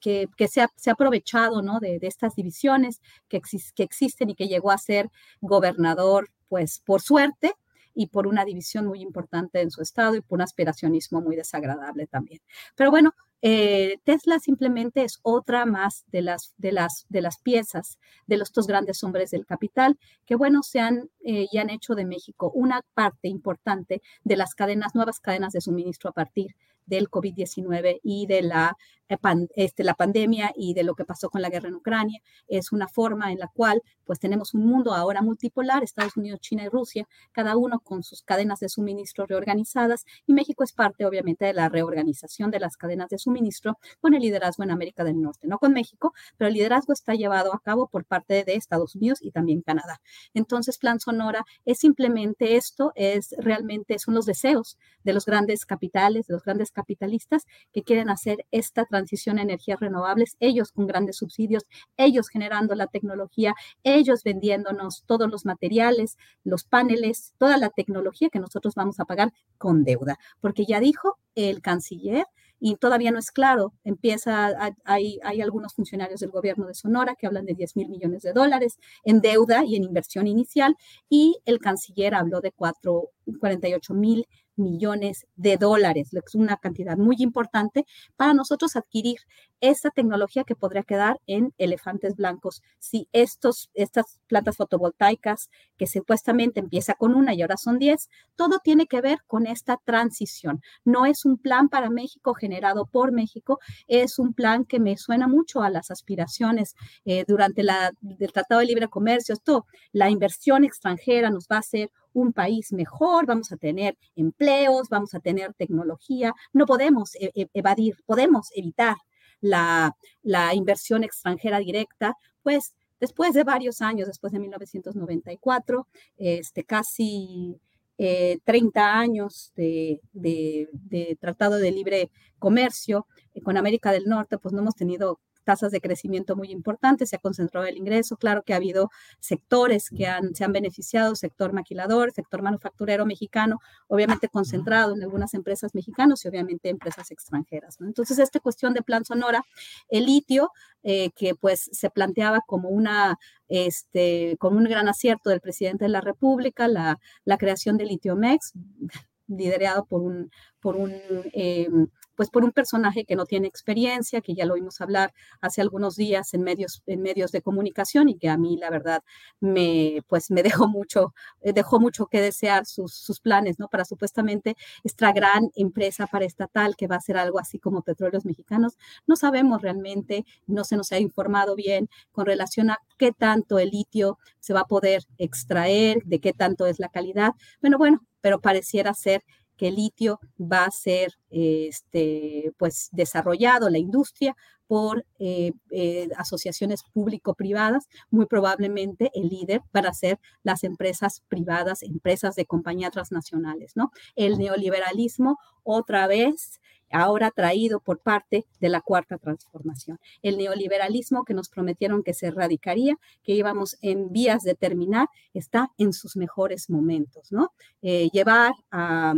Speaker 9: que, que se, ha, se, ha, aprovechado ¿no? de, de estas divisiones que, que existen y que llegó a ser gobernador pues por suerte, y por una división muy importante en su estado y por un aspiracionismo muy desagradable también. Pero bueno, eh, Tesla simplemente es otra más de las, de las, de las piezas de los dos grandes hombres del capital que, bueno, se han eh, y han hecho de México una parte importante de las cadenas, nuevas cadenas de suministro a partir del COVID-19 y de la, eh, este, la pandemia y de lo que pasó con la guerra en Ucrania. Es una forma en la cual pues tenemos un mundo ahora multipolar, Estados Unidos, China y Rusia, cada uno con sus cadenas de suministro reorganizadas y México es parte obviamente de la reorganización de las cadenas de suministro con el liderazgo en América del Norte, no con México, pero el liderazgo está llevado a cabo por parte de Estados Unidos y también Canadá. Entonces, Plan Sonora es simplemente esto, es realmente son los deseos de los grandes capitales, de los grandes capitalistas que quieren hacer esta transición a energías renovables, ellos con grandes subsidios, ellos generando la tecnología, ellos vendiéndonos todos los materiales, los paneles, toda la tecnología que nosotros vamos a pagar con deuda, porque ya dijo el canciller y todavía no es claro. Empieza, hay, hay algunos funcionarios del gobierno de Sonora que hablan de 10 mil millones de dólares en deuda y en inversión inicial, y el canciller habló de 4, 48 mil millones de dólares, es una cantidad muy importante para nosotros adquirir esta tecnología que podría quedar en elefantes blancos. Si estos, estas plantas fotovoltaicas, que supuestamente empieza con una y ahora son 10, todo tiene que ver con esta transición. No es un plan para México generado por México, es un plan que me suena mucho a las aspiraciones eh, durante la, el Tratado de Libre Comercio. Esto, la inversión extranjera nos va a hacer un país mejor, vamos a tener empleos, vamos a tener tecnología. No podemos e, e, evadir, podemos evitar la, la inversión extranjera directa, pues después de varios años, después de 1994, este, casi 30 eh, años de, de, tratado de libre comercio eh, con América del Norte, pues no hemos tenido tasas de crecimiento muy importantes, se ha concentrado el ingreso, claro que ha habido sectores que han, se han beneficiado, sector maquilador, sector manufacturero mexicano, obviamente concentrado en algunas empresas mexicanas y obviamente empresas extranjeras. Entonces, esta cuestión de Plan Sonora, el litio, eh, que pues se planteaba como una, este, un gran acierto del presidente de la República, la, la creación de Litiomex, liderado por un, por un eh, pues por un personaje que no tiene experiencia, que ya lo oímos hablar hace algunos días en medios, en medios de comunicación y que a mí la verdad me, pues me dejó mucho, eh, dejó mucho que desear sus, sus planes, ¿no? Para supuestamente esta gran empresa paraestatal que va a ser algo así como Petróleos Mexicanos. No sabemos realmente, no se nos ha informado bien con relación a qué tanto el litio se va a poder extraer, de qué tanto es la calidad. Bueno, bueno, pero pareciera ser que el litio va a ser este, pues, desarrollado, la industria, por eh, eh, asociaciones público-privadas, muy probablemente el líder para ser las empresas privadas, empresas de compañías transnacionales, ¿no? El neoliberalismo otra vez ahora traído por parte de la cuarta transformación. El neoliberalismo que nos prometieron que se erradicaría, que íbamos en vías de terminar, está en sus mejores momentos, ¿no? Eh, llevar a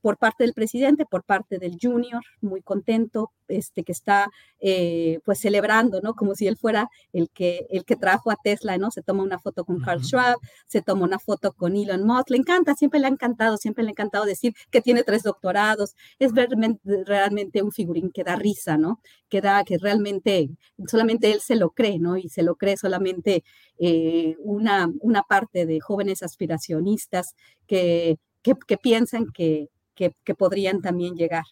Speaker 9: por parte del presidente, por parte del junior, muy contento, este, que está eh, pues celebrando, ¿no? Como si él fuera el que, el que trajo a Tesla, ¿no? Se toma una foto con Carl Schwab, se toma una foto con Elon Musk, le encanta, siempre le ha encantado, siempre le ha encantado decir que tiene tres doctorados, es realmente, un figurín que da risa, ¿no? Que da, que realmente solamente él se lo cree, ¿no? Y se lo cree solamente eh, una, una parte de jóvenes aspiracionistas que, que piensan que, que, podrían también llegar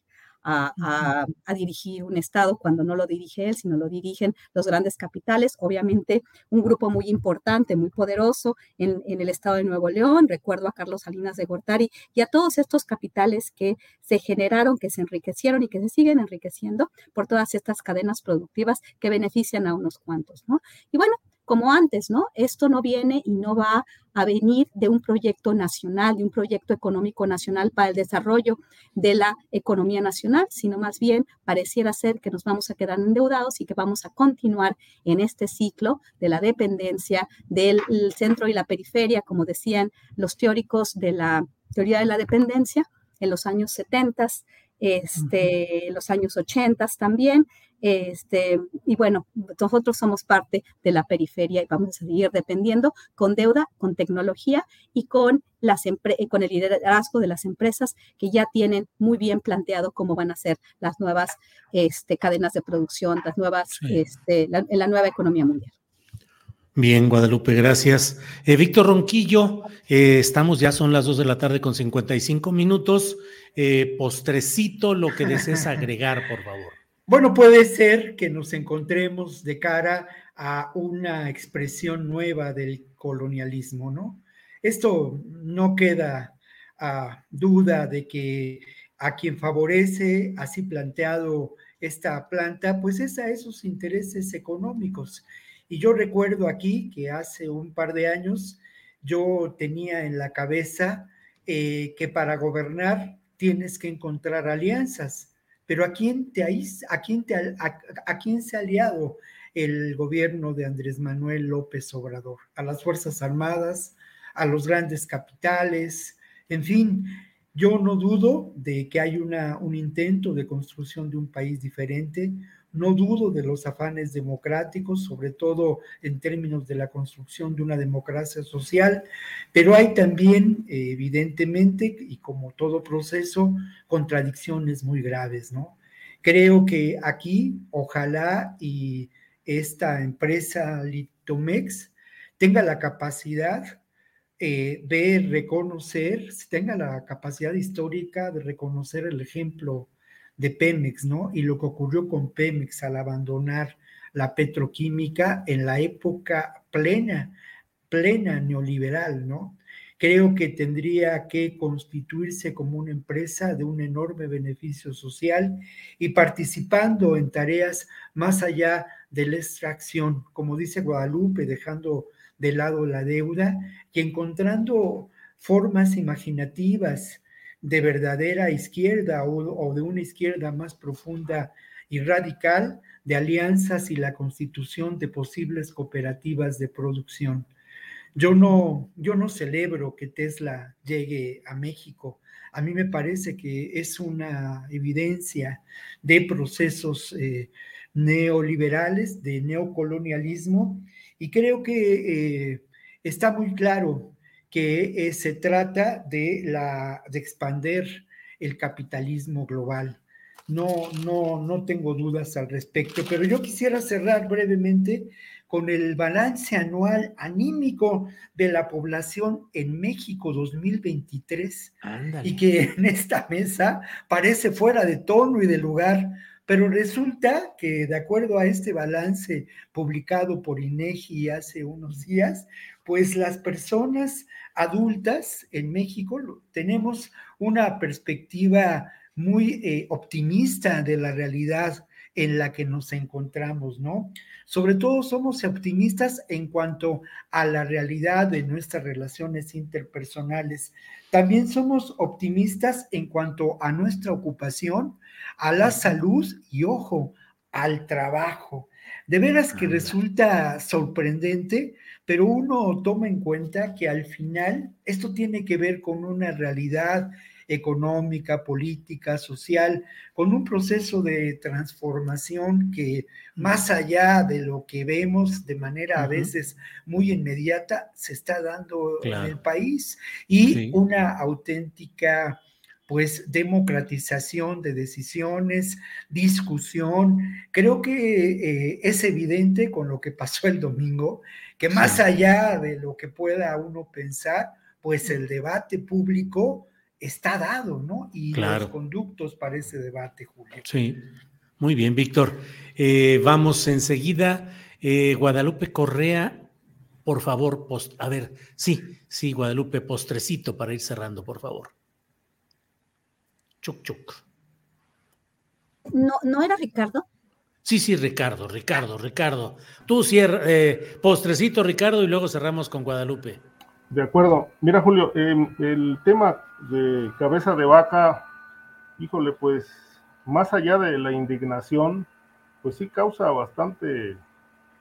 Speaker 9: a, dirigir un Estado cuando no lo dirige él, sino lo dirigen los grandes capitales. Obviamente, un grupo muy importante, muy poderoso en, el Estado de Nuevo León. Recuerdo a Carlos Salinas de Gortari y a todos estos capitales que se generaron, que se enriquecieron y que se siguen enriqueciendo por todas estas cadenas productivas que benefician a unos cuantos, ¿no? Y bueno, como antes, ¿no? Esto no viene y no va a venir de un proyecto nacional, de un proyecto económico nacional para el desarrollo de la economía nacional, sino más bien pareciera ser que nos vamos a quedar endeudados y que vamos a continuar en este ciclo de la dependencia del centro y la periferia, como decían los teóricos de la teoría de la dependencia en los años 70, este, los años 80 también, este, y bueno, nosotros somos parte de la periferia y vamos a seguir dependiendo con deuda, con tecnología y con, las con el liderazgo de las empresas que ya tienen muy bien planteado cómo van a ser las nuevas este, cadenas de producción, las nuevas, este, en la nueva economía mundial.
Speaker 1: Bien, Guadalupe, gracias. Eh, Víctor Ronquillo, eh, estamos ya, son las dos de la tarde con 55 minutos. Eh, postrecito, lo que desees agregar, por favor.
Speaker 8: Bueno, puede ser que nos encontremos de cara a una expresión nueva del colonialismo, ¿no? Esto no queda a duda de que a quien favorece así planteado esta planta, pues es a esos intereses económicos. Y yo recuerdo aquí que hace un par de años yo tenía en la cabeza eh, que para gobernar tienes que encontrar alianzas pero ¿a quién, te, a, quién te, a, quién se ha aliado el gobierno de Andrés Manuel López Obrador? A las Fuerzas Armadas, a los grandes capitales, en fin, yo no dudo de que hay una, un intento de construcción de un país diferente, no dudo de los afanes democráticos, sobre todo en términos de la construcción de una democracia social, pero hay también, evidentemente, y como todo proceso, contradicciones muy graves, ¿no? Creo que aquí, ojalá y esta empresa Litomex tenga la capacidad eh, de reconocer, tenga la capacidad histórica de reconocer el ejemplo de Pemex, ¿no? Y lo que ocurrió con Pemex al abandonar la petroquímica en la época plena, plena neoliberal, ¿no? Creo que tendría que constituirse como una empresa de un enorme beneficio social y participando en tareas más allá de la extracción, como dice Guadalupe, dejando de lado la deuda y encontrando formas imaginativas de verdadera izquierda o, de una izquierda más profunda y radical de alianzas y la constitución de posibles cooperativas de producción. Yo no, yo no celebro que Tesla llegue a México. A mí me parece que es una evidencia de procesos eh, neoliberales, de neocolonialismo, y creo que eh, está muy claro que eh, se trata de, la, de expander el capitalismo global. No, no, no tengo dudas al respecto, pero yo quisiera cerrar brevemente con el balance anual anímico de la población en México 2023 y que en esta mesa parece fuera de tono y de lugar, pero resulta que de acuerdo a este balance publicado por INEGI hace unos días, pues las personas adultas en México tenemos una perspectiva muy eh, optimista de la realidad en la que nos encontramos, ¿no? Sobre todo somos optimistas en cuanto a la realidad de nuestras relaciones interpersonales. También somos optimistas en cuanto a nuestra ocupación, a la salud y, ojo, al trabajo. De veras que resulta sorprendente, pero uno toma en cuenta que al final esto tiene que ver con una realidad económica, política, social, con un proceso de transformación que más allá de lo que vemos de manera a veces muy inmediata, se está dando en el país. Y una auténtica pues democratización de decisiones, discusión. Creo que eh, es evidente con lo que pasó el domingo, que más allá de lo que pueda uno pensar, pues el debate público está dado, ¿no? Y los conductos para ese debate, Julio.
Speaker 1: Sí, muy bien, Víctor. Eh, vamos enseguida. Eh, Guadalupe Correa, por favor, post a ver, sí, sí, Guadalupe, postrecito para ir cerrando, por favor. Chuc, chuc.
Speaker 9: ¿No, ¿No era Ricardo?
Speaker 1: Sí, sí, Ricardo, Ricardo, Ricardo. Tú cierra, eh, postrecito, Ricardo, y luego cerramos con Guadalupe.
Speaker 10: De acuerdo. Mira, Julio, em, el tema de cabeza de vaca, híjole, pues más allá de la indignación, pues sí causa bastante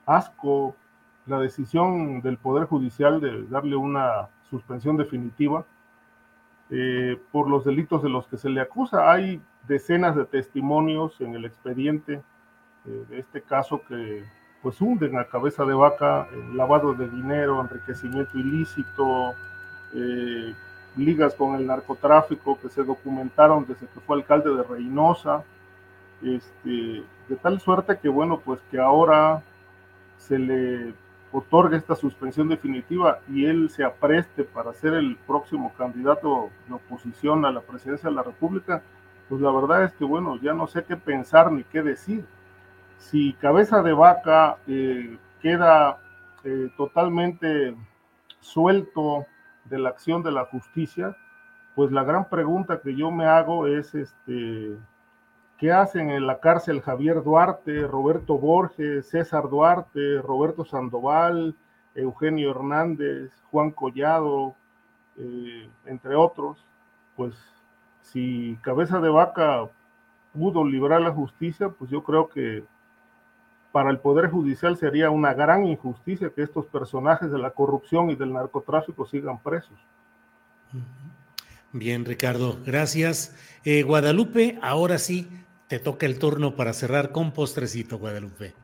Speaker 10: asco la decisión del Poder Judicial de darle una suspensión definitiva eh, por los delitos de los que se le acusa. Hay decenas de testimonios en el expediente eh, de este caso que pues hunden a cabeza de vaca lavado de dinero, enriquecimiento ilícito, eh, ligas con el narcotráfico que se documentaron desde que fue alcalde de Reynosa, este, de tal suerte que bueno, pues que ahora se le otorga esta suspensión definitiva y él se apreste para ser el próximo candidato de oposición a la presidencia de la República, pues la verdad es que bueno, ya no sé qué pensar ni qué decir. Si cabeza de vaca eh, queda eh, totalmente suelto de la acción de la justicia, pues la gran pregunta que yo me hago es, este, ¿qué hacen en la cárcel Javier Duarte, Roberto Borges, César Duarte, Roberto Sandoval, Eugenio Hernández, Juan Collado, eh, entre otros? Pues si cabeza de vaca pudo librar la justicia, pues yo creo que para el Poder Judicial sería una gran injusticia que estos personajes de la corrupción y del narcotráfico sigan presos.
Speaker 1: Bien, Ricardo, gracias. Eh, Guadalupe, ahora sí, te toca el turno para cerrar con postrecito, Guadalupe.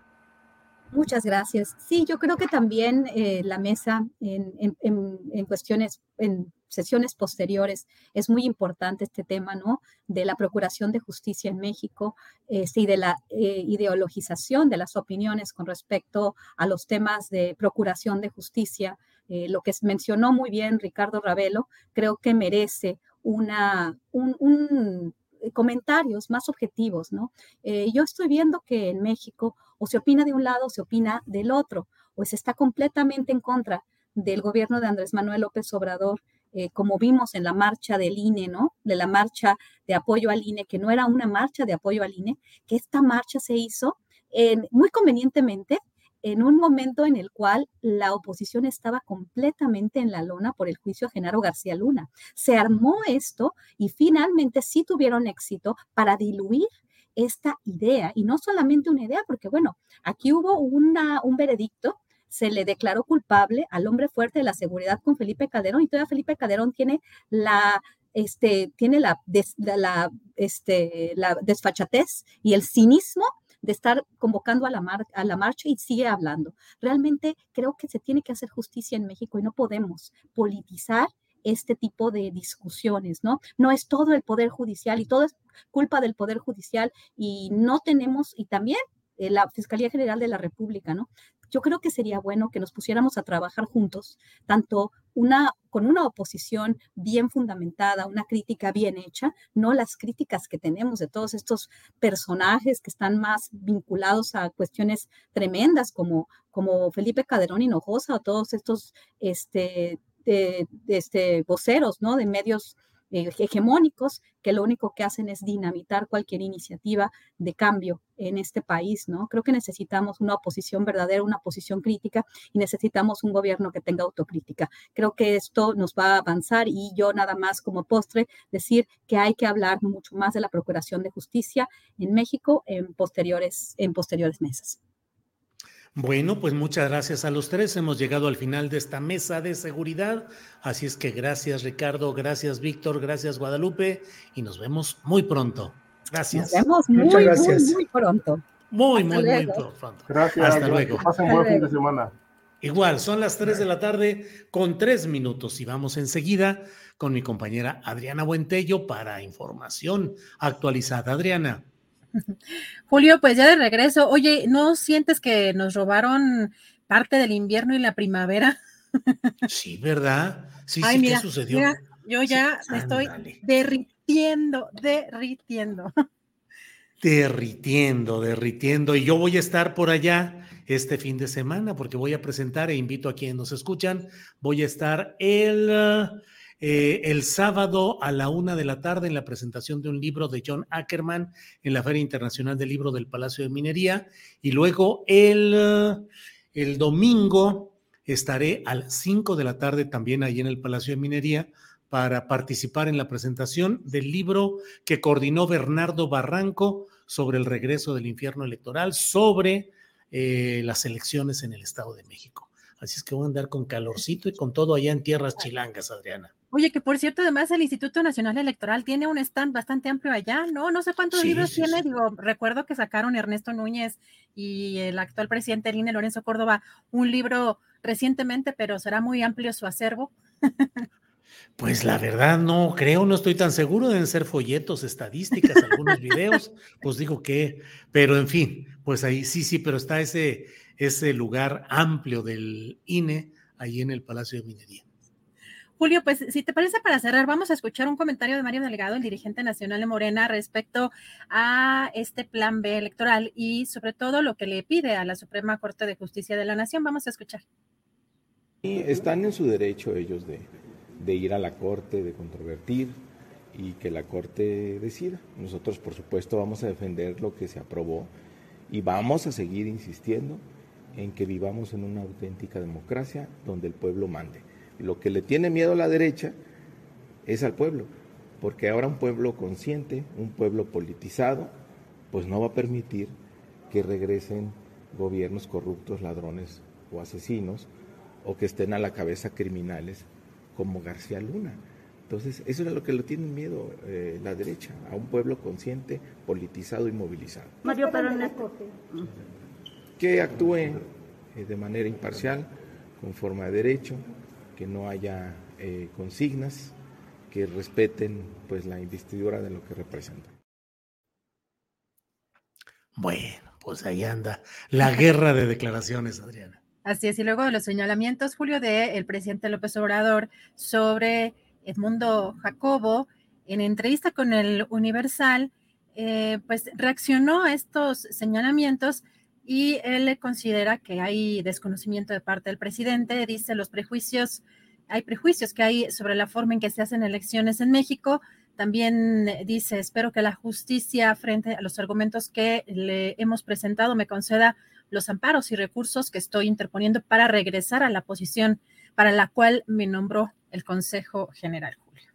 Speaker 9: Muchas gracias. Sí, yo creo que también eh, la mesa en, en, cuestiones, en sesiones posteriores, es muy importante este tema, ¿no? De la procuración de justicia en México este, y de la eh, ideologización de las opiniones con respecto a los temas de procuración de justicia. Eh, lo que mencionó muy bien Ricardo Ravelo, creo que merece una, un, comentarios más objetivos, ¿no? yo estoy viendo que en México o se opina de un lado o se opina del otro, o se está completamente en contra del gobierno de Andrés Manuel López Obrador eh, como vimos en la marcha del INE, ¿no? De la marcha de apoyo al INE, que no era una marcha de apoyo al INE, que esta marcha se hizo muy convenientemente en un momento en el cual la oposición estaba completamente en la lona por el juicio a Genaro García Luna. Se armó esto y finalmente sí tuvieron éxito para diluir esta idea, y no solamente una idea, porque bueno, aquí hubo una, un veredicto se le declaró culpable al hombre fuerte de la seguridad con Felipe Calderón y todavía Felipe Calderón tiene la este, tiene la, la, este, la desfachatez y el cinismo de estar convocando a la, a la marcha y sigue hablando. Realmente creo que se tiene que hacer justicia en México y no podemos politizar este tipo de discusiones, ¿no? No es todo el Poder Judicial y todo es culpa del Poder Judicial y no tenemos, y también eh, la Fiscalía General de la República, ¿no? Yo creo que sería bueno que nos pusiéramos a trabajar juntos, tanto una, con una oposición bien fundamentada, una crítica bien hecha, no las críticas que tenemos de todos estos personajes que están más vinculados a cuestiones tremendas como, como Felipe Calderón Hinojosa o todos estos este, este, voceros ¿no? de medios hegemónicos que lo único que hacen es dinamitar cualquier iniciativa de cambio en este país, ¿no? Creo que necesitamos una oposición verdadera, una oposición crítica y necesitamos un gobierno que tenga autocrítica. Creo que esto nos va a avanzar y yo nada más como postre decir que hay que hablar mucho más de la procuración de justicia en México en posteriores, en posteriores mesas.
Speaker 1: Bueno, pues muchas gracias a los tres. Hemos llegado al final de esta mesa de seguridad. Así es que gracias Ricardo, gracias Víctor, gracias Guadalupe y nos vemos muy pronto. Gracias.
Speaker 9: Nos vemos muy, muchas gracias. muy, muy pronto.
Speaker 1: Muy, muy, muy pronto.
Speaker 10: Gracias.
Speaker 1: Hasta luego.
Speaker 10: pasen buen fin de semana.
Speaker 1: Igual, son las 3 de la tarde con tres minutos y vamos enseguida con mi compañera Adriana Buentello para información actualizada. Adriana.
Speaker 2: Julio, pues ya de regreso. Oye, ¿no sientes que nos robaron parte del invierno y la primavera?
Speaker 1: Sí, ¿verdad? Sí, sí, ¿qué sucedió?
Speaker 2: yo ya me estoy derritiendo, derritiendo.
Speaker 1: Derritiendo, derritiendo. Y yo voy a estar por allá este fin de semana porque voy a presentar e invito a quienes nos escuchan. Voy a estar el eh, el sábado a la una de la tarde en la presentación de un libro de John Ackerman en la Feria Internacional del Libro del Palacio de Minería. Y luego el, el domingo estaré a las cinco de la tarde también ahí en el Palacio de Minería para participar en la presentación del libro que coordinó Bernardo Barranco sobre el regreso del infierno electoral, sobre eh, las elecciones en el Estado de México. Así es que voy a andar con calorcito y con todo allá en tierras chilangas, Adriana.
Speaker 2: Oye, que por cierto, además el Instituto Nacional Electoral tiene un stand bastante amplio allá, ¿no? No sé cuántos libros tiene, digo, recuerdo que sacaron Ernesto Núñez y el actual presidente del INE, Lorenzo Córdoba, un libro recientemente, pero será muy amplio su acervo.
Speaker 1: Pues la verdad no creo, no estoy tan seguro, deben ser folletos, estadísticas, algunos videos, pues digo que, pero en fin, pues ahí sí, sí, pero está ese, ese lugar amplio del INE ahí en el Palacio de Minería.
Speaker 2: Julio, pues si te parece para cerrar, vamos a escuchar un comentario de Mario Delgado, el dirigente nacional de Morena, respecto a este plan B electoral y sobre todo lo que le pide a la Suprema Corte de Justicia de la Nación. Vamos a escuchar.
Speaker 11: están en su derecho ellos de, de ir a la Corte, de controvertir y que la Corte decida. Nosotros, por supuesto, vamos a defender lo que se aprobó y vamos a seguir insistiendo en que vivamos en una auténtica democracia donde el pueblo mande. Lo que le tiene miedo a la derecha es al pueblo, porque ahora un pueblo consciente, un pueblo politizado, pues no va a permitir que regresen gobiernos corruptos, ladrones o asesinos, o que estén a la cabeza criminales como García Luna. Entonces, eso es lo que le tiene miedo eh, la derecha, a un pueblo consciente, politizado y movilizado.
Speaker 2: Mario, pero
Speaker 11: Que actúe eh, de manera imparcial, con forma de derecho, que no haya eh, consignas, que respeten pues la investidura de lo que representa.
Speaker 1: Bueno, pues ahí anda la guerra de declaraciones, Adriana.
Speaker 2: Así es, y luego de los señalamientos, Julio, del el presidente López Obrador sobre Edmundo Jacobo, en entrevista con el Universal, eh, pues reaccionó a estos señalamientos y él considera que hay desconocimiento de parte del presidente, dice los prejuicios hay prejuicios que hay sobre la forma en que se hacen elecciones en México. También dice, espero que la justicia frente a los argumentos que le hemos presentado me conceda los amparos y recursos que estoy interponiendo para regresar a la posición para la cual me nombró el Consejo General, Julio.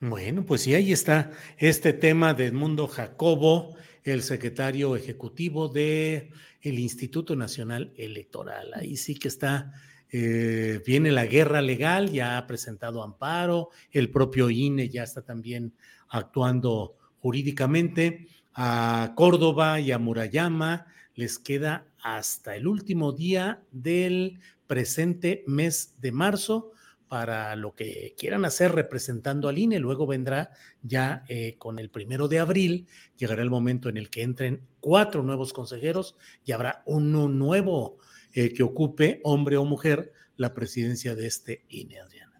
Speaker 1: Bueno, pues sí, ahí está este tema de Edmundo Jacobo, el secretario ejecutivo del el Instituto Nacional Electoral. Ahí sí que está eh, viene la guerra legal, ya ha presentado amparo, el propio INE ya está también actuando jurídicamente. A Córdoba y a Murayama les queda hasta el último día del presente mes de marzo para lo que quieran hacer representando al INE. Luego vendrá ya eh, con el primero de abril, llegará el momento en el que entren cuatro nuevos consejeros y habrá uno nuevo eh, que ocupe, hombre o mujer, la presidencia de este INE, Adriana.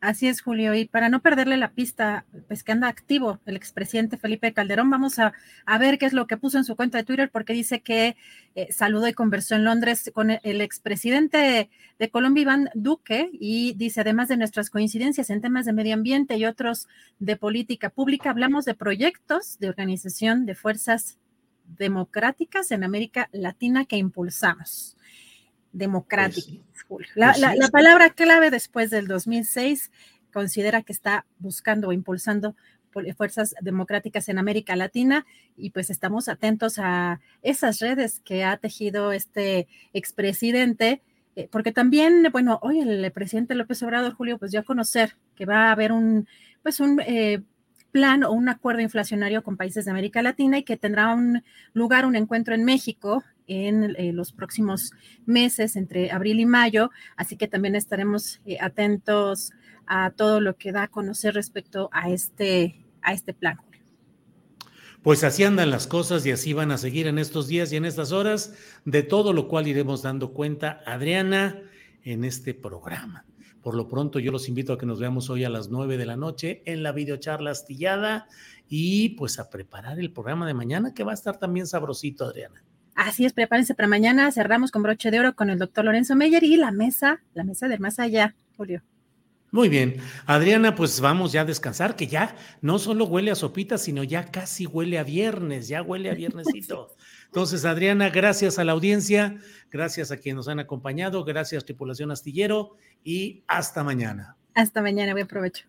Speaker 2: Así es, Julio. Y para no perderle la pista, pues que anda activo el expresidente Felipe Calderón, vamos a, ver qué es lo que puso en su cuenta de Twitter, porque dice que eh, saludó y conversó en Londres con el expresidente de Colombia, Iván Duque, y dice, además de nuestras coincidencias en temas de medio ambiente y otros de política pública, hablamos de proyectos de organización de fuerzas democráticas en América Latina que impulsamos democrática. Pues, la, la, palabra clave después del 2006 considera que está buscando o impulsando fuerzas democráticas en América Latina y pues estamos atentos a esas redes que ha tejido este expresidente, eh, porque también, bueno, hoy el presidente López Obrador, Julio, pues ya conocer que va a haber un, pues un eh, plan o un acuerdo inflacionario con países de América Latina y que tendrá un lugar, un encuentro en México en eh, los próximos meses, entre abril y mayo, así que también estaremos eh, atentos a todo lo que da a conocer respecto a este, a este plan.
Speaker 1: Pues así andan las cosas y así van a seguir en estos días y en estas horas, de todo lo cual iremos dando cuenta, Adriana, en este programa. Por lo pronto, yo los invito a que nos veamos hoy a las nueve de la noche en la videocharla astillada y pues a preparar el programa de mañana que va a estar también sabrosito, Adriana.
Speaker 2: Así es, prepárense para mañana. Cerramos con broche de oro con el doctor Lorenzo Meyer y la mesa, la mesa del más allá, Julio.
Speaker 1: Muy bien. Adriana, pues vamos ya a descansar, que ya no solo huele a sopita, sino ya casi huele a viernes, ya huele a viernesito. Entonces, Adriana, gracias a la audiencia, gracias a quienes nos han acompañado, gracias tripulación astillero y hasta mañana.
Speaker 2: Hasta mañana, buen provecho.